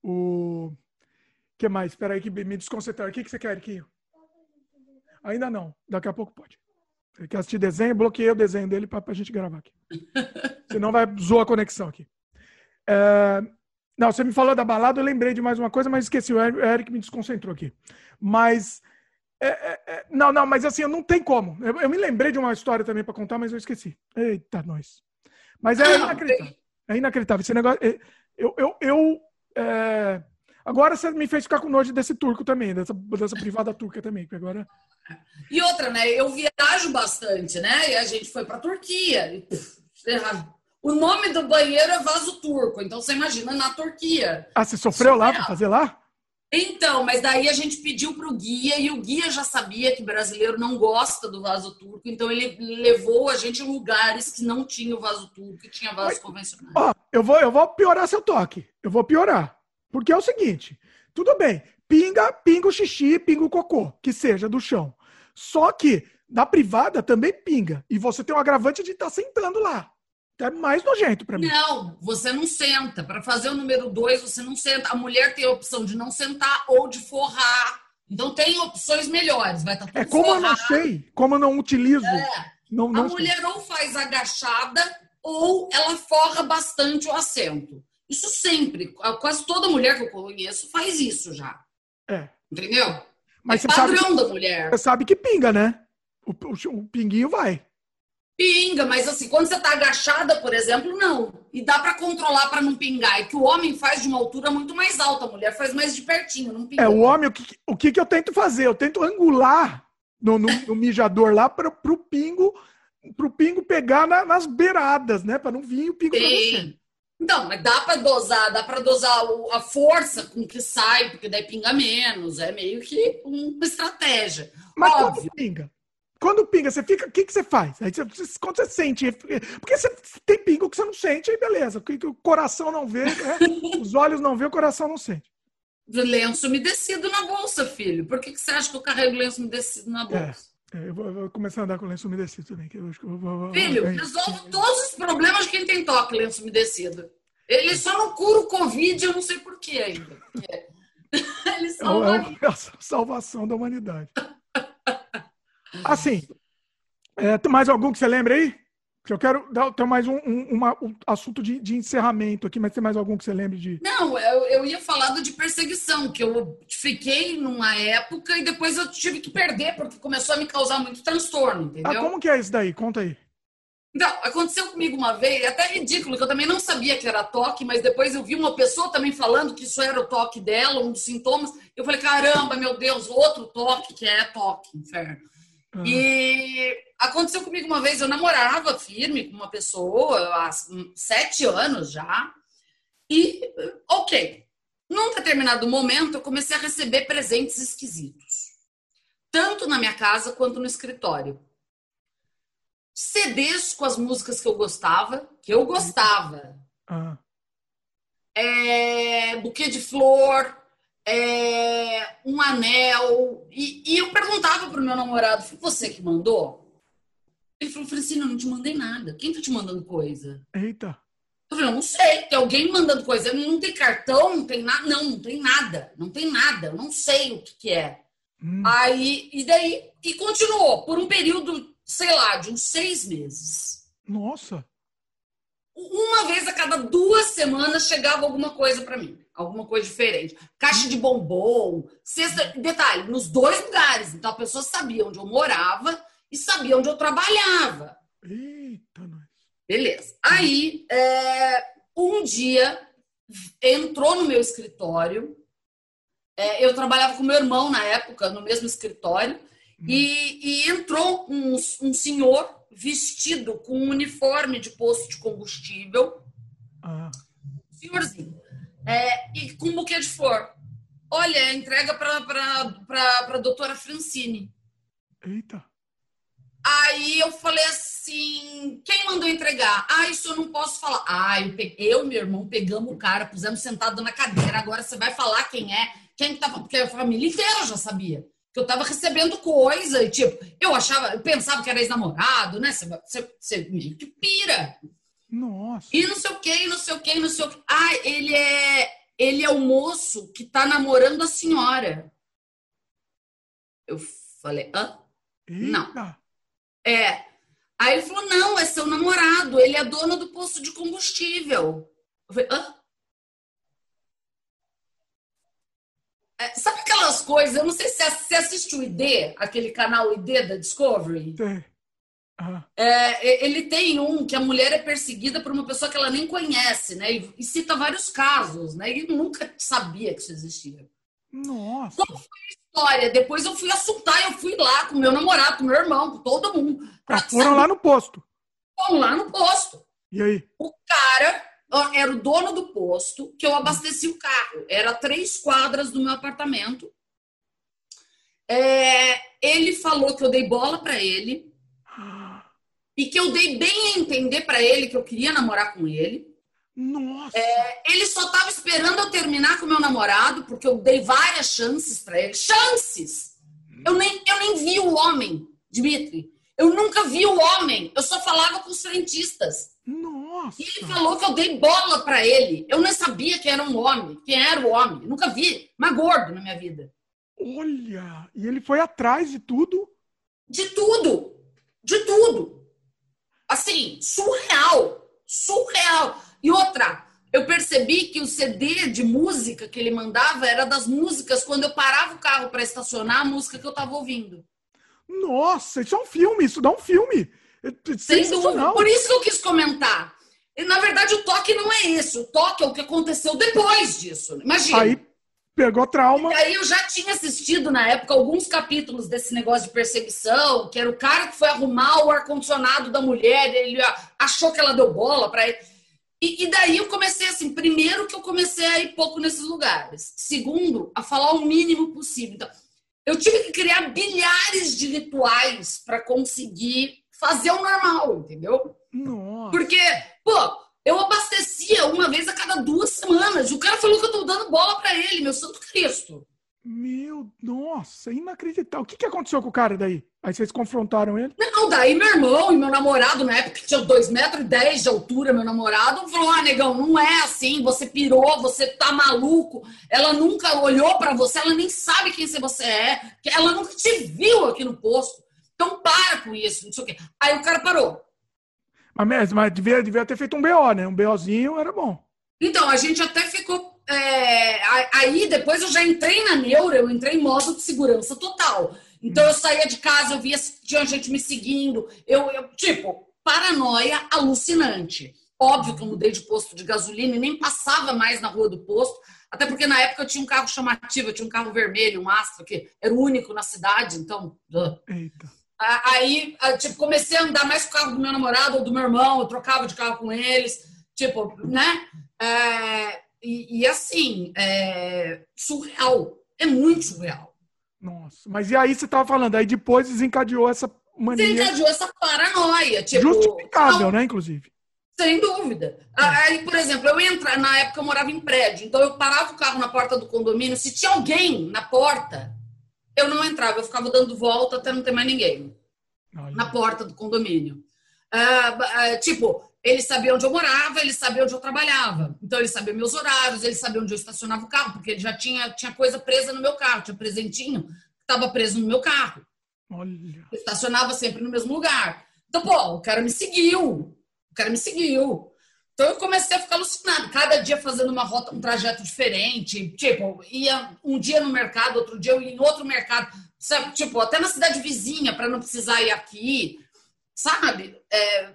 O que mais? Espera aí que me desconcentrar. O que, que você quer, Quinho? Ainda não. Daqui a pouco pode. Ele quer assistir desenho, bloqueei o desenho dele para a gente gravar aqui. Senão vai zoar a conexão aqui. É... Não, você me falou da balada, eu lembrei de mais uma coisa, mas esqueci. O Eric me desconcentrou aqui. Mas. É, é, é não, não, mas assim, não tem como. Eu, eu me lembrei de uma história também para contar, mas eu esqueci. Eita, nós. Mas é inacreditável. É inacreditável. Esse negócio. É, eu. eu, eu é, Agora você me fez ficar com nojo desse turco também, dessa, dessa privada turca também, porque agora. E outra, né? Eu viajo bastante, né? E a gente foi pra Turquia. E, puf, o nome do banheiro é vaso turco, então você imagina na Turquia. Ah, você sofreu lá para fazer lá? Então, mas daí a gente pediu para o guia e o guia já sabia que brasileiro não gosta do vaso turco, então ele levou a gente em lugares que não tinha o vaso turco, que tinha vaso mas, convencional. Ó, eu vou, eu vou piorar seu toque. Eu vou piorar. Porque é o seguinte, tudo bem, pinga, pinga o xixi, pinga o cocô, que seja do chão. Só que na privada também pinga. E você tem um agravante de estar tá sentando lá. É mais nojento para mim. Não, você não senta. Para fazer o número dois, você não senta. A mulher tem a opção de não sentar ou de forrar. Então tem opções melhores. Vai estar tá É como forrado. eu não sei, como eu não utilizo. É. Não, não a mulher ou faz agachada ou ela forra bastante o assento. Isso sempre, quase toda mulher que eu conheço faz isso já. É. Entendeu? Mas é você sabe, padrão que, da mulher. você sabe que pinga, né? O, o, o pinguinho vai. Pinga, mas assim, quando você tá agachada, por exemplo, não. E dá para controlar para não pingar. É que o homem faz de uma altura muito mais alta, a mulher faz mais de pertinho, não pinga. É, o homem, o que, o que, que eu tento fazer? Eu tento angular no, no, no mijador lá para pro pingo pro pingo pegar na, nas beiradas, né? Para não vir o pingo para você. Então, mas dá para dosar, dá para dosar o, a força com que sai, porque daí pinga menos. É meio que uma estratégia. Mas Óbvio. quando pinga? Quando pinga, você fica. O que, que você faz? Aí você, quando você sente. Porque você tem pingo que você não sente, aí beleza. O coração não vê, né? os olhos não vê, o coração não sente. Lenço umedecido na bolsa, filho. Por que, que você acha que eu carrego lenço umedecido na bolsa? É, é, eu, vou, eu, vou, começar a andar com lenço umedecido também. Que eu acho que eu vou, filho, resolve todos os problemas de quem tem toque, lenço umedecido. Ele só não cura o Covid, eu não sei por que ainda. Ele salva é, é a salvação da humanidade. Assim, é, mais algum que você lembra aí? Que eu quero dar ter mais um, um, uma, um assunto de, de, encerramento aqui, mas tem mais algum que você lembre de? Não, eu, eu ia falar do de perseguição, que eu fiquei numa época e depois eu tive que perder, porque começou a me causar muito transtorno, Ah, entendeu? como que é isso daí? Conta aí. Então, aconteceu comigo uma vez, é até ridículo, que eu também não sabia que era toque, mas depois eu vi uma pessoa também falando que isso era o toque dela, um dos sintomas. Eu falei, caramba, meu Deus, outro toque que é toque, inferno. Ah. E aconteceu comigo uma vez, eu namorava firme com uma pessoa há sete anos já. E, ok, num determinado momento eu comecei a receber presentes esquisitos. Tanto na minha casa quanto no escritório. CDs com as músicas que eu gostava, que eu gostava. Ah. É, buquê de flor, é, um anel. E, e eu perguntava pro meu namorado, foi você que mandou? Ele falou, Francina, eu não te mandei nada. Quem tá te mandando coisa? Eita. Eu falei, eu não sei, tem alguém mandando coisa. Não tem cartão, não tem nada. Não, não tem nada. Não tem nada. Eu não sei o que, que é. Hum. Aí, e daí, e continuou por um período, sei lá, de uns seis meses. Nossa. Uma vez a cada duas semanas chegava alguma coisa para mim, alguma coisa diferente. Caixa de bombom, cesta. Detalhe, nos dois lugares. Então a pessoa sabia onde eu morava e sabia onde eu trabalhava. Eita, nós. Beleza. Aí, é, um dia, entrou no meu escritório. É, eu trabalhava com meu irmão na época, no mesmo escritório. E, e entrou um, um senhor vestido com um uniforme de posto de combustível. Ah. Senhorzinho. É, e com um buquê de flor. Olha, entrega para a doutora Francine. Eita. Aí eu falei assim: quem mandou entregar? Ah, isso eu não posso falar. Ah, eu, eu e meu irmão pegamos o cara, pusemos sentado na cadeira. Agora você vai falar quem é, quem que tava. Porque a família inteira já sabia que eu tava recebendo coisa. E tipo, eu achava, eu pensava que era ex-namorado, né? Você, você, você meio que pira. Nossa. E não sei o que, não sei o que, não sei o que. Ah, ele é. Ele é o moço que tá namorando a senhora. Eu falei, hã? Eita. Não. É. Aí ele falou: não, é seu namorado, ele é dono do posto de combustível. Eu falei, hã? É, sabe aquelas coisas? Eu não sei se você assistiu o ID, aquele canal ID da Discovery. Tem. Ah. É, ele tem um que a mulher é perseguida por uma pessoa que ela nem conhece, né? E, e cita vários casos, né? E nunca sabia que isso existia. Nossa. Qual foi a história? Depois eu fui assuntar, eu fui lá com meu namorado, com meu irmão, com todo mundo. Ah, foram lá no posto. Foram lá no posto. E aí? O cara era o dono do posto que eu abasteci o carro. Era três quadras do meu apartamento. É, ele falou que eu dei bola para ele e que eu dei bem a entender para ele que eu queria namorar com ele. Nossa. É, ele só tava esperando eu terminar com meu namorado porque eu dei várias chances para ele. Chances! Eu nem, eu nem vi o homem, Dimitri. Eu nunca vi o homem. Eu só falava com os frentistas. Nossa. E ele falou que eu dei bola para ele. Eu nem sabia que era um homem. Quem era o homem? Eu nunca vi. Mas gordo na minha vida. Olha. E ele foi atrás de tudo? De tudo. De tudo. Assim, surreal. Surreal. E outra, eu percebi que o CD de música que ele mandava era das músicas quando eu parava o carro para estacionar, a música que eu tava ouvindo. Nossa, isso é um filme, isso dá um filme. É Sem dúvida. Por isso que eu quis comentar. E, na verdade, o toque não é isso. O toque é o que aconteceu depois disso. Imagina. Aí pegou trauma. E aí eu já tinha assistido na época alguns capítulos desse negócio de perseguição, que era o cara que foi arrumar o ar-condicionado da mulher, ele achou que ela deu bola para ele. E, e, daí eu comecei assim, primeiro que eu comecei a ir pouco nesses lugares. Segundo, a falar o mínimo possível. Então, eu tive que criar bilhares de rituais para conseguir fazer o normal, entendeu? Nossa. Porque, pô, eu abastecia uma vez a cada duas semanas. O cara falou que eu tô dando bola para ele, meu santo Cristo. Meu, nossa, inacreditável. O que, que aconteceu com o cara daí? Aí vocês confrontaram ele? Não, daí meu irmão e meu namorado, na época tinha 2,10 metros e dez de altura, meu namorado, falou: Ah, negão, não é assim, você pirou, você tá maluco. Ela nunca olhou para você, ela nem sabe quem você é, ela nunca te viu aqui no posto. Então para com isso, não sei o quê. Aí o cara parou. Mas, mas devia, devia ter feito um BO, né? Um BOzinho era bom. Então, a gente até ficou. É, aí depois eu já entrei na neura, eu entrei em modo de segurança total. Então eu saía de casa, eu via tinha gente me seguindo, eu, eu tipo, paranoia alucinante. Óbvio que eu mudei de posto de gasolina e nem passava mais na rua do posto, até porque na época eu tinha um carro chamativo, eu tinha um carro vermelho, um Astra, que era o único na cidade, então. Eita. Aí, tipo, comecei a andar mais com o carro do meu namorado ou do meu irmão, eu trocava de carro com eles, tipo, né? É, e, e, assim, é surreal. É muito surreal. Nossa, mas e aí você estava falando, aí depois desencadeou essa mania. Desencadeou essa paranoia. Tipo, Justificável, não, né, inclusive. Sem dúvida. É. Aí, por exemplo, eu entra, na época eu morava em prédio, então eu parava o carro na porta do condomínio, se tinha alguém na porta, eu não entrava, eu ficava dando volta até não ter mais ninguém Olha. na porta do condomínio. Uh, uh, tipo, ele sabia onde eu morava, ele sabia onde eu trabalhava. Então, ele sabia meus horários, ele sabia onde eu estacionava o carro, porque ele já tinha, tinha coisa presa no meu carro, tinha presentinho que estava preso no meu carro. Olha. Eu estacionava sempre no mesmo lugar. Então, pô, o cara me seguiu. O cara me seguiu. Então eu comecei a ficar alucinado, cada dia fazendo uma rota, um trajeto diferente. Tipo, ia um dia no mercado, outro dia eu ia em outro mercado. Sabe? Tipo, até na cidade vizinha, para não precisar ir aqui. Sabe? É,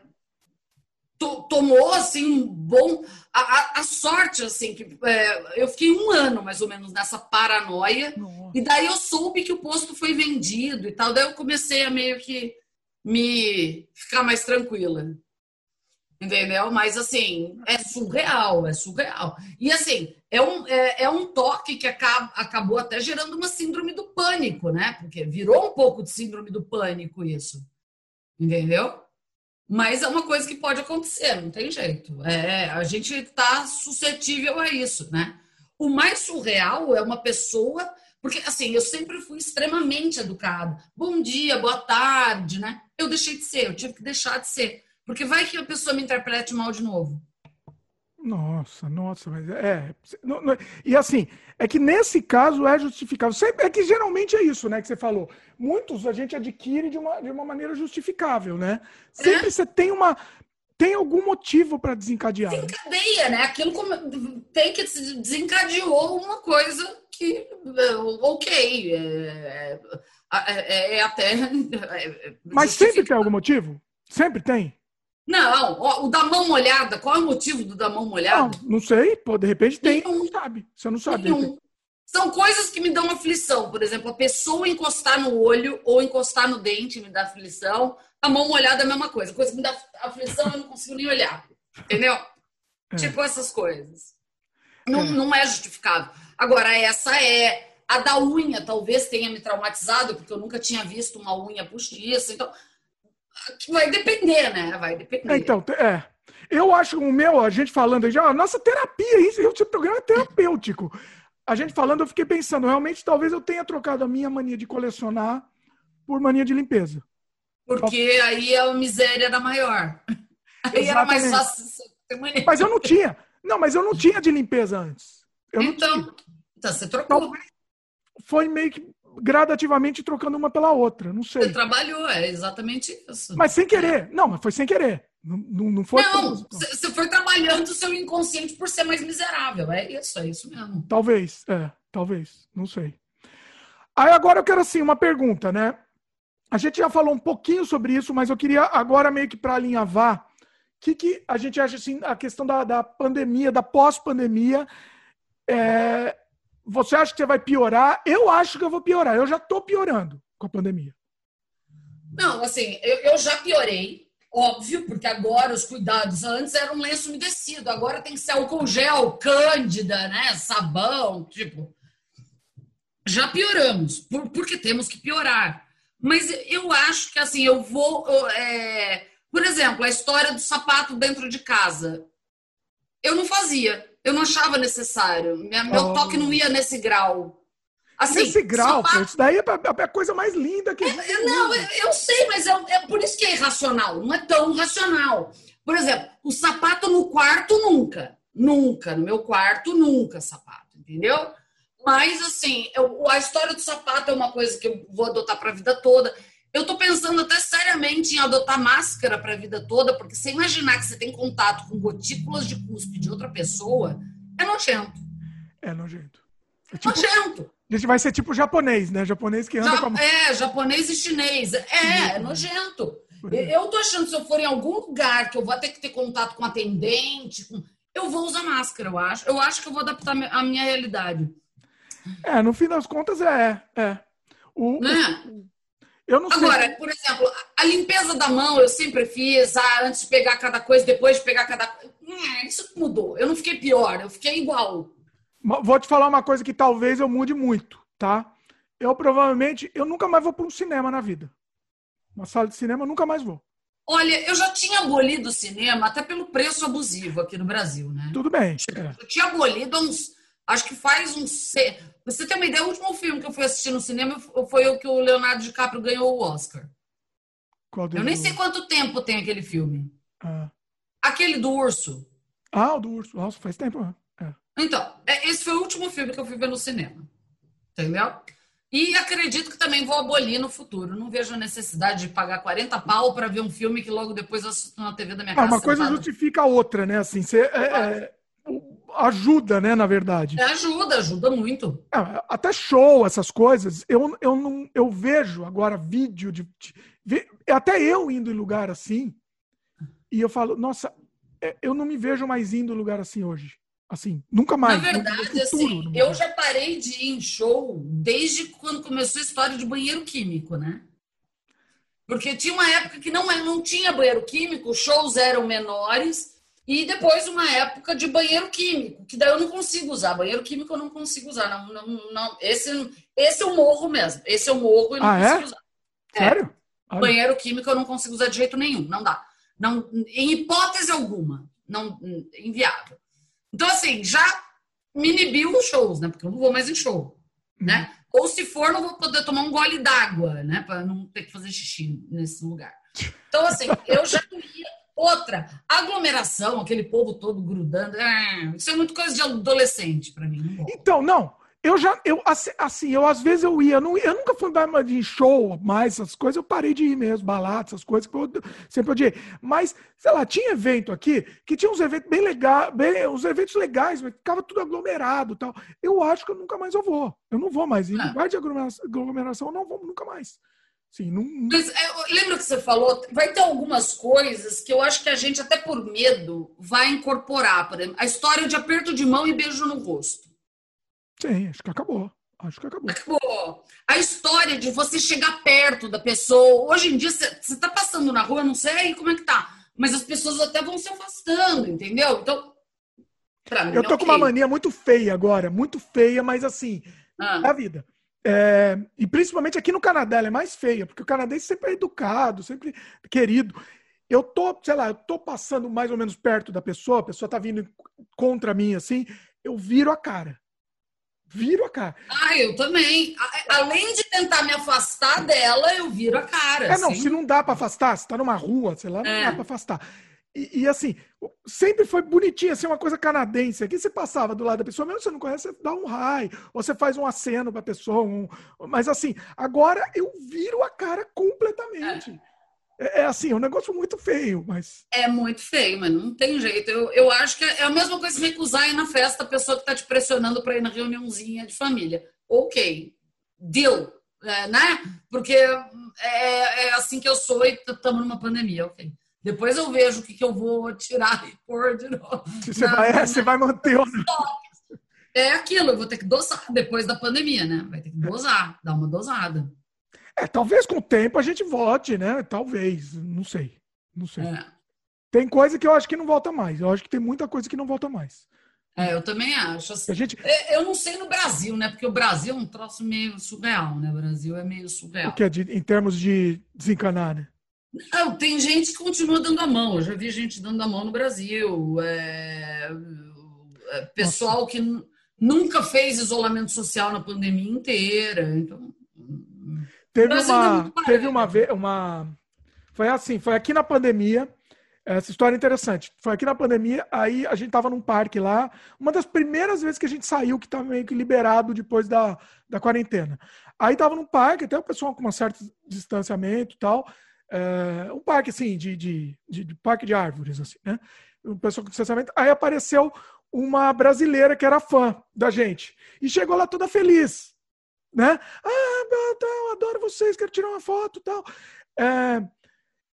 tomou assim um bom. A, a, a sorte, assim, que é, eu fiquei um ano mais ou menos nessa paranoia. Nossa. E daí eu soube que o posto foi vendido e tal. Daí eu comecei a meio que me ficar mais tranquila. Entendeu? Mas assim, é surreal, é surreal. E assim, é um, é, é um toque que acaba, acabou até gerando uma síndrome do pânico, né? Porque virou um pouco de síndrome do pânico isso. Entendeu? Mas é uma coisa que pode acontecer, não tem jeito. É, a gente está suscetível a isso, né? O mais surreal é uma pessoa, porque assim, eu sempre fui extremamente educada. Bom dia, boa tarde, né? Eu deixei de ser, eu tive que deixar de ser. Porque vai que a pessoa me interprete mal de novo. Nossa, nossa, mas é. Não, não, e assim, é que nesse caso é justificável. É que geralmente é isso, né, que você falou. Muitos a gente adquire de uma, de uma maneira justificável, né? Sempre é. você tem uma. Tem algum motivo para desencadear. Desencadeia, né? Aquilo como, tem que desencadeou uma coisa que. Ok. É, é, é até. Mas sempre tem algum motivo? Sempre tem? Não, o da mão molhada, qual é o motivo do da mão molhada? Não, não sei, pô, de repente tem, Nenhum. não sabe. Você não sabe. Nenhum. São coisas que me dão aflição. Por exemplo, a pessoa encostar no olho ou encostar no dente me dá aflição. A mão molhada é a mesma coisa. Coisa que me dá aflição, eu não consigo nem olhar. Entendeu? É. Tipo essas coisas. Não é. não é justificável. Agora, essa é. A da unha talvez tenha me traumatizado, porque eu nunca tinha visto uma unha postiça. Então, Vai depender, né? Vai depender. Então, é. Eu acho o meu, a gente falando já, a nossa terapia, isso, o programa é terapêutico. A gente falando, eu fiquei pensando, realmente, talvez eu tenha trocado a minha mania de colecionar por mania de limpeza. Porque aí a miséria era maior. Aí Exatamente. era mais fácil ter mania. Mas eu não tinha. Não, mas eu não tinha de limpeza antes. Eu então, então, você trocou. foi meio que gradativamente trocando uma pela outra. Não sei. Você trabalhou, é exatamente isso. Mas sem querer. Não, mas foi sem querer. Não, não, não foi. Não, você foi trabalhando o seu inconsciente por ser mais miserável. É isso, é isso mesmo. Talvez, é, talvez, não sei. Aí agora eu quero assim uma pergunta, né? A gente já falou um pouquinho sobre isso, mas eu queria agora meio que para alinhavar, o que, que a gente acha assim a questão da, da pandemia, da pós-pandemia. É, você acha que você vai piorar? Eu acho que eu vou piorar. Eu já estou piorando com a pandemia. Não, assim, eu, eu já piorei, óbvio, porque agora os cuidados antes eram um lenço umedecido, agora tem que ser álcool gel, cândida, né? Sabão, tipo já pioramos, por, porque temos que piorar. Mas eu acho que assim, eu vou. É, por exemplo, a história do sapato dentro de casa. Eu não fazia, eu não achava necessário. Minha, meu oh. toque não ia nesse grau. Assim, nesse grau, sapato... isso daí é a, coisa mais linda que é, Não, eu, eu sei, mas é, é por isso que é irracional, não é tão racional. Por exemplo, o sapato no quarto nunca. Nunca, no meu quarto, nunca sapato, entendeu? Mas, assim, eu, a história do sapato é uma coisa que eu vou adotar para a vida toda. Eu estou pensando até seriamente em adotar máscara para a vida toda, porque você imaginar que você tem contato com gotículas de cuspe de outra pessoa, é nojento. É nojento. É tipo, nojento. A gente vai ser tipo japonês, né? Japonês que anda ja, com a... É, japonês e chinês. É, é nojento. Eu tô achando que se eu for em algum lugar que eu vou ter que ter contato com atendente, com... eu vou usar máscara, eu acho. Eu acho que eu vou adaptar a minha realidade. É, no fim das contas é. é. O, né? Eu não Agora, sei. por exemplo, a limpeza da mão eu sempre fiz, ah, antes de pegar cada coisa, depois de pegar cada coisa. É, isso mudou. Eu não fiquei pior, eu fiquei igual. Vou te falar uma coisa que talvez eu mude muito, tá? Eu provavelmente, eu nunca mais vou para um cinema na vida. Uma sala de cinema eu nunca mais vou. Olha, eu já tinha abolido o cinema até pelo preço abusivo aqui no Brasil, né? Tudo bem. É. Eu tinha abolido uns. Acho que faz uns. Você tem uma ideia, o último filme que eu fui assistir no cinema foi o que o Leonardo DiCaprio ganhou o Oscar. Qual eu nem sei quanto tempo tem aquele filme. Ah. Aquele do urso. Ah, o do urso. Nossa, faz tempo. Né? É. Então, é, esse foi o último filme que eu fui ver no cinema. Entendeu? E acredito que também vou abolir no futuro. Não vejo a necessidade de pagar 40 pau para ver um filme que logo depois eu assisto na TV da minha ah, casa. Uma coisa justifica a outra, né? Assim, você, é, é, ajuda, né, na verdade. É, ajuda, ajuda muito. É, até show, essas coisas, eu, eu não eu vejo agora vídeo de, de, até eu indo em lugar assim, e eu falo, nossa, é, eu não me vejo mais indo em lugar assim hoje. Assim, nunca mais. Na verdade, futuro, assim, eu já parei de ir em show desde quando começou a história de banheiro químico, né? Porque tinha uma época que não, não tinha banheiro químico, os shows eram menores, e depois uma época de banheiro químico, que daí eu não consigo usar. Banheiro químico eu não consigo usar. Não, não, não. Esse, esse eu morro mesmo. Esse eu morro e não ah, é? consigo é? usar. Sério? É. Banheiro químico eu não consigo usar de jeito nenhum. Não dá. Não, em hipótese alguma. Não, inviável. Então, assim, já me inibiu os shows, né? Porque eu não vou mais em show. Uhum. Né? Ou se for, não vou poder tomar um gole d'água, né? Para não ter que fazer xixi nesse lugar. Então, assim, eu já ia Outra, aglomeração, aquele povo todo grudando. É, isso é muito coisa de adolescente para mim. Não então, não. Eu já, eu, assim, eu às vezes eu ia, não, eu nunca fui mais de show, mais essas coisas, eu parei de ir mesmo, baladas, essas coisas que eu sempre odiei. Mas, sei lá, tinha evento aqui que tinha uns eventos bem legais, bem, uns eventos legais, mas ficava tudo aglomerado tal. Eu acho que eu nunca mais eu vou. Eu não vou mais. Em ah. lugar de aglomeração, aglomeração, eu não vou nunca mais. Sim, não, Mas, é, lembra que você falou? Vai ter algumas coisas que eu acho que a gente, até por medo, vai incorporar. Por exemplo, a história de aperto de mão e beijo no rosto. Sim, acho que acabou. Acho que acabou. Acabou. A história de você chegar perto da pessoa. Hoje em dia, você está passando na rua, não sei como é que tá. Mas as pessoas até vão se afastando, entendeu? Então, pra mim. Eu tô com uma mania muito feia agora, muito feia, mas assim, ah. a vida. É, e principalmente aqui no Canadá, ela é mais feia, porque o canadense sempre é educado, sempre querido. Eu tô, sei lá, eu tô passando mais ou menos perto da pessoa, a pessoa tá vindo contra mim assim, eu viro a cara. Viro a cara. Ah, eu também. Além de tentar me afastar dela, eu viro a cara. É, não, assim. se não dá para afastar, se tá numa rua, sei lá, não é. dá para afastar. E, e, assim, sempre foi bonitinho, assim, uma coisa canadense. Aqui você passava do lado da pessoa, mesmo que você não conhece, você dá um raio, ou você faz um aceno pra pessoa. Um... Mas assim, agora eu viro a cara completamente. É, é assim, é um negócio muito feio, mas. É muito feio, mas não tem jeito. Eu, eu acho que é a mesma coisa que recusar ir na festa a pessoa que está te pressionando para ir na reuniãozinha de família. Ok, deal, é, né? Porque é, é, assim que eu sou e estamos numa pandemia, ok. Depois eu vejo o que, que eu vou tirar e pôr de novo. Você, na, vai, é, você vai manter o. É aquilo, eu vou ter que dosar depois da pandemia, né? Vai ter que dosar, dar uma dosada. É, talvez com o tempo a gente volte, né? Talvez, não sei. Não sei. É. Tem coisa que eu acho que não volta mais. Eu acho que tem muita coisa que não volta mais. É, eu também acho. Assim, a gente... É, eu não sei no Brasil, né? Porque o Brasil é um troço meio surreal, né? O Brasil é meio surreal. O que é de, em termos de desencanar, né? Não, tem gente que continua dando a mão. Eu já vi gente dando a mão no Brasil. É... é pessoal Nossa. que nunca fez isolamento social na pandemia inteira. Então, teve uma, é teve uma vez, uma, foi assim, foi aqui na pandemia. Essa história é interessante. Foi aqui na pandemia, aí a gente estava num parque lá, uma das primeiras vezes que a gente saiu, que estava meio que liberado depois da, da quarentena. Aí estava num parque, até o pessoal com um certo distanciamento e tal. É, um parque, assim, de, de, de, de, parque de árvores, assim, né? Um pessoal com distanciamento. Aí apareceu uma brasileira que era fã da gente. E chegou lá toda feliz. Né? Ah, eu adoro vocês, quero tirar uma foto e tal. É,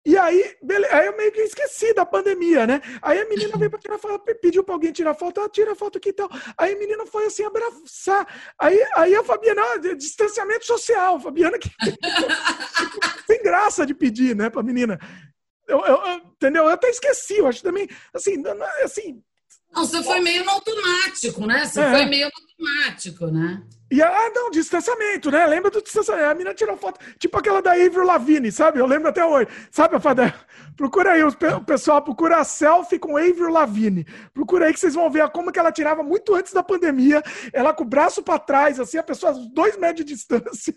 e aí, beleza, aí eu meio que esqueci da pandemia, né? Aí a menina veio para tirar foto, pediu para alguém tirar foto, ela tira foto aqui e tal. Aí a menina foi assim abraçar. Aí, aí a Fabiana, ah, distanciamento social, Fabiana que sem graça de pedir, né, para menina. Eu, eu, eu, entendeu? Eu até esqueci, eu acho também, assim, assim não, você foi meio no automático, né? Você é. foi meio no automático, né? E ah, não, distanciamento, né? Lembra do distanciamento? A menina tirou foto, tipo aquela da Avril Lavigne, sabe? Eu lembro até hoje. Sabe, Fadé? Procura aí, o pessoal procura a selfie com Avril Lavigne. Procura aí que vocês vão ver como que ela tirava muito antes da pandemia. Ela com o braço para trás, assim, a pessoa dois metros de distância.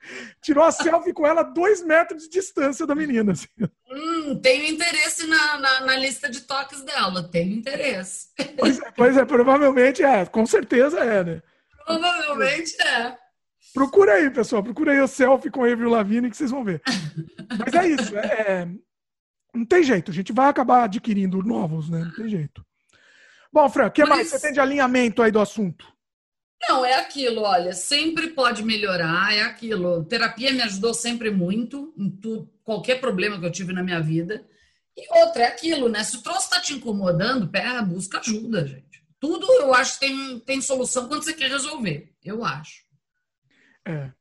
Tirou a selfie com ela dois metros de distância da menina. Assim. Hum, tenho interesse na, na, na, lista de toques dela, tenho interesse. Pois é, pois é, provavelmente é, com certeza é, né? Provavelmente é. Procura aí, pessoal, procura aí o selfie com a Avril Lavigne que vocês vão ver. Mas é isso, é, é, não tem jeito, a gente vai acabar adquirindo novos, né? Não tem jeito. Bom, Fran, o que Mas... mais você tem de alinhamento aí do assunto? Não, é aquilo, olha, sempre pode melhorar, é aquilo. Terapia me ajudou sempre muito em tudo, qualquer problema que eu tive na minha vida. E outra, é aquilo, né? Se o troço está te incomodando, pera, busca ajuda, gente. Tudo eu acho que tem, tem solução quando você quer resolver, eu acho. É.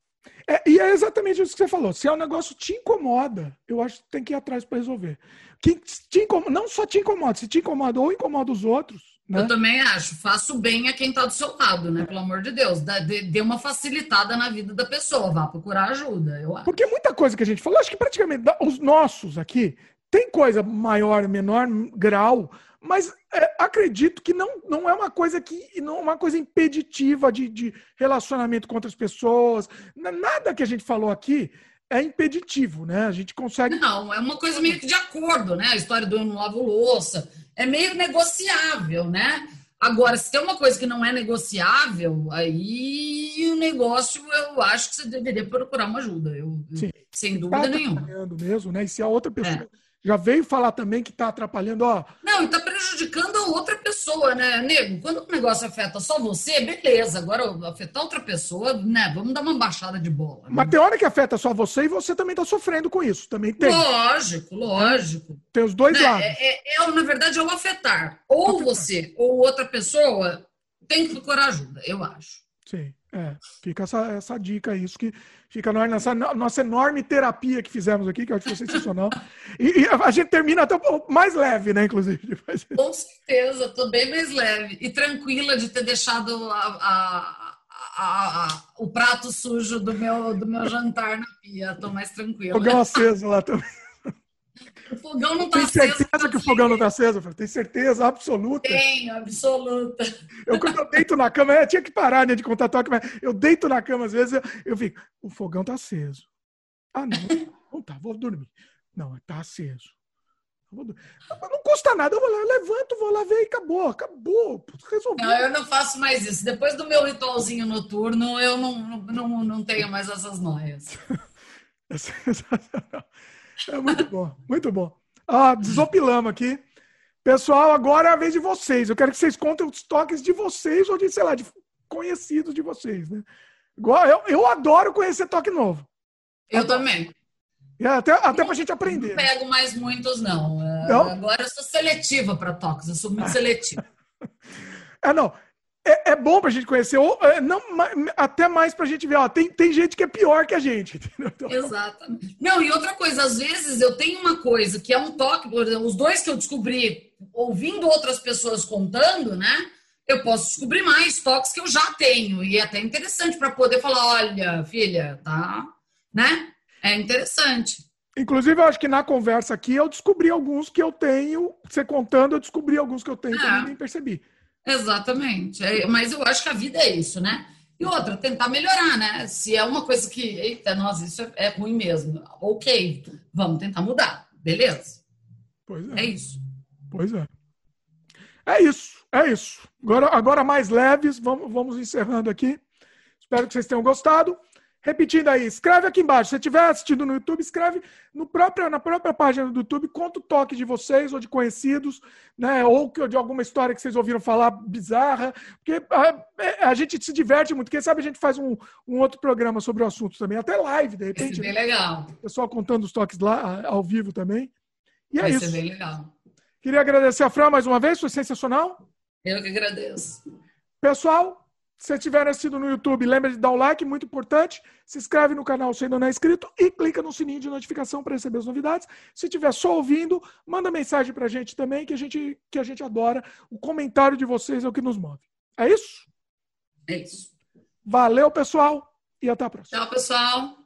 é. E é exatamente isso que você falou. Se é um negócio que te incomoda, eu acho que tem que ir atrás para resolver. Que te incomoda, não só te incomoda, se te incomoda ou incomoda os outros, né? Eu também acho. Faço bem a quem está do seu lado, né? Pelo amor de Deus. Dê uma facilitada na vida da pessoa. Vá procurar ajuda, eu acho. Porque muita coisa que a gente falou, acho que praticamente os nossos aqui, tem coisa maior, menor grau, mas é, acredito que não, não é uma coisa que não é uma coisa impeditiva de, de relacionamento com outras pessoas. Nada que a gente falou aqui é impeditivo, né? A gente consegue. Não, é uma coisa meio que de acordo, né? A história do eu não lavo louça é meio negociável, né? Agora, se tem uma coisa que não é negociável, aí o negócio eu acho que você deveria procurar uma ajuda. Eu, Sim. Sem dúvida tá nenhuma. mesmo, né? E se a outra pessoa é já veio falar também que está atrapalhando, ó. Não, e está prejudicando a outra pessoa, né, nego? Quando o negócio afeta só você, beleza. Agora, afetar outra pessoa, né? Vamos dar uma baixada de bola. Né? Mas tem hora que afeta só você e você também está sofrendo com isso. Também tem. Lógico, lógico. Tem os dois né? lados. É, é, é, na verdade, é o afetar. Ou afetar. você ou outra pessoa tem que procurar ajuda, eu acho. Sim. É, fica essa, essa dica, isso que fica nessa nossa enorme terapia que fizemos aqui, que eu acho sensacional. E, e, a gente termina até mais leve, né, inclusive. Com certeza, estou bem mais leve e tranquila de ter deixado a, a, a, o prato sujo do meu, do meu jantar na pia. Estou mais tranquila. Fogão aceso lá também. O fogão não aceso. Tem certeza que o fogão não está aceso? Tem certeza absoluta? Tenho, absoluta. Eu, quando eu deito na cama, eu tinha que parar né, de contar toque, mas eu deito na cama, às vezes, eu, eu fico, o fogão está aceso. Ah, não, não tá, vou dormir. Não, está aceso. Não custa nada, eu vou lá, eu levanto, vou lá ver e acabou, acabou, resolveu. Não, eu não faço mais isso. Depois do meu ritualzinho noturno, eu não, não, não, não tenho mais essas noias. É. É muito bom, muito bom. Ah, desopilamos aqui. Pessoal, agora é a vez de vocês. Eu quero que vocês contem os toques de vocês ou de, sei lá, de conhecidos de vocês, né? Eu, eu adoro conhecer toque novo. Eu também. É, até até para a gente aprender. Não pego mais muitos, não. não? Agora eu sou seletiva para toques, eu sou muito seletiva. é, não. É, é bom para a gente conhecer, ou, é, não, até mais para a gente ver. Ó, tem, tem gente que é pior que a gente. Então... Exatamente. Não, e outra coisa, às vezes eu tenho uma coisa que é um toque, por exemplo, os dois que eu descobri ouvindo outras pessoas contando, né? Eu posso descobrir mais toques que eu já tenho. E é até interessante para poder falar: olha, filha, tá, né? É interessante. Inclusive, eu acho que na conversa aqui eu descobri alguns que eu tenho. Você contando, eu descobri alguns que eu tenho é. que eu nem percebi. Exatamente. É, mas eu acho que a vida é isso, né? E outra, tentar melhorar, né? Se é uma coisa que, eita, nós, isso é, é ruim mesmo. Ok, vamos tentar mudar. Beleza? Pois é. É isso. Pois é. É isso, é isso. Agora, agora mais leves, vamos, vamos encerrando aqui. Espero que vocês tenham gostado. Repetindo aí, escreve aqui embaixo. Se você estiver assistindo no YouTube, escreve no próprio, na própria página do YouTube, conta o toque de vocês ou de conhecidos, né? Ou de alguma história que vocês ouviram falar bizarra. Porque a, é, a gente se diverte muito. Quem sabe a gente faz um, um outro programa sobre o assunto também, até live, de repente. Isso é bem legal. O pessoal contando os toques lá ao vivo também. E é Vai isso. Ser bem legal. Queria agradecer a Fran mais uma vez, foi sensacional. Eu que agradeço. Pessoal, se estiver assistindo no YouTube, lembre de dar o like, muito importante. Se inscreve no canal se ainda não é inscrito e clica no sininho de notificação para receber as novidades. Se estiver só ouvindo, manda mensagem para a gente também, que a gente, que a gente adora. O comentário de vocês é o que nos move. É isso? É isso. Valeu, pessoal, e até a próxima. Tchau, pessoal.